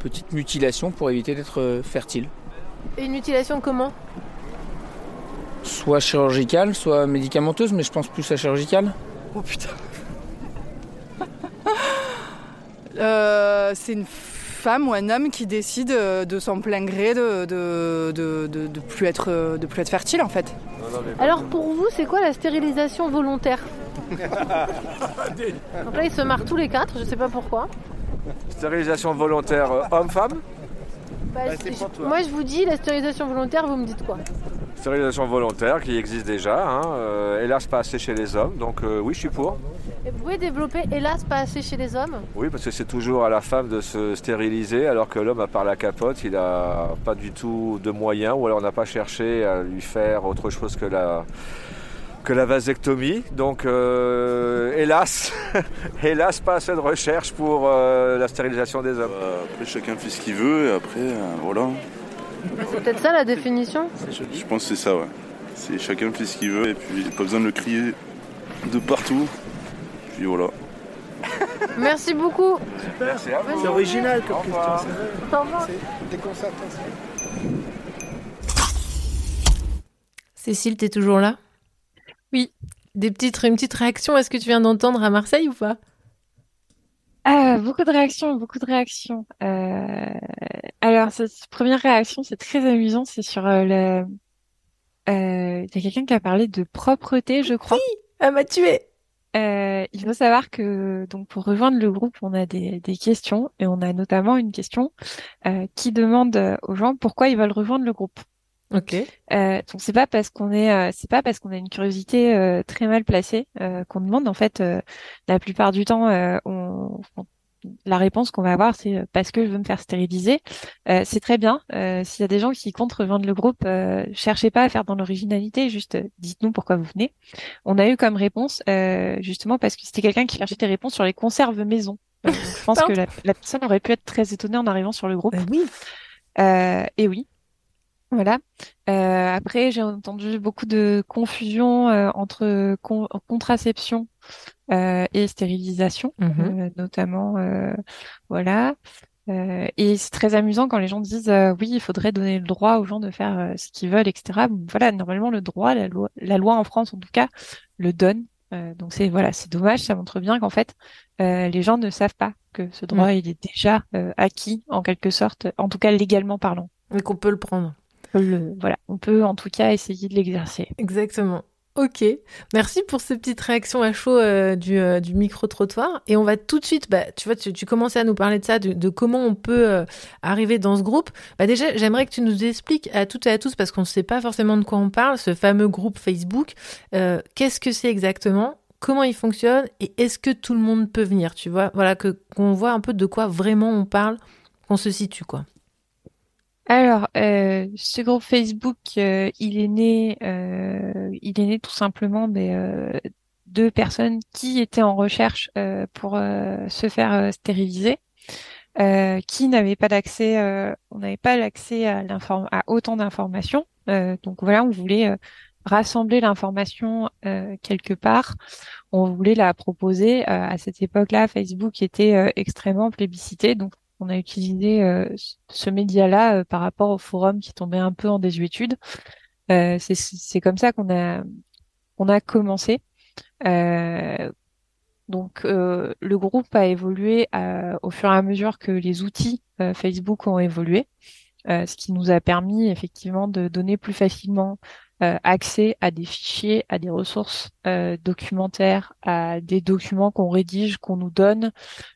petite mutilation pour éviter d'être euh, fertile. Et Une mutilation comment? Soit chirurgicale, soit médicamenteuse, mais je pense plus à chirurgicale. Oh putain. Euh, c'est une femme ou un homme qui décide euh, de son plein gré de, de, de, de, de plus être, euh, de plus être fertile en fait. Alors pour vous, c'est quoi la stérilisation volontaire Donc là, ils se marrent tous les quatre, je sais pas pourquoi. Stérilisation volontaire homme-femme Bah, je- moi, je vous dis la stérilisation volontaire, vous me dites quoi Stérilisation volontaire qui existe déjà, hein, euh, hélas pas assez chez les hommes, donc euh, oui je suis pour. Et vous pouvez développer, hélas, pas assez chez les hommes? Oui parce que c'est toujours à la femme de se stériliser alors que l'homme à part la capote il n'a pas du tout de moyens ou alors on n'a pas cherché à lui faire autre chose que la, que la vasectomie. Donc euh, hélas, hélas pas assez de recherche pour euh, la stérilisation des hommes. Après, chacun fait ce qu'il veut et après, euh, voilà. C'est peut-être ça la définition Je pense que c'est ça, ouais. C'est chacun fait ce qu'il veut et puis il n'y a pas besoin de le crier de partout. Puis voilà. Merci beaucoup. Merci à C'est original comme question, c'est Au revoir. Cécile, t'es toujours là? Oui. Des petites, une petite réaction, est-ce que tu viens d'entendre à Marseille ou pas? Ah, beaucoup de réactions, beaucoup de réactions. Euh, Alors, cette première réaction, c'est très amusant, c'est sur euh, le... Euh, Il y a quelqu'un qui a parlé de propreté, je crois. Oui, elle m'a tué. Euh, il faut savoir que donc pour rejoindre le groupe, on a des, des questions et on a notamment une question euh, qui demande aux gens pourquoi ils veulent rejoindre le groupe. Ok. Euh, donc c'est pas parce qu'on est, euh, c'est pas parce qu'on a une curiosité euh, très mal placée euh, qu'on demande. En fait, euh, la plupart du temps, euh, on, on- la réponse qu'on va avoir, c'est parce que je veux me faire stériliser. Euh, c'est très bien. Euh, S'il y a des gens qui comptent rejoindre le groupe, euh, cherchez pas à faire dans l'originalité. Juste, dites-nous pourquoi vous venez. On a eu comme réponse euh, justement parce que c'était quelqu'un qui cherchait des réponses sur les conserves maison. Donc je pense que la, la personne aurait pu être très étonnée en arrivant sur le groupe. oui. Euh, et oui. Voilà. Euh, après, j'ai entendu beaucoup de confusion euh, entre con- contraception euh, et stérilisation, Mhm. euh, notamment. euh, voilà. Euh, et c'est très amusant quand les gens disent euh, oui, il faudrait donner le droit aux gens de faire ce qu'ils veulent, etc. Voilà, normalement le droit, la loi, la loi en France en tout cas, le donne. Euh, donc c'est voilà, c'est dommage, ça montre bien qu'en fait euh, les gens ne savent pas que ce droit Mm. il est déjà acquis en quelque sorte, en tout cas légalement parlant. Mais qu'on peut le prendre. Voilà, on peut en tout cas essayer de l'exercer. Exactement. Ok, merci pour ces petites réactions à chaud euh, du, euh, du micro-trottoir. Et on va tout de suite, bah, tu vois, tu, commençais à nous parler de ça, de, comment on peut euh, arriver dans ce groupe. Bah, déjà, j'aimerais que tu nous expliques à toutes et à tous, parce qu'on ne sait pas forcément de quoi on parle, ce fameux groupe Facebook. Qu'est-ce que c'est exactement? Comment il fonctionne? Et est-ce que tout le monde peut venir? Tu vois, voilà, qu'on voit un peu de quoi vraiment on parle, qu'on se situe, quoi. Alors, euh, ce groupe Facebook, euh, il est né, euh, il est né tout simplement des euh, deux personnes qui étaient en recherche euh, pour euh, se faire stériliser, qui n'avaient pas d'accès, on n'avait pas l'accès à à autant d'informations. Donc voilà, on voulait rassembler l'information euh, quelque part. On voulait la proposer. Euh, à cette époque-là, Facebook était euh, extrêmement plébiscité, donc a utilisé euh, ce- média-là euh, par rapport au forum qui tombait un peu en désuétude. Euh, c'est comme ça qu'on a commencé. Donc le groupe a évolué au fur et à mesure que les outils Facebook ont évolué, ce qui nous a permis effectivement de donner plus facilement euh, accès à des fichiers, à des ressources euh, documentaires, à des documents qu'on rédige, qu'on nous donne,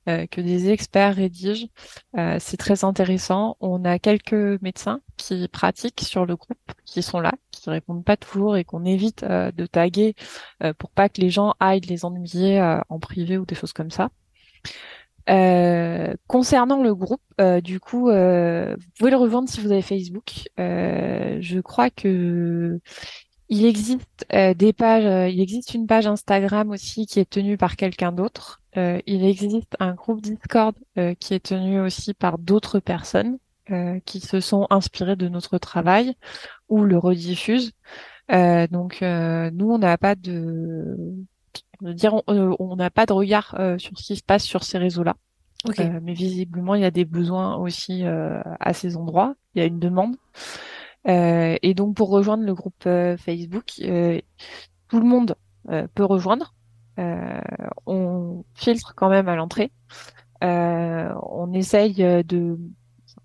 euh, que des experts rédigent. Euh, c'est très intéressant. On a quelques médecins qui pratiquent sur le groupe, qui sont là, qui répondent pas toujours et qu'on évite euh, de taguer euh, pour pas que les gens aillent les ennuyer en privé ou des choses comme ça. Euh, concernant le groupe, euh, du coup, euh, vous pouvez le rejoindre si vous avez Facebook. Euh, je crois que il existe euh, des pages, il existe une page Instagram aussi qui est tenue par quelqu'un d'autre. Il existe un groupe Discord qui est tenu aussi par d'autres personnes qui se sont inspirées de notre travail ou le rediffusent. Donc nous, on n'a pas de, veux dire, on euh, on n'a pas de regard euh, sur ce qui se passe sur ces réseaux-là. Euh, mais visiblement, il y a des besoins aussi à ces endroits. Il y a une demande. Et donc, pour rejoindre le groupe Facebook, tout le monde peut rejoindre. On filtre quand même à l'entrée. On essaye de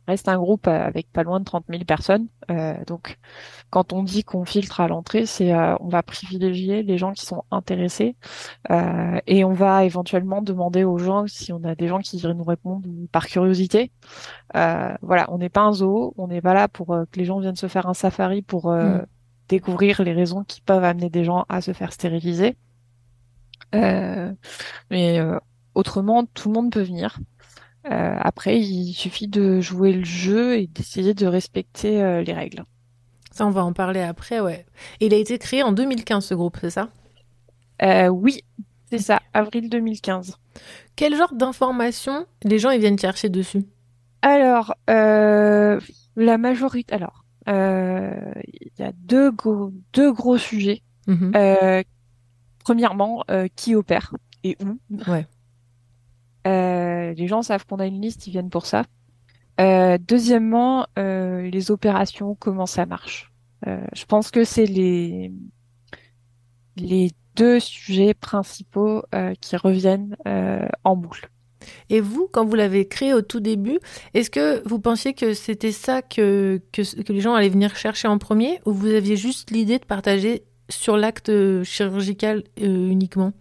reste un groupe avec pas loin de 30 000 personnes. Euh, donc, quand on dit qu'on filtre à l'entrée, c'est euh, on va privilégier les gens qui sont intéressés euh, et on va éventuellement demander aux gens si on a des gens qui nous répondent par curiosité. Euh, voilà, on n'est pas un zoo, on n'est pas là pour euh, que les gens viennent se faire un safari pour euh, Mm. découvrir les raisons qui peuvent amener des gens à se faire stériliser. Euh, mais euh, autrement, tout le monde peut venir. Euh, après, il suffit de jouer le jeu et d'essayer de respecter euh, les règles. Ça, on va en parler après, ouais. Il a été créé en 2015, ce groupe, c'est ça? Euh, oui, c'est ça, avril 2015. Quel genre d'informations les gens ils viennent chercher dessus? Alors, la majorité. Alors, il y a deux gros, deux gros sujets. Mhm. Premièrement, qui opère et où. Ouais. Euh, les gens savent qu'on a une liste, ils viennent pour ça. Euh, deuxièmement, euh, les opérations, comment ça marche. Je pense que c'est les les deux sujets principaux qui reviennent en boucle. Et vous, quand vous l'avez créé au tout début, est-ce que vous pensiez que c'était ça que, que, les gens allaient venir chercher en premier ou vous aviez juste l'idée de partager sur l'acte chirurgical uniquement?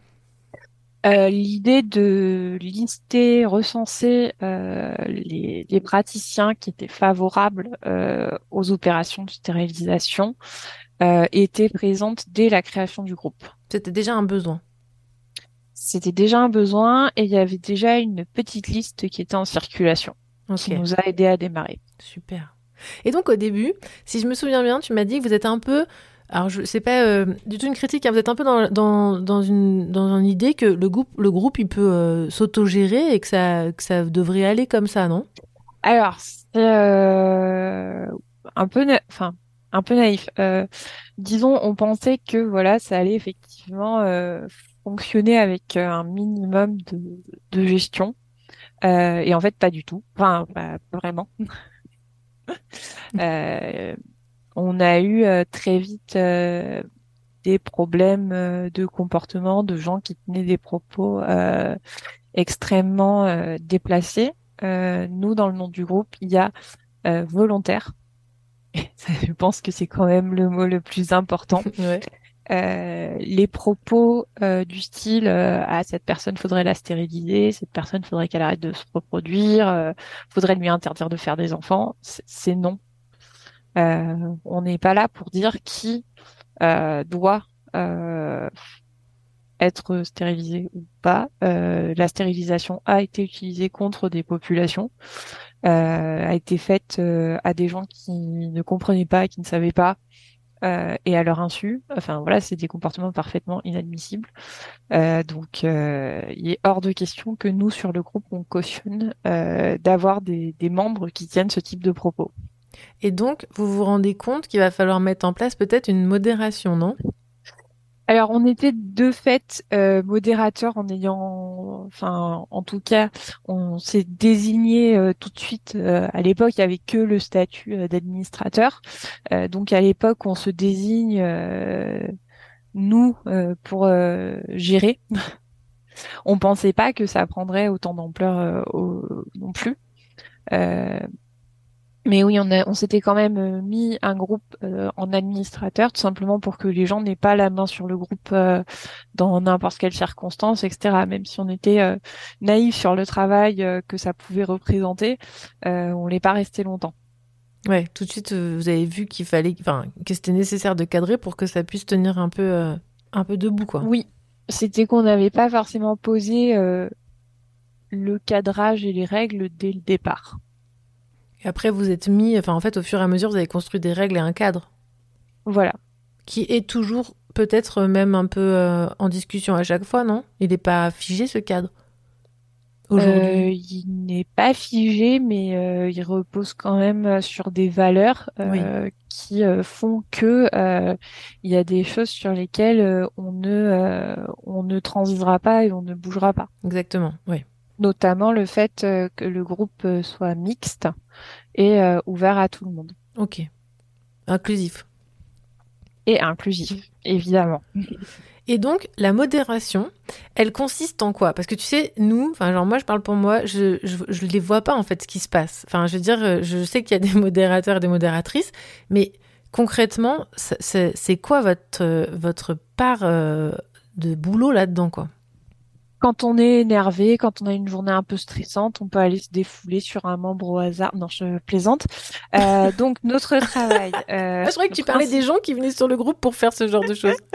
Euh, L'idée de lister, recenser euh, les, les praticiens qui étaient favorables euh, aux opérations de stérilisation euh, était présente dès la création du groupe. C'était déjà un besoin. C'était déjà un besoin et il y avait déjà une petite liste qui était en circulation, qui Ok. nous a aidé à démarrer. Super. Et donc au début, si je me souviens bien, tu m'as dit que vous êtes un peu, alors je c'est pas euh, du tout une critique, hein, vous êtes un peu dans, dans, dans une dans une idée que le groupe le groupe il peut euh, s'autogérer et que ça que ça devrait aller comme ça, non? Alors, c'est euh, un peu, enfin, un peu naïf. Euh, disons, on pensait que voilà, ça allait effectivement euh, fonctionner avec euh, un minimum de, de gestion, et en fait, pas du tout. Enfin, pas vraiment. Euh, on a eu euh, très vite euh, des problèmes euh, de comportement de gens qui tenaient des propos euh, extrêmement euh, déplacés. Euh, nous, dans le nom du groupe, il y a euh, volontaire. Je pense que c'est quand même le mot le plus important. Euh, les propos euh, du style euh, ah cette personne faudrait la stériliser, cette personne faudrait qu'elle arrête de se reproduire, euh, faudrait lui interdire de faire des enfants, c'est non. Euh, on n'est pas là pour dire qui euh, doit euh, être stérilisé ou pas. Euh, la stérilisation a été utilisée contre des populations, euh, a été faite euh, à des gens qui ne comprenaient pas, qui ne savaient pas, et à leur insu. Enfin voilà, c'est des comportements parfaitement inadmissibles. Donc il est hors de question que nous sur le groupe on cautionne d'avoir des, des membres qui tiennent ce type de propos. Et donc vous vous rendez compte qu'il va falloir mettre en place peut-être une modération, non? Alors, on était de fait euh, modérateur en ayant, enfin, en tout cas, on s'est désigné euh, tout de suite. euh, à l'époque, il y avait que le statut euh, d'administrateur. Donc, à l'époque, on se désigne nous pour gérer. on pensait pas que ça prendrait autant d'ampleur non plus. Mais oui, on, a, on s'était quand même euh, mis un groupe euh, en administrateur, tout simplement pour que les gens n'aient pas la main sur le groupe euh, dans n'importe quelle circonstance, etc. Même si on était euh, naïf sur le travail euh, que ça pouvait représenter, euh, on l'est pas resté longtemps. Ouais, tout de suite vous avez vu qu'il fallait, enfin que c'était nécessaire de cadrer pour que ça puisse tenir un peu euh, un peu debout, quoi. Oui, c'était qu'on n'avait pas forcément posé euh, le cadrage et les règles dès le départ. Et après vous êtes mis, enfin en fait au fur et à mesure vous avez construit des règles et un cadre. Voilà. Qui est toujours peut-être même un peu euh, en discussion à chaque fois, non? Il n'est pas figé ce cadre? Aujourd'hui? Euh, il n'est pas figé, mais euh, il repose quand même sur des valeurs qui font que il y a des choses sur lesquelles on ne on ne transigera pas et on ne bougera pas. Exactement, oui. Notamment le fait euh, que le groupe euh, soit mixte et euh, ouvert à tout le monde. Ok. Inclusif. Et inclusif, évidemment. Et donc, la modération, elle consiste en quoi? Parce que tu sais, nous, enfin, genre, moi, je parle pour moi, je, je, je les vois pas, en fait, ce qui se passe. Enfin, je veux dire, je sais qu'il y a des modérateurs et des modératrices, mais concrètement, c'est quoi votre, votre part euh, de boulot là-dedans, quoi? Quand on est énervé, quand on a une journée un peu stressante, on peut aller se défouler sur un membre au hasard. Non, je plaisante. Euh, donc notre travail. Euh, Ah, je croyais que tu parlais des gens qui venaient sur le groupe pour faire ce genre de choses.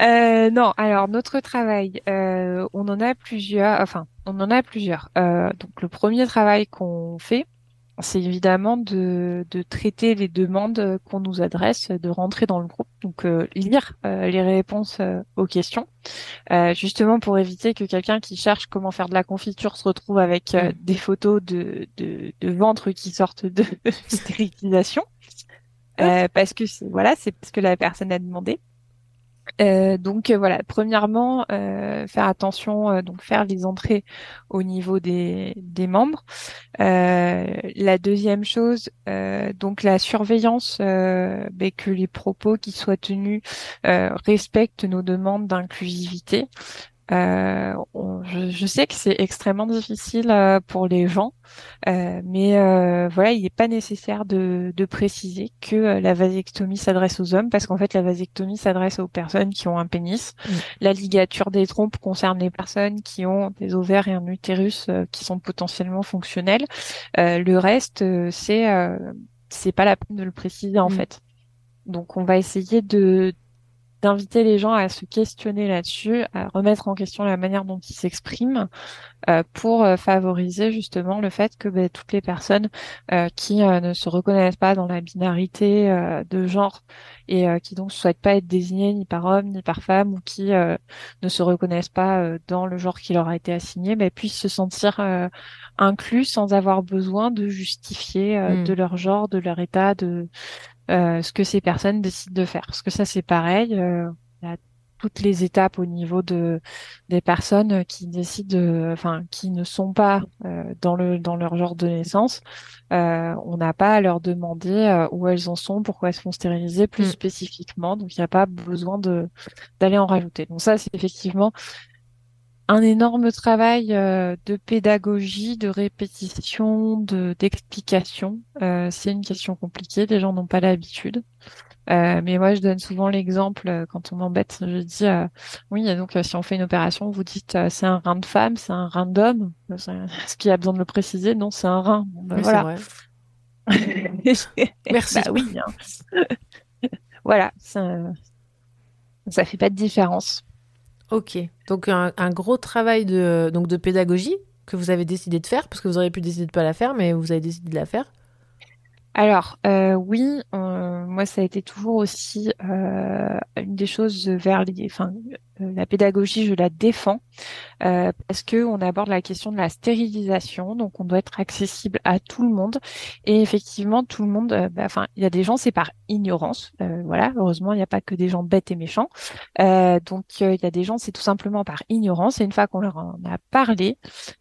Euh, non, alors notre travail, euh, on en a plusieurs. Enfin, on en a plusieurs. Euh, donc le premier travail qu'on fait, c'est évidemment de, de traiter les demandes qu'on nous adresse, de rentrer dans le groupe, donc euh, lire euh, les réponses euh, aux questions, euh, justement pour éviter que quelqu'un qui cherche comment faire de la confiture se retrouve avec euh, des photos de, de, de ventre qui sortent de stérilisation, Euh, parce que c'est- voilà, c'est parce que la personne a demandé. Euh, donc euh, voilà, premièrement, euh, faire attention, donc faire les entrées au niveau des, membres. La deuxième chose, donc la surveillance, ben, que les propos qui soient tenus respectent nos demandes d'inclusivité. Euh, on- je, je sais que c'est extrêmement difficile euh, pour les gens, euh, mais euh, voilà, il n'est pas nécessaire de, de préciser que euh, la vasectomie s'adresse aux hommes, parce qu'en fait, la vasectomie s'adresse aux personnes qui ont un pénis. La ligature des trompes concerne les personnes qui ont des ovaires et un utérus euh, qui sont potentiellement fonctionnels. Euh, le reste, euh, c'est euh, c'est pas la peine de le préciser en Mm. fait. Donc, on va essayer de d'inviter les gens à se questionner là-dessus, à remettre en question la manière dont ils s'expriment, euh, pour euh, favoriser justement le fait que ben, toutes les personnes euh, qui ne se reconnaissent pas dans la binarité de genre et qui donc souhaitent pas être désignées ni par homme ni par femme ou qui ne se reconnaissent pas dans le genre qui leur a été assigné, ben, puissent se sentir inclus sans avoir besoin de justifier euh, Mm. de leur genre, de leur état, de euh, ce que ces personnes décident de faire. Parce que ça, c'est pareil. euh, il y a toutes les étapes au niveau de des personnes qui décident, de- enfin, qui ne sont pas euh, dans le dans leur genre de naissance. Euh, on n'a pas à leur demander euh, où elles en sont, pourquoi elles se font stériliser plus Mm. spécifiquement. Donc, il n'y a pas besoin de d'aller en rajouter. Donc ça, c'est effectivement un énorme travail euh, de pédagogie, de répétition, de d'explication. Euh, c'est une question compliquée, les gens n'ont pas l'habitude. Euh, mais moi, je donne souvent l'exemple quand on m'embête. Je dis euh, oui, donc si on fait une opération, vous dites c'est un rein de femme, c'est un rein d'homme. Est-ce qu'il y a besoin de le préciser? Non, c'est un rein. Ben, Oui, voilà. vrai. Merci. Bah oui. hein. voilà, ça, ça fait pas de différence. Ok, donc un, gros travail de, donc de pédagogie que vous avez décidé de faire, parce que vous auriez pu décider de pas la faire, mais vous avez décidé de la faire. Alors euh, oui, moi ça a été toujours aussi euh, une des choses vers les, enfin euh, la pédagogie, je la défends parce que on aborde la question de la stérilisation, donc on doit être accessible à tout le monde. Et effectivement tout le monde, bah, enfin il y a des gens c'est par ignorance, voilà heureusement il n'y a pas que des gens bêtes et méchants, donc il y a des gens c'est tout simplement par ignorance. Et une fois qu'on leur en a parlé,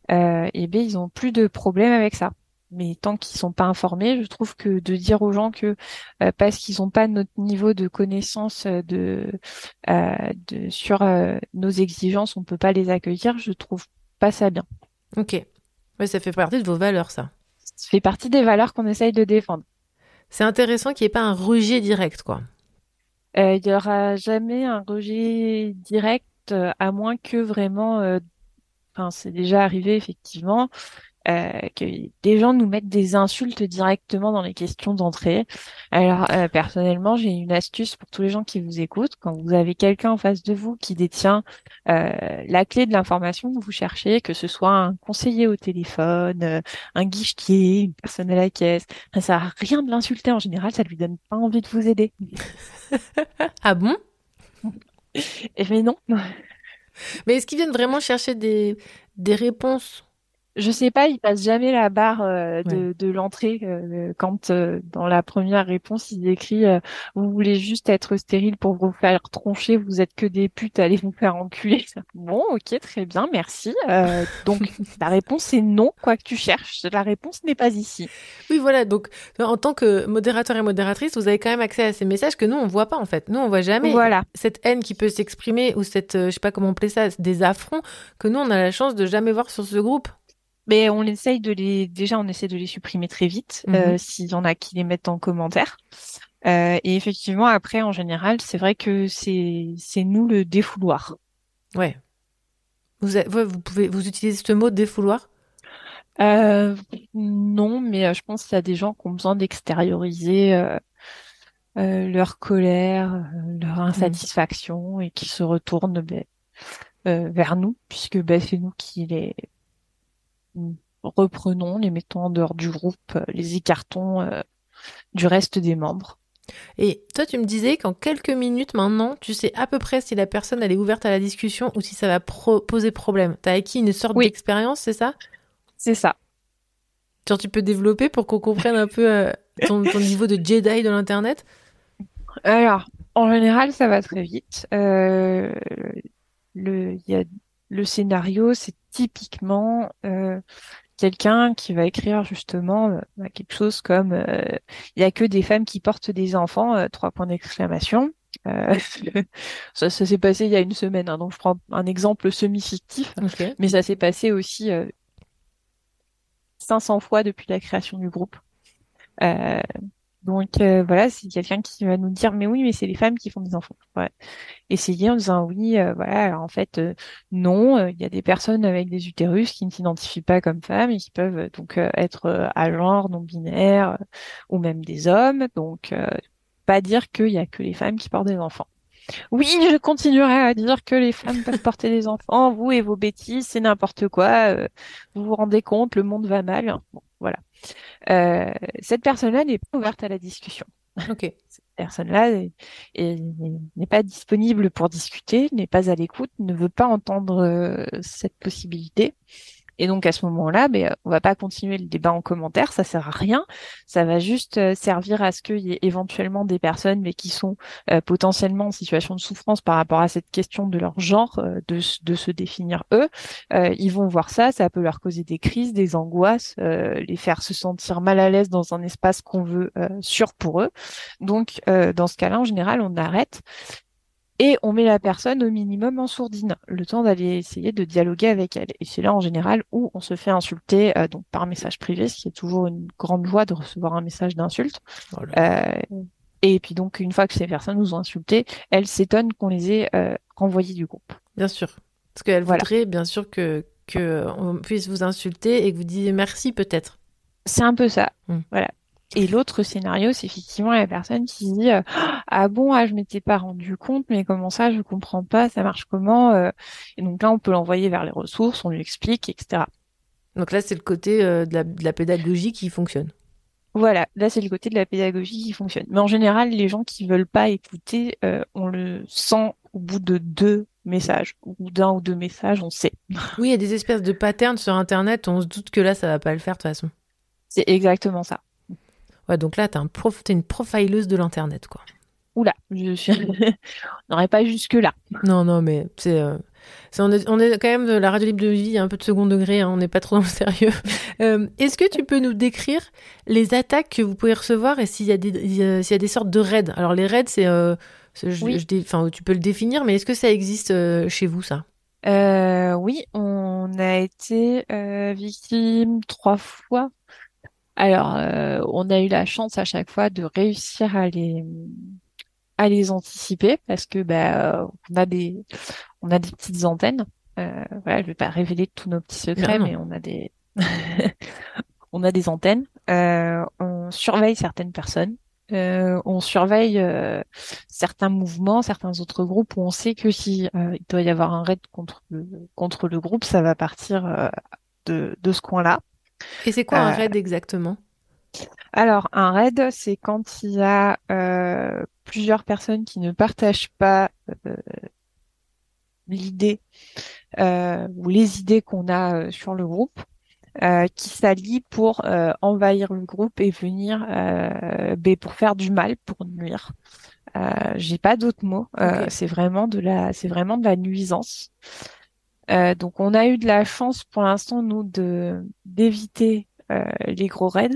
et ben ils ont plus de problème avec ça mais tant qu'ils sont pas informés, je trouve que de dire aux gens que euh, parce qu'ils n'ont pas notre niveau de connaissance euh, de, euh, de sur euh, nos exigences, on peut pas les accueillir, je trouve pas ça bien. Ok, ouais, ça fait partie de vos valeurs, ça. Ça fait partie des valeurs qu'on essaye de défendre. C'est intéressant qu'il n'y ait pas un rejet direct, quoi. Il y aura jamais un rejet direct, à moins que vraiment, enfin c'est déjà arrivé effectivement. Euh, que des gens nous mettent des insultes directement dans les questions d'entrée. Alors euh, personnellement, j'ai une astuce pour tous les gens qui vous écoutent. Quand vous avez quelqu'un en face de vous qui détient euh, la clé de l'information que vous cherchez, que ce soit un conseiller au téléphone, euh, un guichetier, une personne à la caisse, ça sert à rien de l'insulter en général, ça lui donne pas envie de vous aider. ah bon? Mais non. Mais est-ce qu'ils viennent vraiment chercher des, des réponses? Je sais pas, il passe jamais la barre euh, de, de l'entrée euh, quand euh, dans la première réponse il écrit euh, vous voulez juste être stérile pour vous faire troncher, vous êtes que des putes, allez vous faire enculer. Bon, ok, très bien, merci. Euh, donc la réponse est non, quoi que tu cherches. La réponse n'est pas ici. Oui, voilà. Donc, en tant que modérateur et modératrice, vous avez quand même accès à ces messages que nous, on voit pas, en fait. Nous, on voit jamais Voilà. cette haine qui peut s'exprimer ou cette, euh, je sais pas comment on appelle ça, des affronts que nous, on a la chance de jamais voir sur ce groupe. Mais on essaye de les, déjà, on essaie de les supprimer très vite, Mhm. euh, s'il y en a qui les mettent en commentaire. Euh, et effectivement, après, en général, c'est vrai que c'est, c'est nous le défouloir. Ouais. Vous, vous pouvez, vous utilisez ce mot défouloir? Euh, non, mais euh, je pense qu'il y a des gens qui ont besoin d'extérioriser euh, euh, leur colère, leur insatisfaction et qui se retournent ben, euh, vers nous, puisque ben, c'est nous qui les reprenons, les mettons en dehors du groupe, euh, les écartons euh, du reste des membres. Et toi, tu me disais qu'en quelques minutes maintenant, tu sais à peu près si la personne elle est ouverte à la discussion ou si ça va pro- poser problème. T'as acquis une sorte d'expérience, c'est ça? C'est ça. Genre, tu peux développer pour qu'on comprenne un peu euh, ton, ton niveau de Jedi de l'internet? Alors, en général, ça va très vite. Euh, le, y a, le scénario, c'est typiquement euh, quelqu'un qui va écrire justement euh, bah, quelque chose comme euh, il y a que des femmes qui portent des enfants, euh, trois points d'exclamation. Euh, ça, ça s'est passé il y a une semaine, hein, donc je prends un exemple semi-fictif, mais ça s'est passé aussi euh, 500 fois depuis la création du groupe. Euh, donc euh, voilà, c'est quelqu'un qui va nous dire mais oui mais c'est les femmes qui font des enfants. Ouais. Essayer en disant oui euh, voilà alors en fait euh, non euh, il y a des personnes avec des utérus qui ne s'identifient pas comme femmes et qui peuvent donc être à genre non binaire ou même des hommes donc pas dire qu'il y a que les femmes qui portent des enfants. Oui, je continuerai à dire que les femmes peuvent porter des enfants, vous et vos bêtises, c'est n'importe quoi. euh, vous vous rendez compte, le monde va mal. Bon, voilà. Euh, cette personne-là n'est pas ouverte à la discussion. Ok. Cette personne-là est- est- n'est pas disponible pour discuter, n'est pas à l'écoute, ne veut pas entendre euh, cette possibilité. Et donc à ce moment-là, ben, on va pas continuer le débat en commentaire, ça sert à rien. Ça va juste euh, servir à ce qu'il y ait éventuellement des personnes, mais qui sont euh, potentiellement en situation de souffrance par rapport à cette question de leur genre, euh, de, se définir eux. Euh, ils vont voir ça, ça peut leur causer des crises, des angoisses, euh, les faire se sentir mal à l'aise dans un espace qu'on veut euh, sûr pour eux. Donc euh, dans ce cas-là, en général, on arrête et on met la personne au minimum en sourdine, le temps d'aller essayer de dialoguer avec elle. Et c'est là en général où on se fait insulter euh, donc par message privé, ce qui est toujours une grande joie de recevoir un message d'insulte. Euh, et puis donc une fois que ces personnes nous ont insultés, elles s'étonnent qu'on les ait euh, renvoyées du groupe. Bien sûr. Parce qu'elle Voilà. voudrait bien sûr que, que on puisse vous insulter et que vous disiez merci peut-être. C'est un peu ça. Hmm. Voilà. Et l'autre scénario, c'est effectivement la personne qui se dit euh, ah bon ah je m'étais pas rendu compte mais comment ça je comprends pas ça marche comment euh? Et donc là on peut l'envoyer vers les ressources on lui explique etc Donc là, c'est le côté euh, de, la, de la pédagogie qui fonctionne. voilà là c'est le côté de la pédagogie qui fonctionne mais en général les gens qui veulent pas écouter on le sent au bout de deux messages ou d'un ou deux messages on sait Oui, il y a des espèces de patterns sur Internet. On se doute que là, ça va pas le faire de toute façon. c'est exactement ça Ouais, donc là, t'es un prof, t'es une profileuse de l'Internet, quoi. oula je suis on n'aurait pas jusque là Non, non, mais c'est, euh, on, est, on est quand même de la radio libre de vie, un peu de second degré, hein, on n'est pas trop dans le sérieux. Euh, est-ce que tu peux nous décrire les attaques que vous pouvez recevoir et s'il y a des, y a- sortes de raids? Alors les raids, c'est, euh, Oui. tu peux le définir, mais est-ce que ça existe euh, chez vous, ça? Oui, on a été victime trois fois. Alors, euh, on a eu la chance à chaque fois de réussir à les à les anticiper parce que bah on a des on a des petites antennes. Euh, voilà, je vais pas révéler tous nos petits secrets, Non, non. mais on a des on a des antennes. Euh, on surveille certaines personnes. Euh, on surveille euh, certains mouvements, certains autres groupes où on sait que si euh, il doit y avoir un raid contre le, contre le groupe, ça va partir euh, de, de ce coin-là. Et c'est quoi un Euh, raid exactement? Alors, un raid, c'est quand il y a euh, plusieurs personnes qui ne partagent pas euh, l'idée euh, ou les idées qu'on a euh, sur le groupe, euh, qui s'allient pour euh, envahir le groupe et venir euh, ben, pour faire du mal, pour nuire. Euh, j'ai pas d'autres mots. Euh, c'est vraiment de la, c'est vraiment de la nuisance. Euh, donc, on a eu de la chance pour l'instant nous de d'éviter euh, les gros raids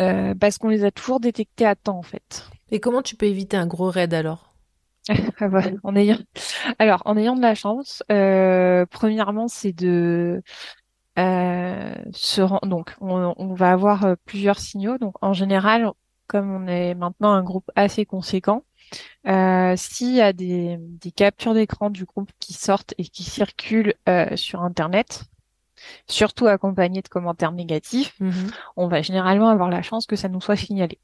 euh, parce qu'on les a toujours détectés à temps en fait. Et comment tu peux éviter un gros raid alors? Ah bah, en ayant, alors en ayant de la chance, premièrement c'est de se ren- donc on, on va avoir plusieurs signaux. Donc en général, comme on est maintenant un groupe assez conséquent, euh, s'il y a des, des captures d'écran du groupe qui sortent et qui circulent euh, sur Internet, surtout accompagnées de commentaires négatifs, Mhm. on va généralement avoir la chance que ça nous soit signalé.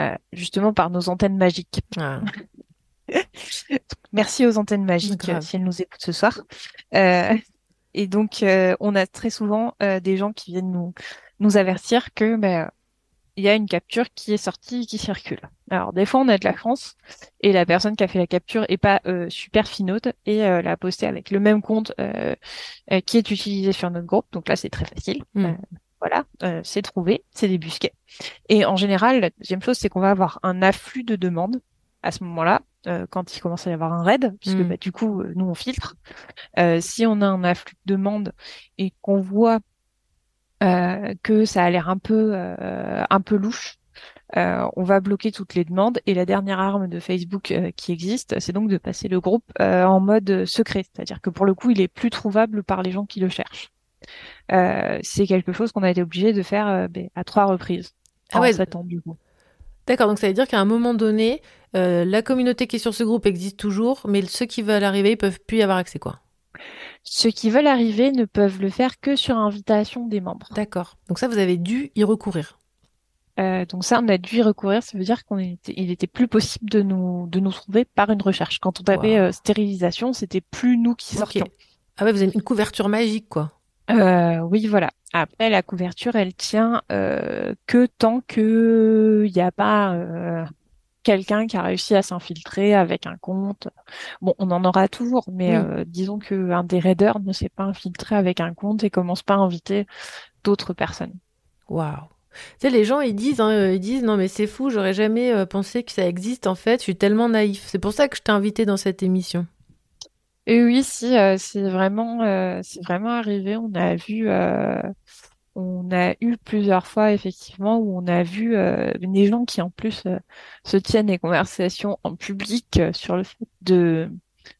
Euh, justement par nos antennes magiques. Ah. Merci aux antennes magiques si elles nous écoutent ce soir. Euh, et donc, on a très souvent des gens qui viennent nous, nous avertir que ben, il y a une capture qui est sortie et qui circule. Alors, des fois, on a de la chance et la personne qui a fait la capture est pas euh, super finaude et euh, l'a postée avec le même compte euh, euh, qui est utilisé sur notre groupe. Donc là, c'est très facile. Mm. Euh, voilà, euh, c'est trouvé, c'est débusqué. Et en général, la deuxième chose, c'est qu'on va avoir un afflux de demandes à ce moment-là, euh, quand il commence à y avoir un raid, puisque Mm. bah, du coup, nous, on filtre. Euh, si on a un afflux de demandes et qu'on voit que ça a l'air un peu, euh, un peu louche, euh, on va bloquer toutes les demandes. Et la dernière arme de Facebook euh, qui existe, c'est donc de passer le groupe euh, en mode secret, c'est-à-dire que pour le coup, il est plus trouvable par les gens qui le cherchent. Euh, c'est quelque chose qu'on a été obligé de faire euh, ben, à trois reprises. Ah ouais. D'accord, donc ça veut dire qu'à un moment donné, euh, la communauté qui est sur ce groupe existe toujours, mais ceux qui veulent arriver, ils peuvent plus y avoir accès, quoi. Ceux qui veulent arriver ne peuvent le faire que sur invitation des membres. D'accord. Donc ça, vous avez dû y recourir. Euh, donc ça, on a dû y recourir. Ça veut dire qu'on était, il était plus possible de nous de nous trouver par une recherche. Quand on tapait euh, stérilisation, c'était plus nous qui sortions. Ah ouais, vous avez une couverture magique, quoi. Euh, oui, voilà. Après, la couverture, elle tient que tant que il n'y a pas quelqu'un qui a réussi à s'infiltrer avec un compte. Bon, on en aura toujours, mais Oui. euh, disons que un des raiders ne s'est pas infiltré avec un compte et commence pas à inviter d'autres personnes. Waouh. Tu sais, les gens, ils disent, hein, ils disent, non mais c'est fou, j'aurais jamais euh, pensé que ça existe. En fait, je suis tellement naïf. C'est pour ça que je t'ai invité dans cette émission. Et oui, si, euh, c'est vraiment, euh, c'est vraiment arrivé. On a vu, euh, on a eu plusieurs fois effectivement où on a vu euh, des gens qui en plus euh, se tiennent des conversations en public euh, sur le fait de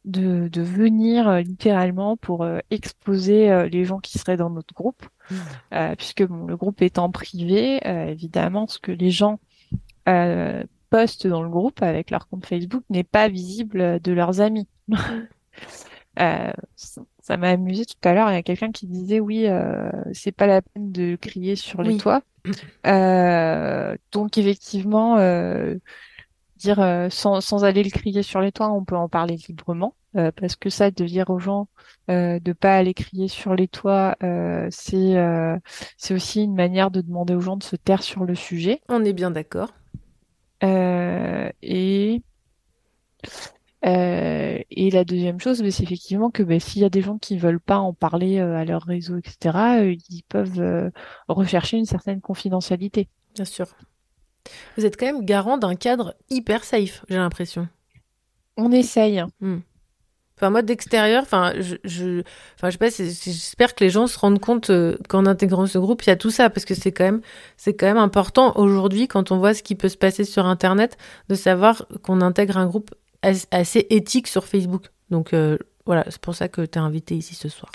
de, de venir euh, littéralement pour euh, exposer euh, les gens qui seraient dans notre groupe, Euh, puisque bon, le groupe étant privé, euh, évidemment, ce que les gens euh, postent dans le groupe avec leur compte Facebook n'est pas visible de leurs amis. Euh, ça m'a amusé tout à l'heure. Il y a quelqu'un qui disait oui, euh, c'est pas la peine de crier sur les Oui. toits. Euh, donc effectivement, euh, dire euh, sans, sans aller le crier sur les toits, on peut en parler librement. euh, parce que ça, de dire aux gens euh, de pas aller crier sur les toits, euh, c'est euh, c'est aussi une manière de demander aux gens de se taire sur le sujet. On est bien d'accord. Euh, et euh, et la deuxième chose, ben, c'est effectivement que ben, s'il y a des gens qui veulent pas en parler euh, à leur réseau, etc., euh, ils peuvent euh, rechercher une certaine confidentialité. Bien sûr. Vous êtes quand même garant d'un cadre hyper safe, j'ai l'impression. On essaye. Hmm. Enfin, moi, d'extérieur, enfin, je, je, enfin, je sais pas, j'espère que les gens se rendent compte qu'en intégrant ce groupe, il y a tout ça, parce que c'est quand même, c'est quand même important aujourd'hui, quand on voit ce qui peut se passer sur Internet, de savoir qu'on intègre un groupe assez éthique sur Facebook. Donc, euh, voilà, c'est pour ça que tu es invité ici ce soir.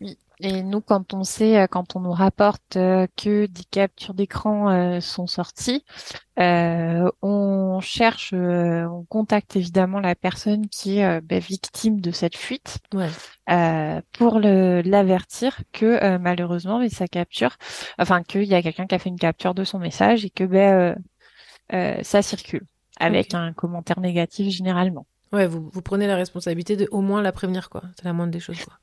Oui. Et nous, quand on sait, euh, quand on nous rapporte euh, que des captures d'écran euh, sont sorties, euh, on cherche, euh, on contacte évidemment la personne qui est euh, ben, victime de cette fuite Ouais. euh, pour l'avertir que euh, malheureusement, mais sa capture, enfin qu'il y a quelqu'un qui a fait une capture de son message et que euh, ça circule avec un commentaire négatif généralement. Ouais, vous, vous prenez la responsabilité de au moins la prévenir, quoi. C'est la moindre des choses, quoi.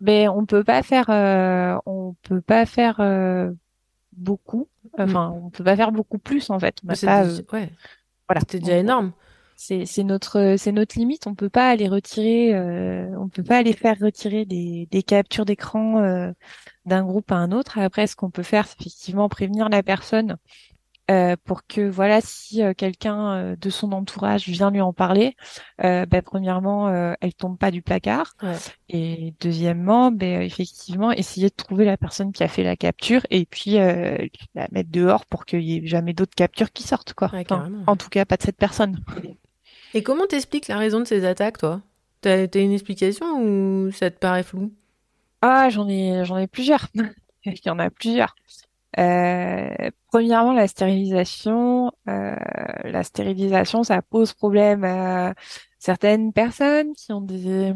Mais on peut pas faire, euh, on peut pas faire euh, beaucoup. Enfin, on peut pas faire beaucoup plus en fait. C'est déjà- euh, ouais. voilà. Déjà énorme. C'est c'est notre c'est notre limite. On peut pas aller retirer, euh, on peut pas aller faire retirer des des captures d'écran euh, d'un groupe à un autre. Après, ce qu'on peut faire, c'est effectivement prévenir la personne euh, pour que voilà, si euh, quelqu'un euh, de son entourage vient lui en parler, bah, premièrement, elle tombe pas du placard. Ouais. Et deuxièmement, ben, effectivement, essayer de trouver la personne qui a fait la capture et puis la mettre dehors pour qu'il y ait jamais d'autres captures qui sortent, quoi. Ouais, Enfin, carrément. en tout cas, pas de cette personne. Et comment t'expliques la raison de ces attaques, toi? T'as t'as une explication ou ça te paraît flou? Ah, j'en ai, j'en ai plusieurs. Il y en a plusieurs. Euh, premièrement, la stérilisation. Euh, la stérilisation, ça pose problème à certaines personnes qui ont des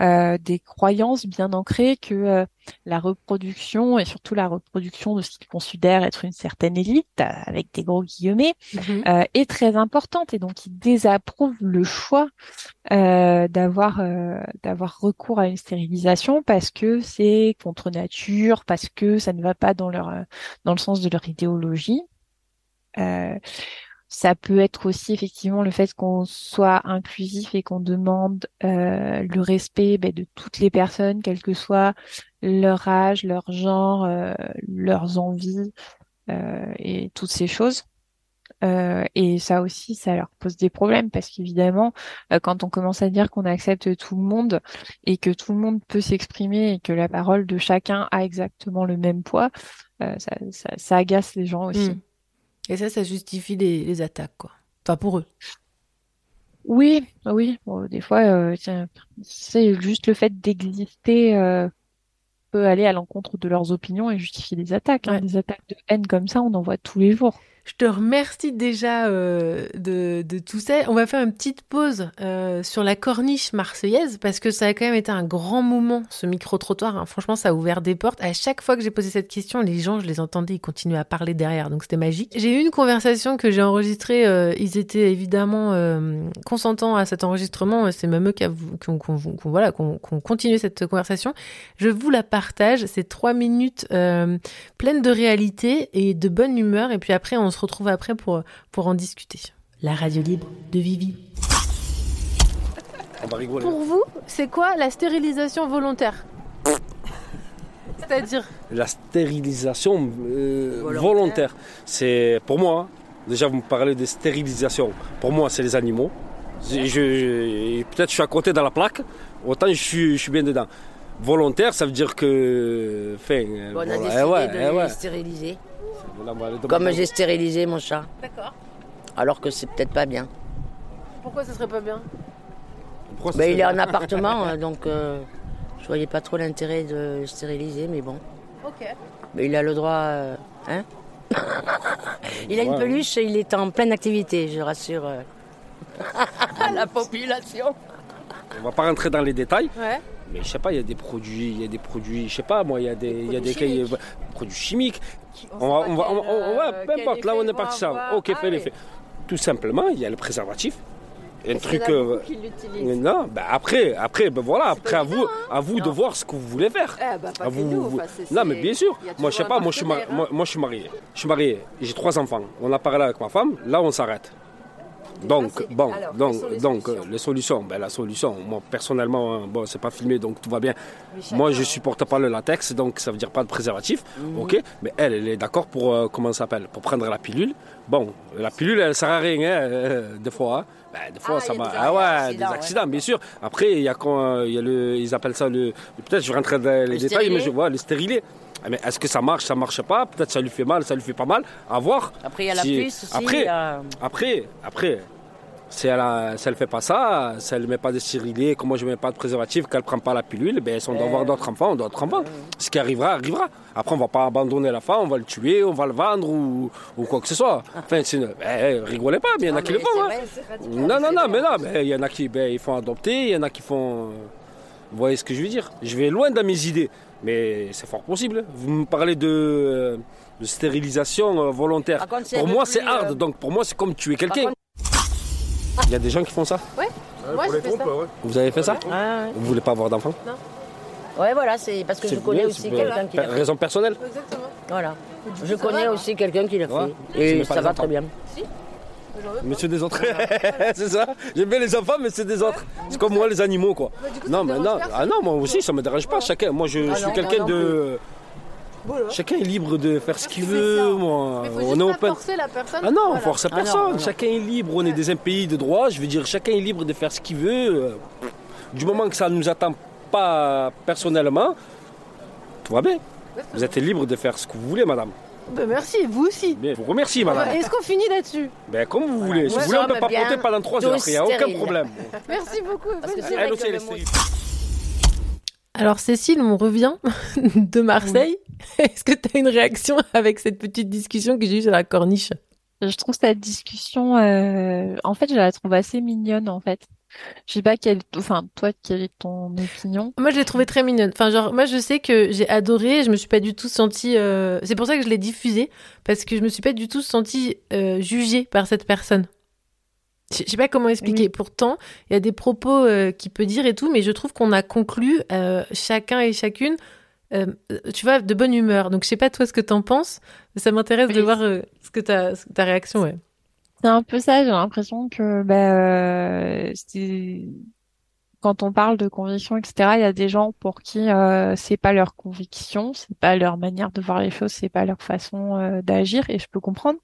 euh, des croyances bien ancrées que euh, la reproduction et surtout la reproduction de ce qu'ils considèrent être une certaine élite, euh, avec des gros guillemets, euh, est très importante et donc ils désapprouvent le choix euh, d'avoir euh, d'avoir recours à une stérilisation parce que c'est contre nature, parce que ça ne va pas dans leur dans le sens de leur idéologie. Ça peut être aussi effectivement le fait qu'on soit inclusif et qu'on demande euh, le respect ben, de toutes les personnes, quel que soit leur âge, leur genre, euh, leurs envies euh, et toutes ces choses. Euh, et ça aussi, ça leur pose des problèmes parce qu'évidemment, euh, quand on commence à dire qu'on accepte tout le monde et que tout le monde peut s'exprimer et que la parole de chacun a exactement le même poids, euh, ça, ça, ça agace les gens aussi. Mm. Et ça, ça justifie les, les attaques, quoi. Enfin, pour eux. Oui, oui. Bon, des fois, euh, c'est juste le fait d'exister euh, peut aller à l'encontre de leurs opinions et justifier des attaques. hein. Des attaques de haine comme ça, on en voit tous les jours. Je te remercie déjà euh, de, tout ça. On va faire une petite pause euh, sur la corniche marseillaise parce que ça a quand même été un grand moment, ce micro-trottoir. hein. Franchement, ça a ouvert des portes. À chaque fois que j'ai posé cette question, les gens, je les entendais, ils continuaient à parler derrière, donc c'était magique. J'ai eu une conversation que j'ai enregistrée. euh, ils étaient évidemment consentants à cet enregistrement. C'est même eux qui, ont, continué cette conversation. Je vous la partage. C'est trois minutes pleines de réalité et de bonne humeur. Et puis après, on se retrouve après pour, pour en discuter. La radio libre de Vivi. On va rigoler. Pour vous, c'est quoi la stérilisation volontaire? C'est-à-dire? La stérilisation euh, volontaire. c'est pour moi, hein, déjà vous me parlez de stérilisation, pour moi c'est les animaux. Je- je- Peut-être je suis à côté dans la plaque, autant je suis, je suis bien dedans. Volontaire, ça veut dire que. Enfin, euh, Bon, on a voilà, décidé eh ouais, de eh les ouais. stériliser. Comme j'ai stérilisé mon chat. D'accord. Alors que c'est peut-être pas bien. Pourquoi ce serait pas bien? Ben, il est en appartement, euh, donc euh, je voyais pas trop l'intérêt de le stériliser, mais bon. Ok. Mais il a le droit. euh, hein Il a une Ouais. peluche et il est en pleine activité, je rassure euh, la population. On va pas rentrer dans les détails. Ouais. Mais je sais pas, il y a des produits, il y a des produits, je sais pas moi, il y a des, il y a des produits chimiques. produits chimiques. On va, on va, on va- on va- euh, peu importe, là on est parti ça. Ok, Ah fais l'effet. Tout simplement, il y a le préservatif. Un truc. euh, non, ben après, après, ben voilà, après à vous, à vous de voir ce que vous voulez faire. Eh pas À nous, vous- enfin, non, mais bien sûr. Moi, je sais pas, moi je, suis moi, moi, je suis marié. Je suis marié, j'ai trois enfants. On a parlé avec ma femme, là on s'arrête. Donc, bon, alors, donc, les donc les solutions, ben, la solution, moi personnellement, hein, bon, c'est pas filmé donc tout va bien. Moi, je supporte pas le latex, donc ça veut dire pas de préservatif, Mhm. ok? Mais elle, elle est d'accord pour euh, comment ça s'appelle, pour prendre la pilule. Bon, la pilule, elle sert à rien, hein, euh, des fois. hein. Ben, des fois, Ah, ça il y a va. des Ah ouais, accidents, des ouais, accidents, bien sûr. Après, il y a quand, euh, il y a le, ils appellent ça le, peut-être je vais rentrer dans les Le détails, mais je vois le stérilet. Ah, Mais est-ce que ça marche, ça marche pas? Peut-être ça lui fait mal, ça lui fait pas mal. À voir. Après, il y a la Si- puce aussi. Après, après, si elle, elle fait pas ça, si elle ne met pas de stérilet, comme moi je ne mets pas de préservatif, qu'elle prend pas la pilule, ben, si on doit avoir d'autres enfants, d'autres enfants. Ce qui arrivera, arrivera. Après, on va pas abandonner la femme, on va le tuer, on va le vendre ou, ou quoi que ce soit. Enfin, ben, rigolez pas, mais il y en a qui le font. hein. Non, non, non, mais non, mais il y en a qui ben, ils font adopter, il y en a qui font. Vous voyez ce que je veux dire? Je vais loin dans mes idées, mais c'est fort possible. Vous me parlez de, euh, de stérilisation euh, volontaire. Contre, c'est pour moi, c'est hard, euh, donc pour moi, c'est comme tuer quelqu'un. Il y a des gens qui font ça Ouais. Moi, j'ai fait ça. Vous avez fait ça Ouais, ouais. Vous voulez pas avoir d'enfant Ouais, voilà, c'est parce que je connais aussi quelqu'un qui l'a fait. Raison personnelle Exactement. Voilà. Je connais aussi quelqu'un qui l'a Ouais. fait. Et ça les va très bien. Monsieur des autres. c'est ça J'aime bien les enfants, mais c'est des autres. C'est comme moi, les animaux, quoi. non, mais non. Ah non, moi aussi, ça me dérange pas. Chacun, moi, je, Ah suis non, quelqu'un moi Chacun est libre de faire ce qu'il veut, moi. Mais faut on juste est pas open. forcer la personne. Ah non, on Voilà. force Ah non, personne. non. Chacun est libre. On est dans un pays de droit. Je veux dire, chacun est libre de faire ce qu'il veut. Euh, Du moment que ça ne nous attend pas personnellement, tout va bien. Vous êtes libre de faire ce que vous voulez, madame. Ben, merci, vous aussi. Bien, je vous remercie, madame. Est-ce qu'on finit là-dessus? Ben, comme vous voulez. Si vous voulez, on peut porter pendant trois tous heures. Il n'y a aucun problème. Merci beaucoup. Parce que c'est Elle vrai aussi, que elle le est mot- stérile. Alors Cécile, on revient de Marseille. Est-ce que tu as une réaction avec cette petite discussion que j'ai eue sur la corniche? Je trouve cette discussion, euh, en fait, je la trouve assez mignonne, en fait. Je sais pas quelle, enfin, toi, quelle est ton opinion? Moi, je l'ai trouvée très mignonne. Enfin, genre, moi, je sais que j'ai adoré. Je me suis pas du tout sentie. euh, C'est pour ça que je l'ai diffusée parce que je me suis pas du tout sentie euh, jugée par cette personne. Je sais pas comment expliquer. Pourtant, il y a des propos euh, qu'il peut dire et tout, mais je trouve qu'on a conclu euh, chacun et chacune, euh, tu vois, de bonne humeur. Donc, je sais pas toi ce que t'en penses. mais Ça m'intéresse de voir ce que ta, ce- ta réaction. Ouais. C'est un peu ça, j'ai l'impression que bah, quand on parle de conviction, etc., il y a des gens pour qui euh, c'est pas leur conviction, c'est pas leur manière de voir les choses, c'est pas leur façon euh, d'agir, et je peux comprendre.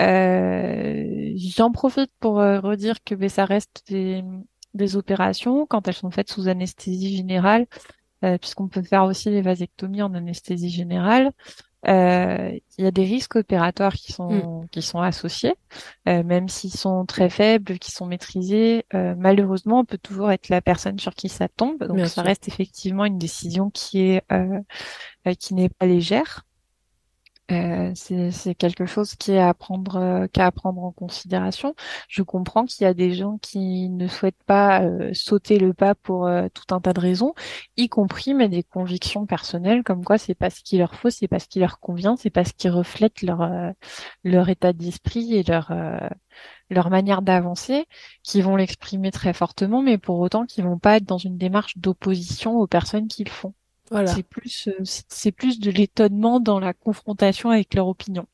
Euh, j'en profite pour euh, redire que ben, ça reste des, des opérations quand elles sont faites sous anesthésie générale, euh, puisqu'on peut faire aussi les vasectomies en anesthésie générale. Euh, il y a des risques opératoires qui sont qui sont associés, euh, même s'ils sont très faibles, qui sont maîtrisés. euh, malheureusement, on peut toujours être la personne sur qui ça tombe. Donc Bien ça sûr. reste effectivement une décision qui est euh, euh, qui n'est pas légère. Euh, c'est quelque chose qui est à prendre euh, prendre en considération. Je comprends qu'il y a des gens qui ne souhaitent pas euh, sauter le pas pour euh, tout un tas de raisons, y compris mais des convictions personnelles comme quoi c'est pas ce qu'il leur faut, c'est pas ce qui leur convient, c'est pas ce qui reflète leur leur état d'esprit et leur leur manière d'avancer, qui vont l'exprimer très fortement, mais pour autant qui vont pas être dans une démarche d'opposition aux personnes qui le font. Voilà. C'est plus, euh, c'est plus de l'étonnement dans la confrontation avec leur opinion.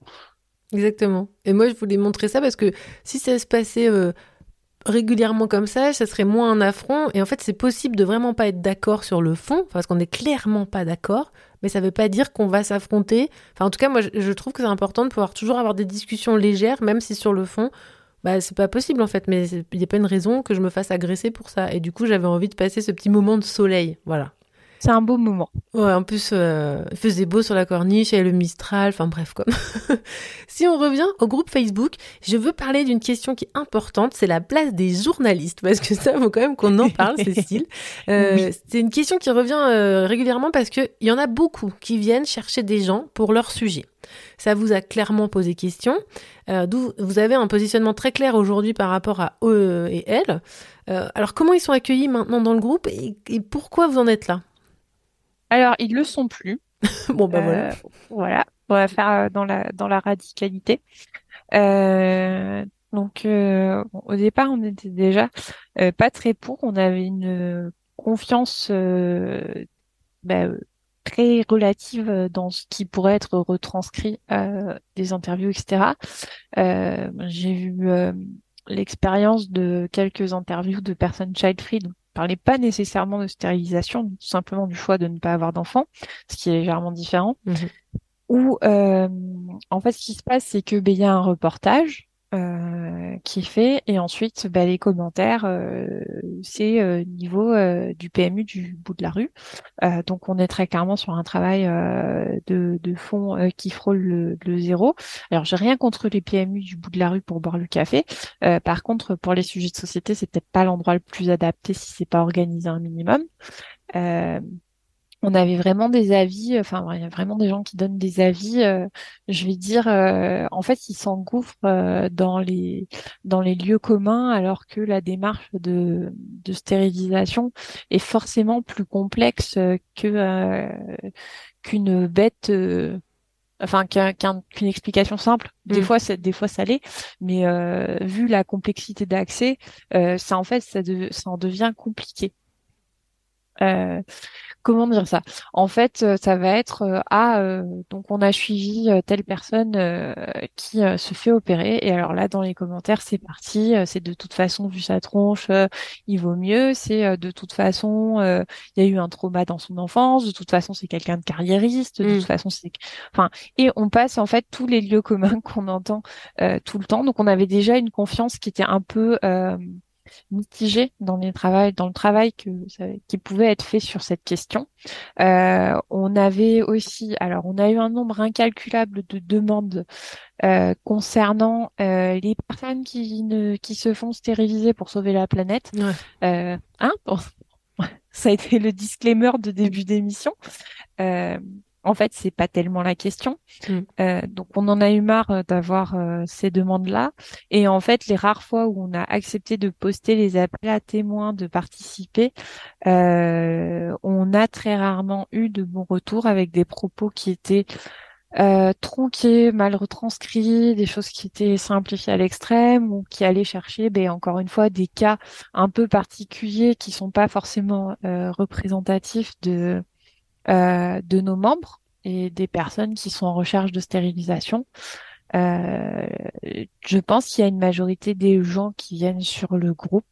Exactement. Et moi, je voulais montrer ça parce que si ça se passait euh, régulièrement comme ça, ça serait moins un affront. Et en fait, c'est possible de vraiment pas être d'accord sur le fond, parce qu'on n'est clairement pas d'accord, mais ça veut pas dire qu'on va s'affronter. Enfin, en tout cas, moi, je, je trouve que c'est important de pouvoir toujours avoir des discussions légères, même si sur le fond, bah, c'est pas possible en fait. Mais il n'y a pas une raison que je me fasse agresser pour ça. Et du coup, j'avais envie de passer ce petit moment de soleil. Voilà. C'est un beau moment. Ouais, en plus, euh, il faisait beau sur la corniche, il y avait le Mistral, enfin bref, quoi. si on revient au groupe Facebook, je veux parler d'une question qui est importante, c'est la place des journalistes, parce que ça, faut quand même qu'on en parle, Cécile. Euh, C'est une question qui revient euh, régulièrement parce qu'il y en a beaucoup qui viennent chercher des gens pour leur sujet. Ça vous a clairement posé question, euh, d'où vous avez un positionnement très clair aujourd'hui par rapport à eux et elles. Euh, alors, comment ils sont accueillis maintenant dans le groupe et, et pourquoi vous en êtes là? Alors, ils le sont plus. bon, bah voilà. Euh, voilà. On va faire euh, dans la dans la radicalité. Euh, donc, euh, bon, au départ, on était déjà euh, pas très pour. On avait une confiance euh, bah, très relative dans ce qui pourrait être retranscrit euh, des interviews, etc. Euh, j'ai vu euh, l'expérience de quelques interviews de personnes child-free, donc parlait pas nécessairement de stérilisation, tout simplement du choix de ne pas avoir d'enfant, ce qui est légèrement différent. Où euh, en fait, ce qui se passe, c'est que ben, il y a un reportage euh, qui est fait et ensuite ben, les commentaires, euh, c'est euh, niveau euh, du PMU du bout de la rue. Euh, donc on est très clairement sur un travail euh, de, de fond qui frôle le, le zéro. Alors j'ai rien contre les PMU du bout de la rue pour boire le café. Par contre, pour les sujets de société, c'est peut-être pas l'endroit le plus adapté si c'est pas organisé un minimum. Euh, on avait vraiment des avis, enfin il y a vraiment des gens qui donnent des avis, euh, je vais dire, euh, en fait ils s'engouffrent euh, dans les dans les lieux communs alors que la démarche de, de stérilisation est forcément plus complexe euh, que euh, qu'une bête euh, enfin qu'un- qu'un- qu'une explication simple. Des Mm. fois, c'est des fois ça l'est, mais euh, vu la complexité d'accès, euh, ça en fait ça, de- ça en devient compliqué. Euh, comment dire ça? En fait, euh, ça va être euh, ah euh, donc on a suivi euh, telle personne euh, qui euh, se fait opérer et alors là dans les commentaires c'est parti, euh, c'est de toute façon vu sa tronche, euh, il vaut mieux, c'est euh, de toute façon euh, il y a eu un trauma dans son enfance, de toute façon c'est quelqu'un de carriériste, de Mm. toute façon c'est enfin et on passe en fait tous les lieux communs qu'on entend euh, tout le temps. Donc on avait déjà une confiance qui était un peu euh, mitigée dans les travail, dans le travail que qui pouvait être fait sur cette question. Euh, on avait aussi, alors on a eu un nombre incalculable de demandes euh, concernant euh, les personnes qui ne qui se font stériliser pour sauver la planète. Euh, hein Bon, ça a été le disclaimer de début d'émission. En fait, c'est pas tellement la question. Euh, donc, on en a eu marre euh, d'avoir euh, ces demandes-là. Et en fait, les rares fois où on a accepté de poster les appels à témoins, de participer, euh, on a très rarement eu de bons retours avec des propos qui étaient euh, tronqués, mal retranscrits, des choses qui étaient simplifiées à l'extrême ou qui allaient chercher, ben, encore une fois, des cas un peu particuliers qui sont pas forcément euh, représentatifs de de nos membres et des personnes qui sont en recherche de stérilisation. Euh, je pense qu'il y a une majorité des gens qui viennent sur le groupe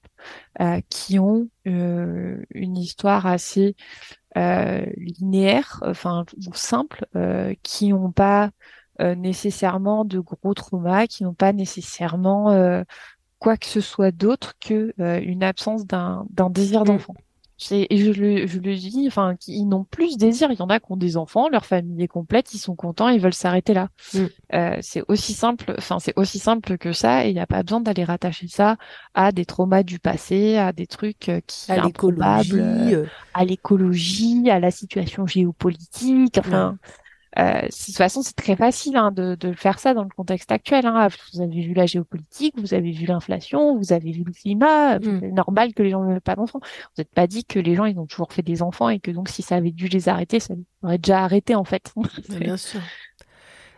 euh, qui ont euh, une histoire assez euh, linéaire, enfin ou simple, euh, qui n'ont pas euh, nécessairement de gros traumas, qui n'ont pas nécessairement euh, quoi que ce soit d'autre que euh, une absence d'un d'un désir d'enfant. C'est- Et je le, je le dis, enfin, ils n'ont plus ce désir. Il y en a qui ont des enfants, leur famille est complète, ils sont contents, ils veulent s'arrêter là. Euh, c'est aussi simple, enfin, c'est aussi simple que ça, et il n'y a pas besoin d'aller rattacher ça à des traumas du passé, à des trucs euh, qui À l'écologie, euh. à l'écologie, à la situation géopolitique. Enfin, euh, de toute façon, c'est très facile hein, de, de faire ça dans le contexte actuel. Hein. Vous avez vu la géopolitique, vous avez vu l'inflation, vous avez vu le climat. C'est normal que les gens ne veulent pas d'enfants. Vous n'êtes pas dit que les gens, ils ont toujours fait des enfants et que donc, si ça avait dû les arrêter, ça aurait déjà arrêté en fait. Bien sûr.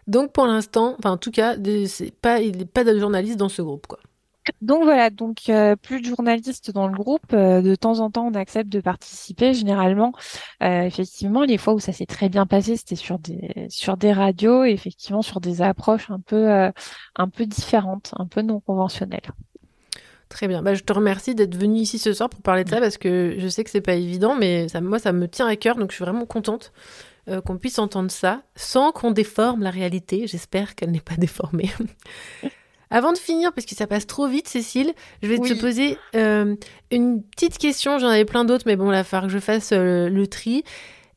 Donc pour l'instant, enfin en tout cas, des- c'est pas, il n'y a pas de journaliste dans ce groupe, quoi. Donc voilà, donc euh, plus de journalistes dans le groupe. Euh, de temps en temps, on accepte de participer. Généralement, euh, effectivement, les fois où ça s'est très bien passé, c'était sur des sur des radios, effectivement sur des approches un peu un peu différentes, un peu non conventionnelles. Très bien. Bah, je te remercie d'être venu ici ce soir pour parler de ça parce que je sais que c'est pas évident, mais ça, moi, ça me tient à cœur, donc je suis vraiment contente qu'on puisse entendre ça sans qu'on déforme la réalité. J'espère qu'elle n'est pas déformée. Avant de finir, parce que ça passe trop vite, Cécile, je vais te poser euh, une petite question. J'en avais plein d'autres, mais bon, il va falloir que je fasse euh, le tri.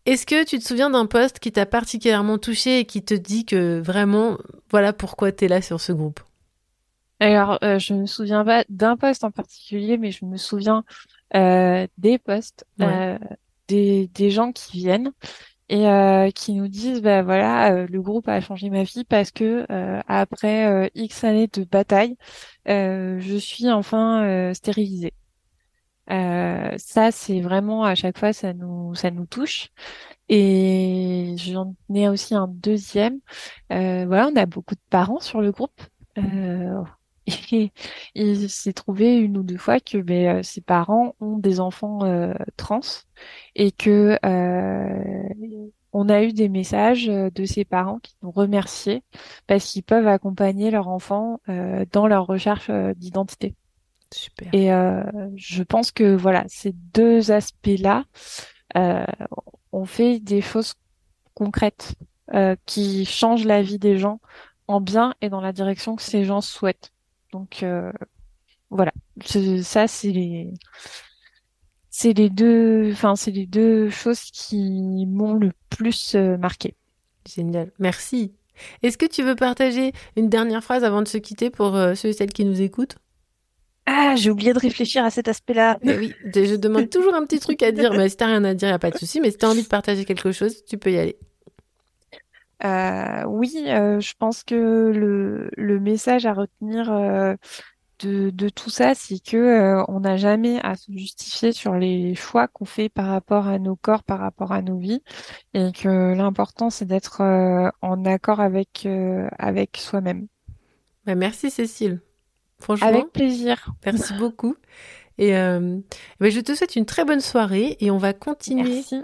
Est-ce que tu te souviens d'un poste qui t'a particulièrement touché et qui te dit que vraiment, voilà pourquoi tu es là sur ce groupe? Alors, euh, je me souviens pas d'un poste en particulier, mais je me souviens euh, des postes, Ouais. euh, des, des gens qui viennent et euh, qui nous disent, bah voilà, euh, le groupe a changé ma vie parce que euh, après euh, X années de bataille, euh, je suis enfin euh, stérilisée. Ça, c'est vraiment à chaque fois, ça nous, ça nous touche. Et j'en ai aussi un deuxième. Voilà, on a beaucoup de parents sur le groupe. Et il s'est trouvé une ou deux fois que ben, euh, ses parents ont des enfants euh, trans et que euh, on a eu des messages de ses parents qui nous remerciaient parce qu'ils peuvent accompagner leur enfant euh, dans leur recherche d'identité. Super. Et euh, je pense que voilà, ces deux aspects-là, euh, on fait des choses concrètes euh, qui changent la vie des gens en bien et dans la direction que ces gens souhaitent. Donc euh, voilà, ça c'est les c'est les deux enfin c'est les deux choses qui m'ont le plus euh, marqué. Génial, merci. Est-ce que tu veux partager une dernière phrase avant de se quitter pour euh, ceux et celles qui nous écoutent? Ah, j'ai oublié de réfléchir à cet aspect-là. Mais oui, je je demande toujours un petit truc à dire, mais si t'as rien à dire, y a pas de souci. Mais si t'as envie de partager quelque chose, tu peux y aller. Euh, oui, euh, je pense que le, le message à retenir euh, de, de tout ça, c'est que euh, on n'a jamais à se justifier sur les choix qu'on fait par rapport à nos corps, par rapport à nos vies, et que l'important c'est d'être euh, en accord avec euh, avec soi-même. Bah, merci Cécile. Franchement, Avec plaisir. Merci beaucoup. Et euh, bah, je te souhaite une très bonne soirée et on va continuer Merci.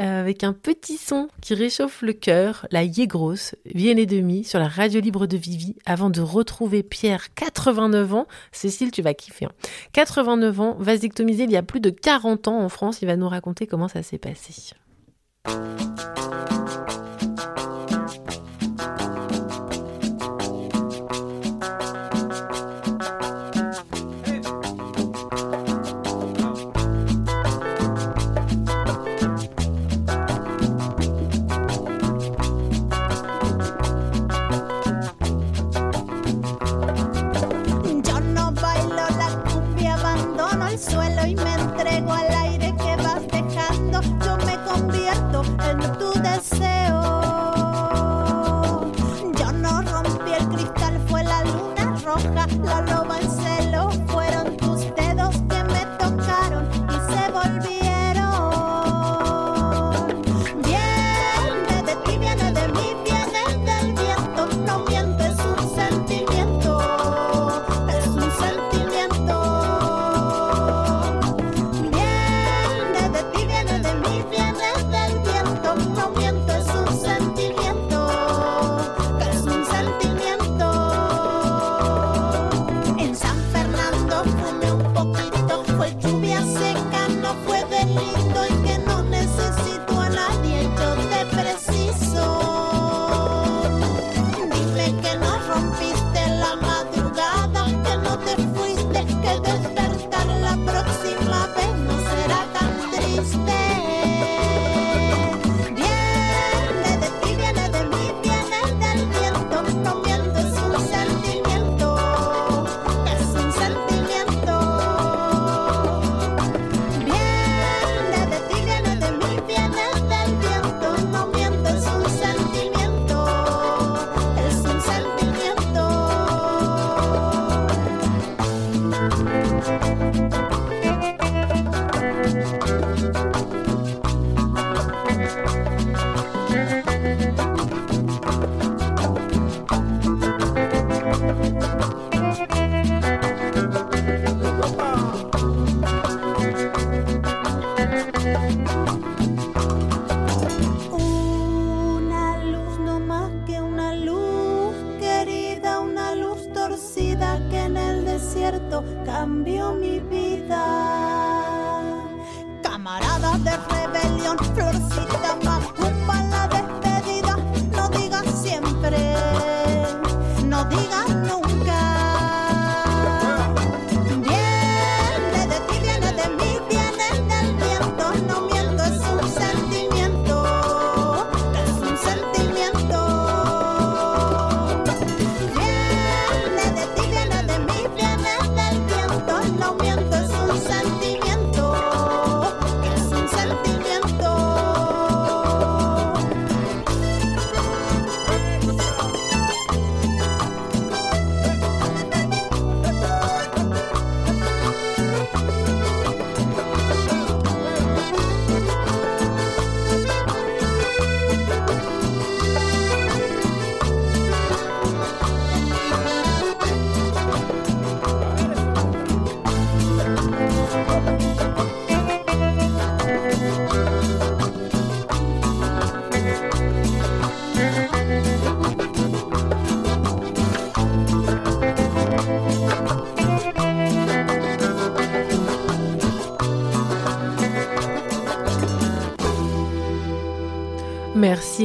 Euh, avec un petit son qui réchauffe le cœur, la Yégros, Vienne et demi, sur la radio libre de Vivi, avant de retrouver Pierre, 89 ans. Cécile, tu vas kiffer. hein. 89 ans, vasectomisé il y a plus de 40 ans en France. Il va nous raconter comment ça s'est passé.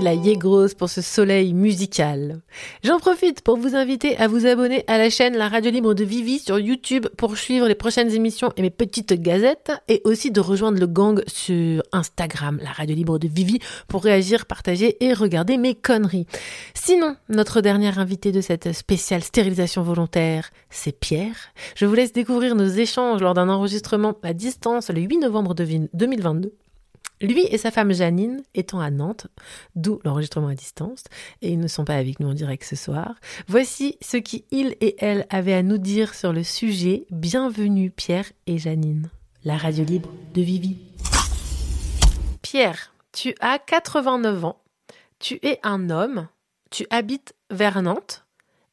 La Yegros pour ce soleil musical. J'en profite pour vous inviter à vous abonner à la chaîne La Radio Libre de Vivi sur YouTube pour suivre les prochaines émissions et mes petites gazettes et aussi de rejoindre le gang sur Instagram, La Radio Libre de Vivi pour réagir, partager et regarder mes conneries. Sinon, notre dernier invité de cette spéciale stérilisation volontaire, c'est Pierre. Je vous laisse découvrir nos échanges lors d'un enregistrement à distance le 8 novembre de 2022. Lui et sa femme Janine étant à Nantes, d'où l'enregistrement à distance, et ils ne sont pas avec nous en direct ce soir. Voici ce qu'ils et elle avaient à nous dire sur le sujet. Bienvenue Pierre et Janine, la radio libre de Vivi. Pierre, tu as 89 ans, tu es un homme, tu habites vers Nantes,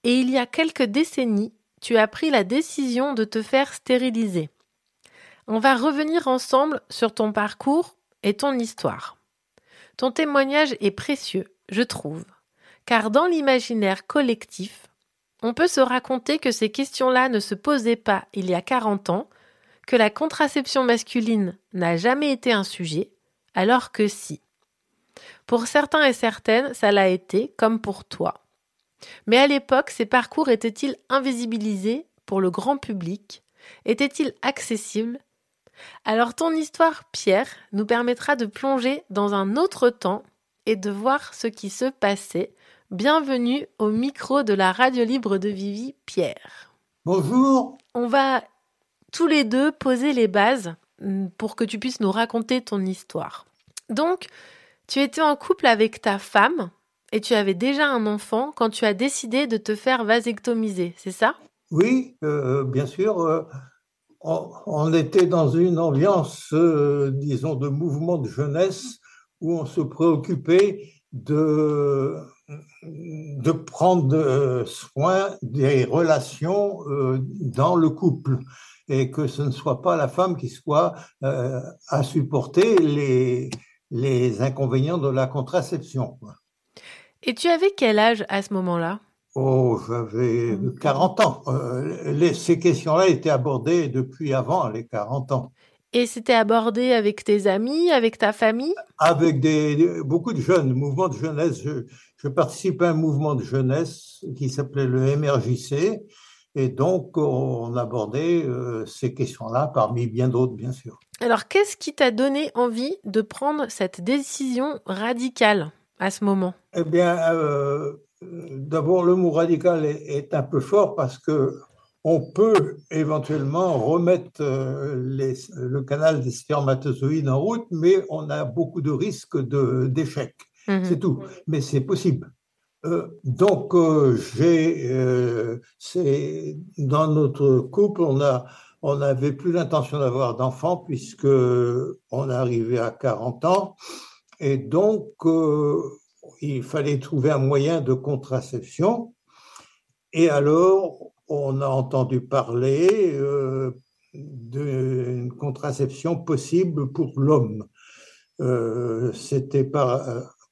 et il y a quelques décennies, tu as pris la décision de te faire stériliser. On va revenir ensemble sur ton parcours et ton histoire. Ton témoignage est précieux, je trouve, car dans l'imaginaire collectif, on peut se raconter que ces questions-là ne se posaient pas il y a 40 ans, que la contraception masculine n'a jamais été un sujet, alors que si. Pour certains et certaines, ça l'a été, comme pour toi. Mais à l'époque, ces parcours étaient-ils invisibilisés pour le grand public? Étaient-ils accessibles alors ton histoire, Pierre, nous permettra de plonger dans un autre temps et de voir ce qui se passait. Bienvenue au micro de la radio libre de Vivi, Pierre. Bonjour. On va tous les deux poser les bases mm, pour que tu puisses nous raconter ton histoire. Donc, tu étais en couple avec ta femme et tu avais déjà un enfant quand tu as décidé de te faire vasectomiser, c'est ça? Oui, euh, bien sûr. Euh, on, était dans une ambiance, euh, disons, de mouvement de jeunesse où on se préoccupait de, prendre soin des relations euh, dans le couple et que ce ne soit pas la femme qui soit euh, à supporter les inconvénients de la contraception. Et tu avais quel âge à ce moment-là? Oh, j'avais 40 ans. Euh, ces questions-là étaient abordées depuis avant les 40 ans. Et c'était abordé avec tes amis, avec ta famille? Avec des, beaucoup de jeunes, mouvements de jeunesse. Je, je participais à un mouvement de jeunesse qui s'appelait le MRJC. Et donc, on abordait euh, ces questions-là parmi bien d'autres, bien sûr. Alors, qu'est-ce qui t'a donné envie de prendre cette décision radicale à ce moment? Eh bien, euh, D'abord, le mot radical est, un peu fort parce que on peut éventuellement remettre euh, le canal des spermatozoïdes en route, mais on a beaucoup de risques d'échec. Mhm. C'est tout. Mais c'est possible. Euh, donc, euh, j'ai, dans notre couple, on a, on n'avait plus l'intention d'avoir d'enfants puisque on est arrivé à 40 ans, et donc il fallait trouver un moyen de contraception. Et alors, on a entendu parler euh, d'une contraception possible pour l'homme. Euh, c'était par,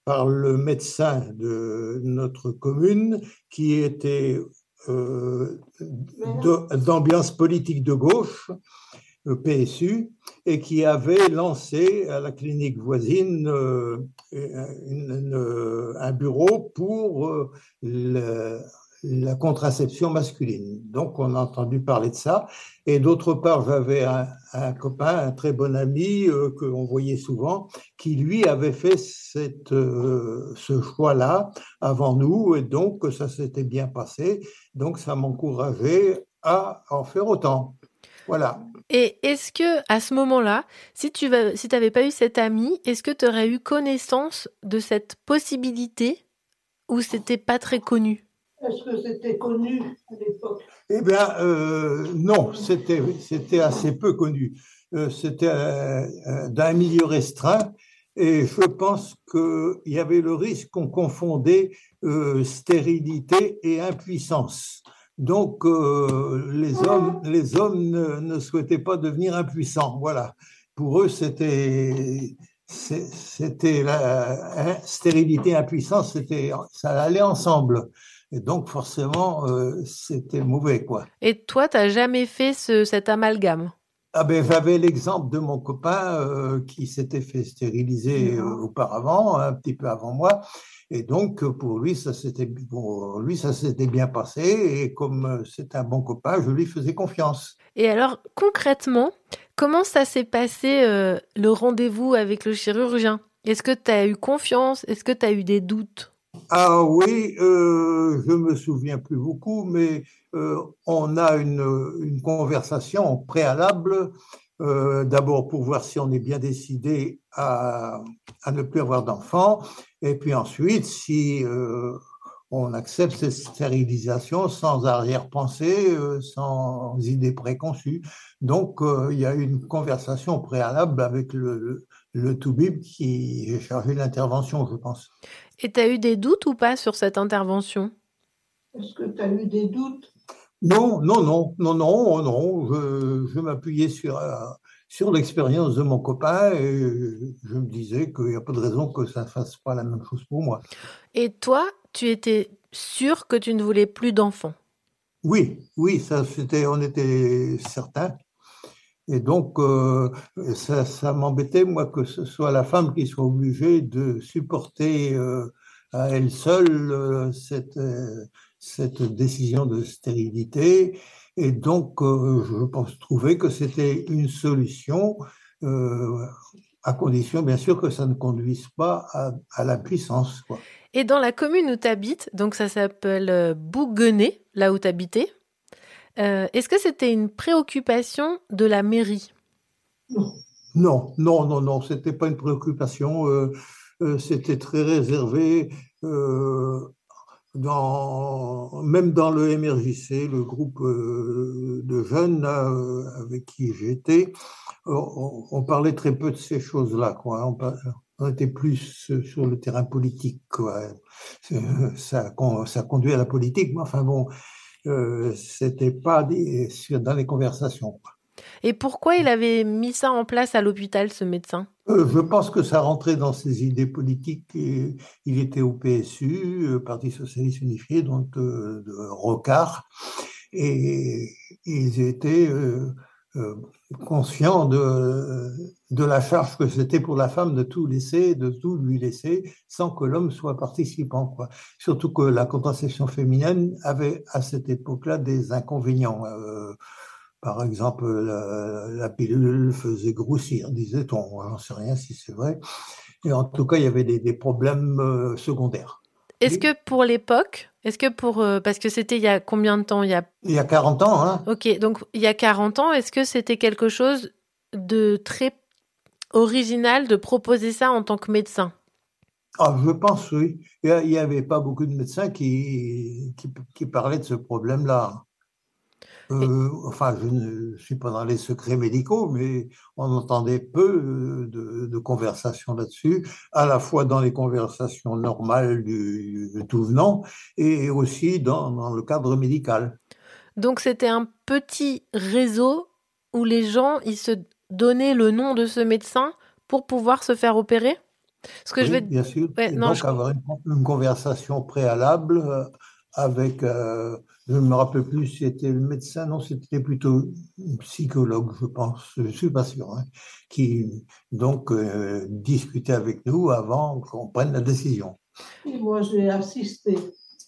par le médecin de notre commune qui était euh, d'ambiance politique de gauche PSU, et qui avait lancé à la clinique voisine euh, un bureau pour euh, la contraception masculine. Donc, on a entendu parler de ça. Et d'autre part, j'avais un, copain, un très bon ami euh, que qu'on voyait souvent, qui lui avait fait cette, ce choix-là avant nous, et donc ça s'était bien passé. Donc, ça m'encourageait à en faire autant. Voilà. Et est-ce que à ce moment-là, si tu n'avais pas eu cet ami, est-ce que tu aurais eu connaissance de cette possibilité ou c'était pas très connu? Est-ce que c'était connu à l'époque? Eh bien, euh, non, c'était c'était assez peu connu. Euh, c'était euh, d'un milieu restreint. Et je pense qu'il y avait le risque qu'on confondait stérilité et impuissance. Donc, euh, les hommes, les hommes ne, souhaitaient pas devenir impuissants. Voilà. Pour eux, c'était, c'était la hein, stérilité, impuissance, c'était, ça allait ensemble. Et donc, forcément, euh, c'était mauvais, quoi. Et toi, tu n'as jamais fait ce, cet amalgame? Ah ben, j'avais l'exemple de mon copain euh, qui s'était fait stériliser euh, auparavant, un petit peu avant moi, et donc pour lui ça s'était pour lui ça s'était bien passé, et comme c'est un bon copain, je lui faisais confiance. Et alors, concrètement, comment ça s'est passé euh, le rendez-vous avec le chirurgien? Est-ce que tu as eu confiance? Est-ce que tu as eu des doutes? Ah oui, euh, je me souviens plus beaucoup, mais euh, on a une, une conversation préalable, euh, d'abord pour voir si on est bien décidé à, à ne plus avoir d'enfants, et puis ensuite si euh, on accepte cette stérilisation sans arrière-pensée, euh, sans idée préconçue. Donc euh, il y a eu une conversation préalable avec le, le, le toubib qui est chargé de l'intervention, je pense. Et tu as eu des doutes ou pas sur cette intervention? Est-ce que tu as eu des doutes? Non, non, non, non, non, non. Je, je m'appuyais sur, euh, sur l'expérience de mon copain et je me disais qu'il n'y a pas de raison que ça ne fasse pas la même chose pour moi. Et toi, tu étais sûr que tu ne voulais plus d'enfants? Oui, oui, ça c'était, on était certains. Et donc, euh, ça, ça m'embêtait, moi, que ce soit la femme qui soit obligée de supporter euh, à elle seule euh, cette, euh, cette décision de stérilité. Et donc, euh, je pense trouver que c'était une solution, euh, à condition, bien sûr, que ça ne conduise pas à, à la puissance. Quoi. Et dans la commune où tu habites, donc ça s'appelle euh, Bouguenais, là où tu habitais, euh, est-ce que c'était une préoccupation de la mairie? Non, non, non, non, c'était pas une préoccupation. c'était très réservé. Euh, même dans le MRJC, le groupe euh, de jeunes euh, avec qui j'étais, on, on parlait très peu de ces choses-là. Quoi. On, était plus sur le terrain politique. Euh, Ça, ça conduit à la politique, mais enfin bon, euh, c'était pas dans les conversations. Et pourquoi il avait mis ça en place à l'hôpital, ce médecin? Euh, je pense que ça rentrait dans ses idées politiques. Il était au PSU, euh, Parti Socialiste Unifié, donc de, de Rocard, et ils étaient euh, euh, conscients de, la charge que c'était pour la femme de tout laisser, de tout lui laisser, sans que l'homme soit participant. Surtout que la contraception féminine avait à cette époque-là des inconvénients. Euh, par exemple, la, la pilule faisait grossir, disait-on. J'en sais rien si c'est vrai. Et en tout cas, il y avait des, des problèmes euh, secondaires. Est-ce que pour l'époque, est-ce que pour... euh, parce que c'était il y a combien de temps il y a... Il y a 40 ans, hein Ok, donc il y a 40 ans, est-ce que c'était quelque chose de très original de proposer ça en tant que médecin? Ah, je pense, oui. Il n'y avait pas beaucoup de médecins qui, qui, qui parlaient de ce problème-là. Euh, enfin, je ne suis pas dans les secrets médicaux, mais on entendait peu euh, de, de conversations là-dessus, à la fois dans les conversations normales du, du tout venant et aussi dans, dans le cadre médical. Donc c'était un petit réseau où les gens, ils se donnaient le nom de ce médecin pour pouvoir se faire opérer? Ce que Oui, je vais... bien sûr. Ouais, Et non, donc je- avoir une, une conversation préalable euh, avec, euh, je ne me rappelle plus si c'était le médecin, non, c'était plutôt un psychologue, je pense, je ne suis pas sûr, hein, qui donc euh, discutait avec nous avant qu'on prenne la décision. Et moi, j'ai assisté.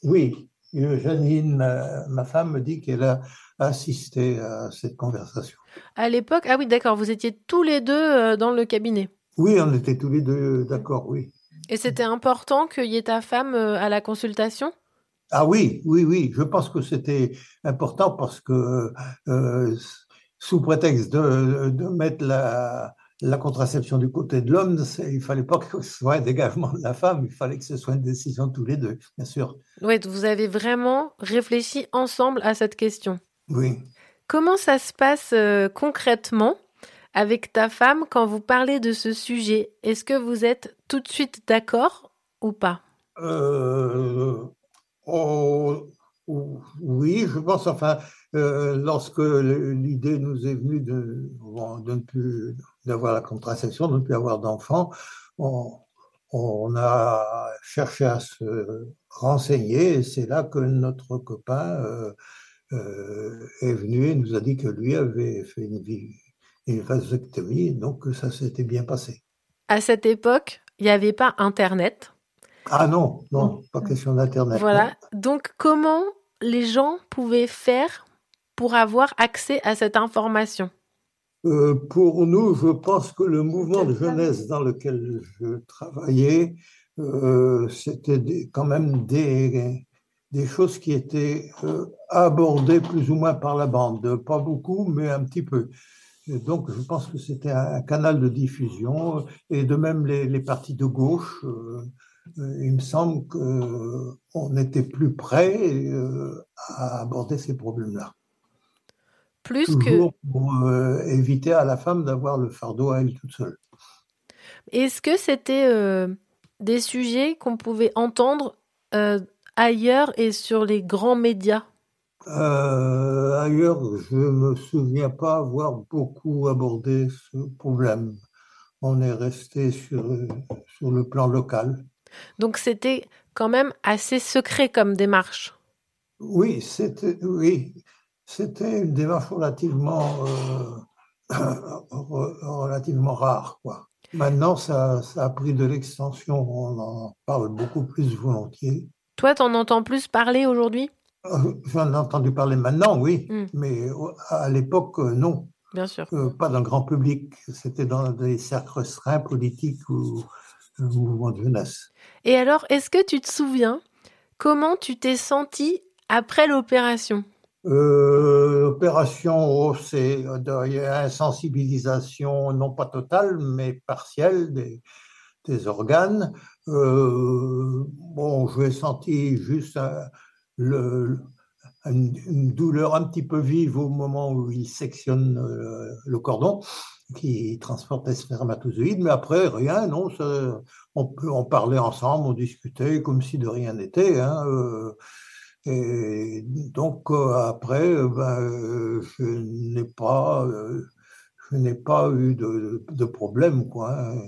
Oui, Janine, ma, ma femme, me dit qu'elle a assisté à cette conversation. À l'époque, ah oui, d'accord, vous étiez tous les deux euh, dans le cabinet. Oui, on était tous les deux d'accord, oui. Et c'était important qu'il y ait ta femme euh, à la consultation? Ah oui, oui, oui, je pense que c'était important parce que euh, sous prétexte de, de mettre la, la contraception du côté de l'homme, il fallait pas que ce soit un dégagement de la femme, il fallait que ce soit une décision de tous les deux, bien sûr. Oui, vous avez vraiment réfléchi ensemble à cette question. Oui. Comment ça se passe euh, concrètement avec ta femme quand vous parlez de ce sujet? Est-ce que vous êtes tout de suite d'accord ou pas? Euh, oh, oui, je pense, enfin, euh, lorsque l'idée nous est venue de, ne plus d'avoir la contraception, de ne plus avoir d'enfants, on, a cherché à se renseigner et c'est là que notre copain euh, euh, est venu et nous a dit que lui avait fait une, une vasectomie, donc ça s'était bien passé. À cette époque, il n'y avait pas Internet. Ah non, non, pas question d'Internet. Voilà. Donc, comment les gens pouvaient faire pour avoir accès à cette information? Euh, pour nous, je pense que le mouvement de jeunesse dans lequel je travaillais, euh, c'était quand même des, des choses qui étaient euh, abordées plus ou moins par la bande. Pas beaucoup, mais un petit peu. Et donc, je pense que c'était un, un canal de diffusion. Et de même, les, les partis de gauche, il me semble qu'on était plus prêt euh, à aborder ces problèmes-là. Plus Toujours pour euh, éviter à la femme d'avoir le fardeau à elle toute seule. que. Est-ce que c'était euh, des sujets qu'on pouvait entendre euh, ailleurs et sur les grands médias? Euh, ailleurs, je ne me souviens pas avoir beaucoup abordé ce problème. On est resté sur, sur le plan local. Donc, c'était quand même assez secret comme démarche. Oui, c'était oui, c'était une démarche relativement, euh, relativement rare, quoi. Maintenant, ça, ça a pris de l'extension. On en parle beaucoup plus volontiers. Toi, t'en entends plus parler aujourd'hui? Euh, J'en ai entendu parler maintenant, oui, Mm. mais au- à l'époque, euh, non. Bien sûr. Euh, pas dans le grand public. C'était dans des cercles restreints politiques ou euh, mouvements de jeunesse. Et alors, est-ce que tu te souviens comment tu t'es senti après l'opération? Euh, L'opération, oh, c'est euh, une sensibilisation non pas totale, mais partielle des, des organes. Euh, bon, j'ai senti juste un- le, une, une douleur un petit peu vive au moment où il sectionne euh, le cordon qui transporte les spermatozoïdes, mais après, rien, non, ça- on, peut, on parlait ensemble, on discutait comme si de rien n'était. hein, euh, et donc euh, après, euh, ben, euh, je n'ai pas, euh, je n'ai pas eu de, de problème, quoi. hein.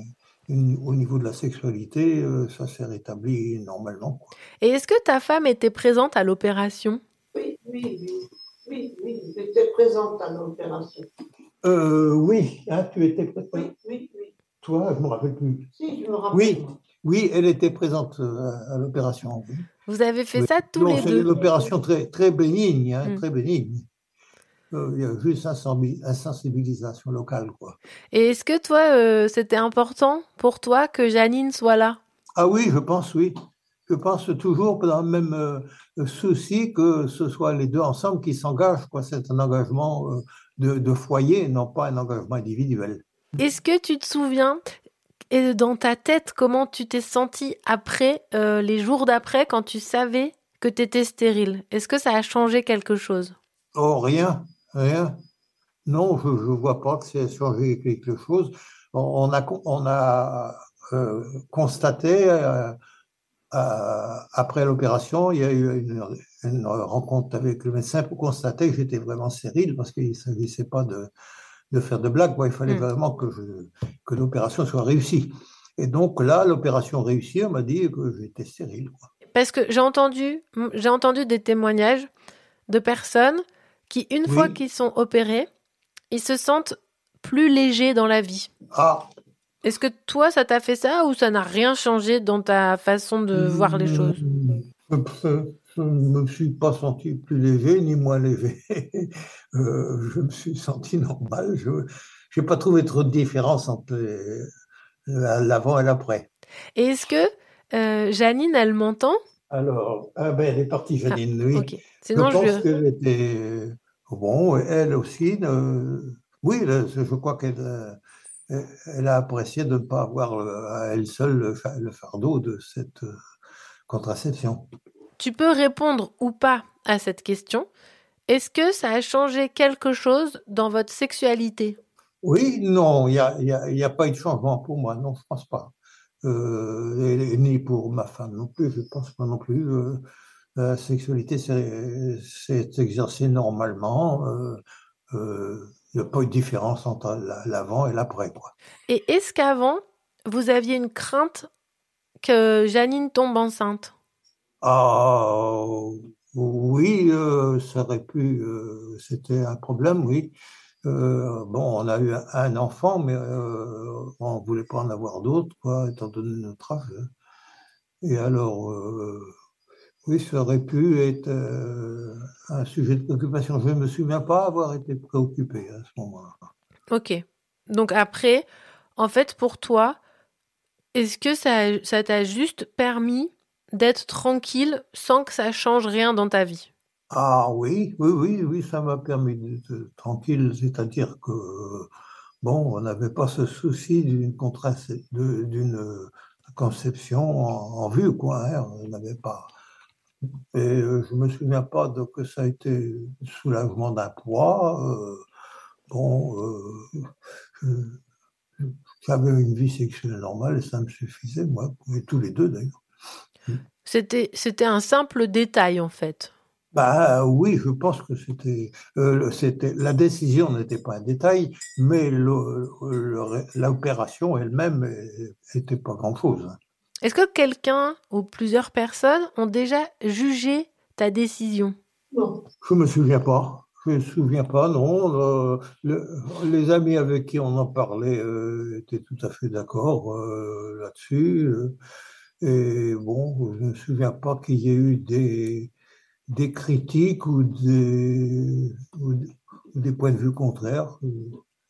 Au niveau de la sexualité, ça s'est rétabli normalement. quoi. Et est-ce que ta femme était présente à l'opération? Oui, oui, oui, oui, oui, j'étais présente à l'opération. Euh, oui, hein, tu étais présente. Oui, oui, oui. Toi, je me rappelle plus. Si, je me rappelle. Oui, oui, elle était présente euh, à l'opération. oui. Vous avez fait Oui. ça tous Non, les c'est deux une opération très, très bénigne, hein, Mm. très bénigne. Euh, il y a juste une sensibi- une sensibilisation locale, quoi. Et est-ce que toi, euh, c'était important pour toi que Janine soit là? Ah oui, je pense, oui. Je pense toujours dans le même euh, souci que ce soit les deux ensemble qui s'engagent, quoi. C'est un engagement euh, de, de foyer, non pas un engagement individuel. Est-ce que tu te souviens, et dans ta tête, comment tu t'es senti après, euh, les jours d'après, quand tu savais que tu étais stérile? Est-ce que ça a changé quelque chose? Oh, rien, rien. Non, je ne vois pas que c'est changé quelque chose. On on a, on a euh, constaté, euh, après l'opération, il y a eu une, une rencontre avec le médecin pour constater que j'étais vraiment stérile parce qu'il ne s'agissait pas de, de faire de blagues. Il fallait Mm. vraiment que, l'opération soit réussie. Et donc là, l'opération réussie, on m'a dit que j'étais stérile. quoi. Parce que j'ai entendu, j'ai entendu des témoignages de personnes qui, une Oui. fois qu'ils sont opérés, ils se sentent plus légers dans la vie. Ah, Est-ce que toi, ça t'a fait ça ou ça n'a rien changé dans ta façon de voir les choses? Je ne me suis pas senti plus léger ni moins léger. Euh, je me suis senti normal. Je n'ai pas trouvé trop de différence entre l'avant et l'après. Et est-ce que euh, Janine, elle m'entend? Alors, ah ben, elle est partie, Janine, oui. ok. Sinon, je pense qu'elle était. Bon, elle aussi. euh, oui, je crois qu'elle euh, elle a apprécié de ne pas avoir à elle seule le fa- le fardeau de cette contraception. Tu peux répondre ou pas à cette question. Est-ce que ça a changé quelque chose dans votre sexualité? Oui, non, il n'y a, y a- il y a pas eu de changement pour moi, non, je pense pas. Euh, ni pour ma femme non plus, je pense pas non plus. Euh, la sexualité s'est exercée normalement. euh, euh, Il n'y a pas eu de différence entre la- l'avant et l'après. Et est-ce qu'avant, vous aviez une crainte que Janine tombe enceinte? Ah, oui, euh, ça aurait pu, euh, c'était un problème, oui. Euh, bon, on a eu un, enfant, mais on ne voulait pas en avoir d'autres, quoi, étant donné notre âge. Et alors, oui, ça aurait pu être un sujet de préoccupation. Je ne me souviens pas avoir été préoccupé à ce moment-là. Ok. Donc après, en fait, pour toi, est-ce que ça t'a juste permis d'être tranquille sans que ça change rien dans ta vie Ah oui, oui, oui, oui, ça m'a permis d'être tranquille, c'est-à-dire que, bon, on n'avait pas ce souci d'une d'une conception en, vue, quoi. hein, on n'avait pas. Et euh, je me souviens pas de que ça a été soulagement d'un poids. euh, bon, euh, j'avais une vie sexuelle normale et ça me suffisait, moi, et tous les deux d'ailleurs. C'était c'était un simple détail en fait. Bah oui, je pense que c'était, euh, c'était la décision n'était pas un détail, mais le- le- l'opération elle-même n'était pas grand-chose. Est-ce que quelqu'un ou plusieurs personnes ont déjà jugé ta décision? Je me souviens pas. Je me souviens pas, non. Le- le- les amis avec qui on en parlait euh, étaient tout à fait d'accord euh, là-dessus. Et bon, je ne me souviens pas qu'il y ait eu des, des critiques ou des, ou des- points de vue contraires.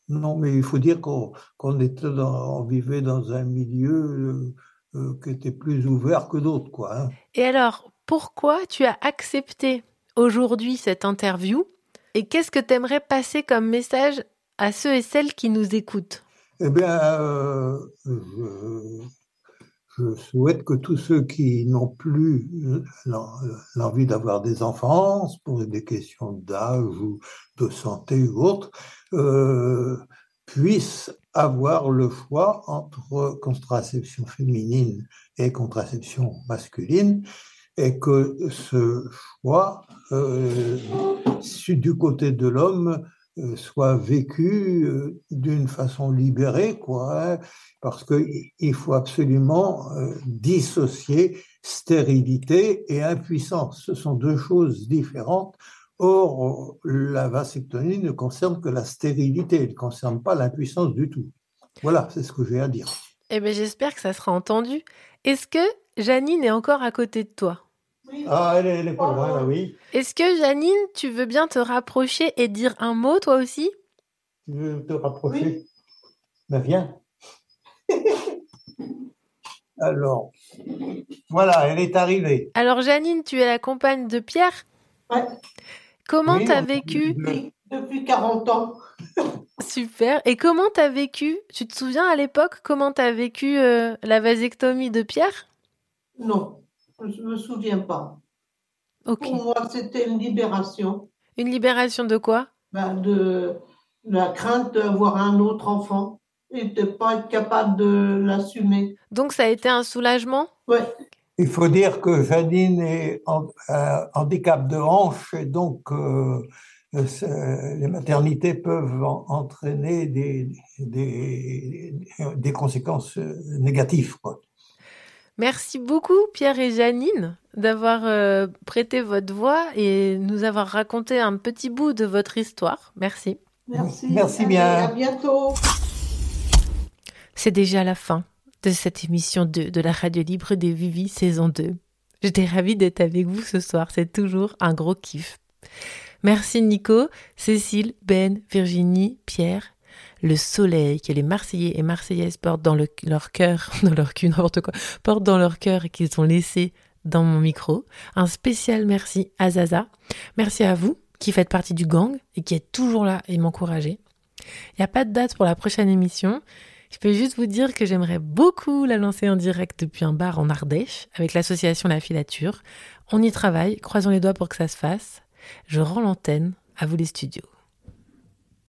Non, mais il faut dire qu'on qu'on était dans- on vivait dans un milieu euh, euh, qui était plus ouvert que d'autres, quoi. hein. Et alors, pourquoi tu as accepté aujourd'hui cette interview et qu'est-ce que tu aimerais passer comme message à ceux et celles qui nous écoutent? Eh bien, euh, je, je souhaite que tous ceux qui n'ont plus l'en- l'envie d'avoir des enfants, pour des questions d'âge ou de santé ou autre, euh, puissent avoir le choix entre contraception féminine et contraception masculine, et que ce choix, euh, du côté de l'homme, euh, soit vécu euh, d'une façon libérée, quoi, hein, parce qu'il faut absolument euh, dissocier stérilité et impuissance. Ce sont deux choses différentes. Or, la vasectomie ne concerne que la stérilité, elle ne concerne pas l'impuissance du tout. Voilà, c'est ce que j'ai à dire. Eh bien, j'espère que ça sera entendu. Est-ce que Janine est encore à côté de toi? Ah, elle est, elle est pas loin, là, oui. Est-ce que Janine, tu veux bien te rapprocher et dire un mot toi aussi? Tu veux te rapprocher? Ben viens. Alors, voilà, elle est arrivée. Alors Janine, tu es la compagne de Pierre? Ouais. Comment Oui, t'as on- vécu? Depuis, depuis 40 ans. Super. Et comment t'as vécu? Tu te souviens à l'époque comment t'as vécu euh, la vasectomie de Pierre? Non, je ne me souviens pas. Pour moi, c'était une libération Une libération de quoi? Ben, de la crainte d'avoir un autre enfant et de ne pas être capable de l'assumer. Donc ça a été un soulagement? Ouais. Il faut dire que Janine est en euh, handicap de hanche et donc euh, les maternités peuvent en- entraîner des, des, des conséquences euh, négatives. Quoi. Merci beaucoup Pierre et Janine d'avoir euh, prêté votre voix et nous avoir raconté un petit bout de votre histoire. Merci. Merci. Merci Allez, bien. À bientôt. C'est déjà la fin de cette émission 2 de la radio libre des Vivi saison 2. J'étais ravie d'être avec vous ce soir, c'est toujours un gros kiff. Merci Nico, Cécile, Ben, Virginie, Pierre. Le soleil que les Marseillais et Marseillaises portent dans le- leur cœur, dans leur cul, n'importe quoi, portent dans leur cœur et qu'ils ont laissé dans mon micro. Un spécial merci à Zaza. Merci à vous qui faites partie du gang et qui êtes toujours là et m'encouragez. Il n'y a pas de date pour la prochaine émission. Je peux juste vous dire que j'aimerais beaucoup la lancer en direct depuis un bar en Ardèche avec l'association La Filature. On y travaille, croisons les doigts pour que ça se fasse. Je rends l'antenne, à vous les studios.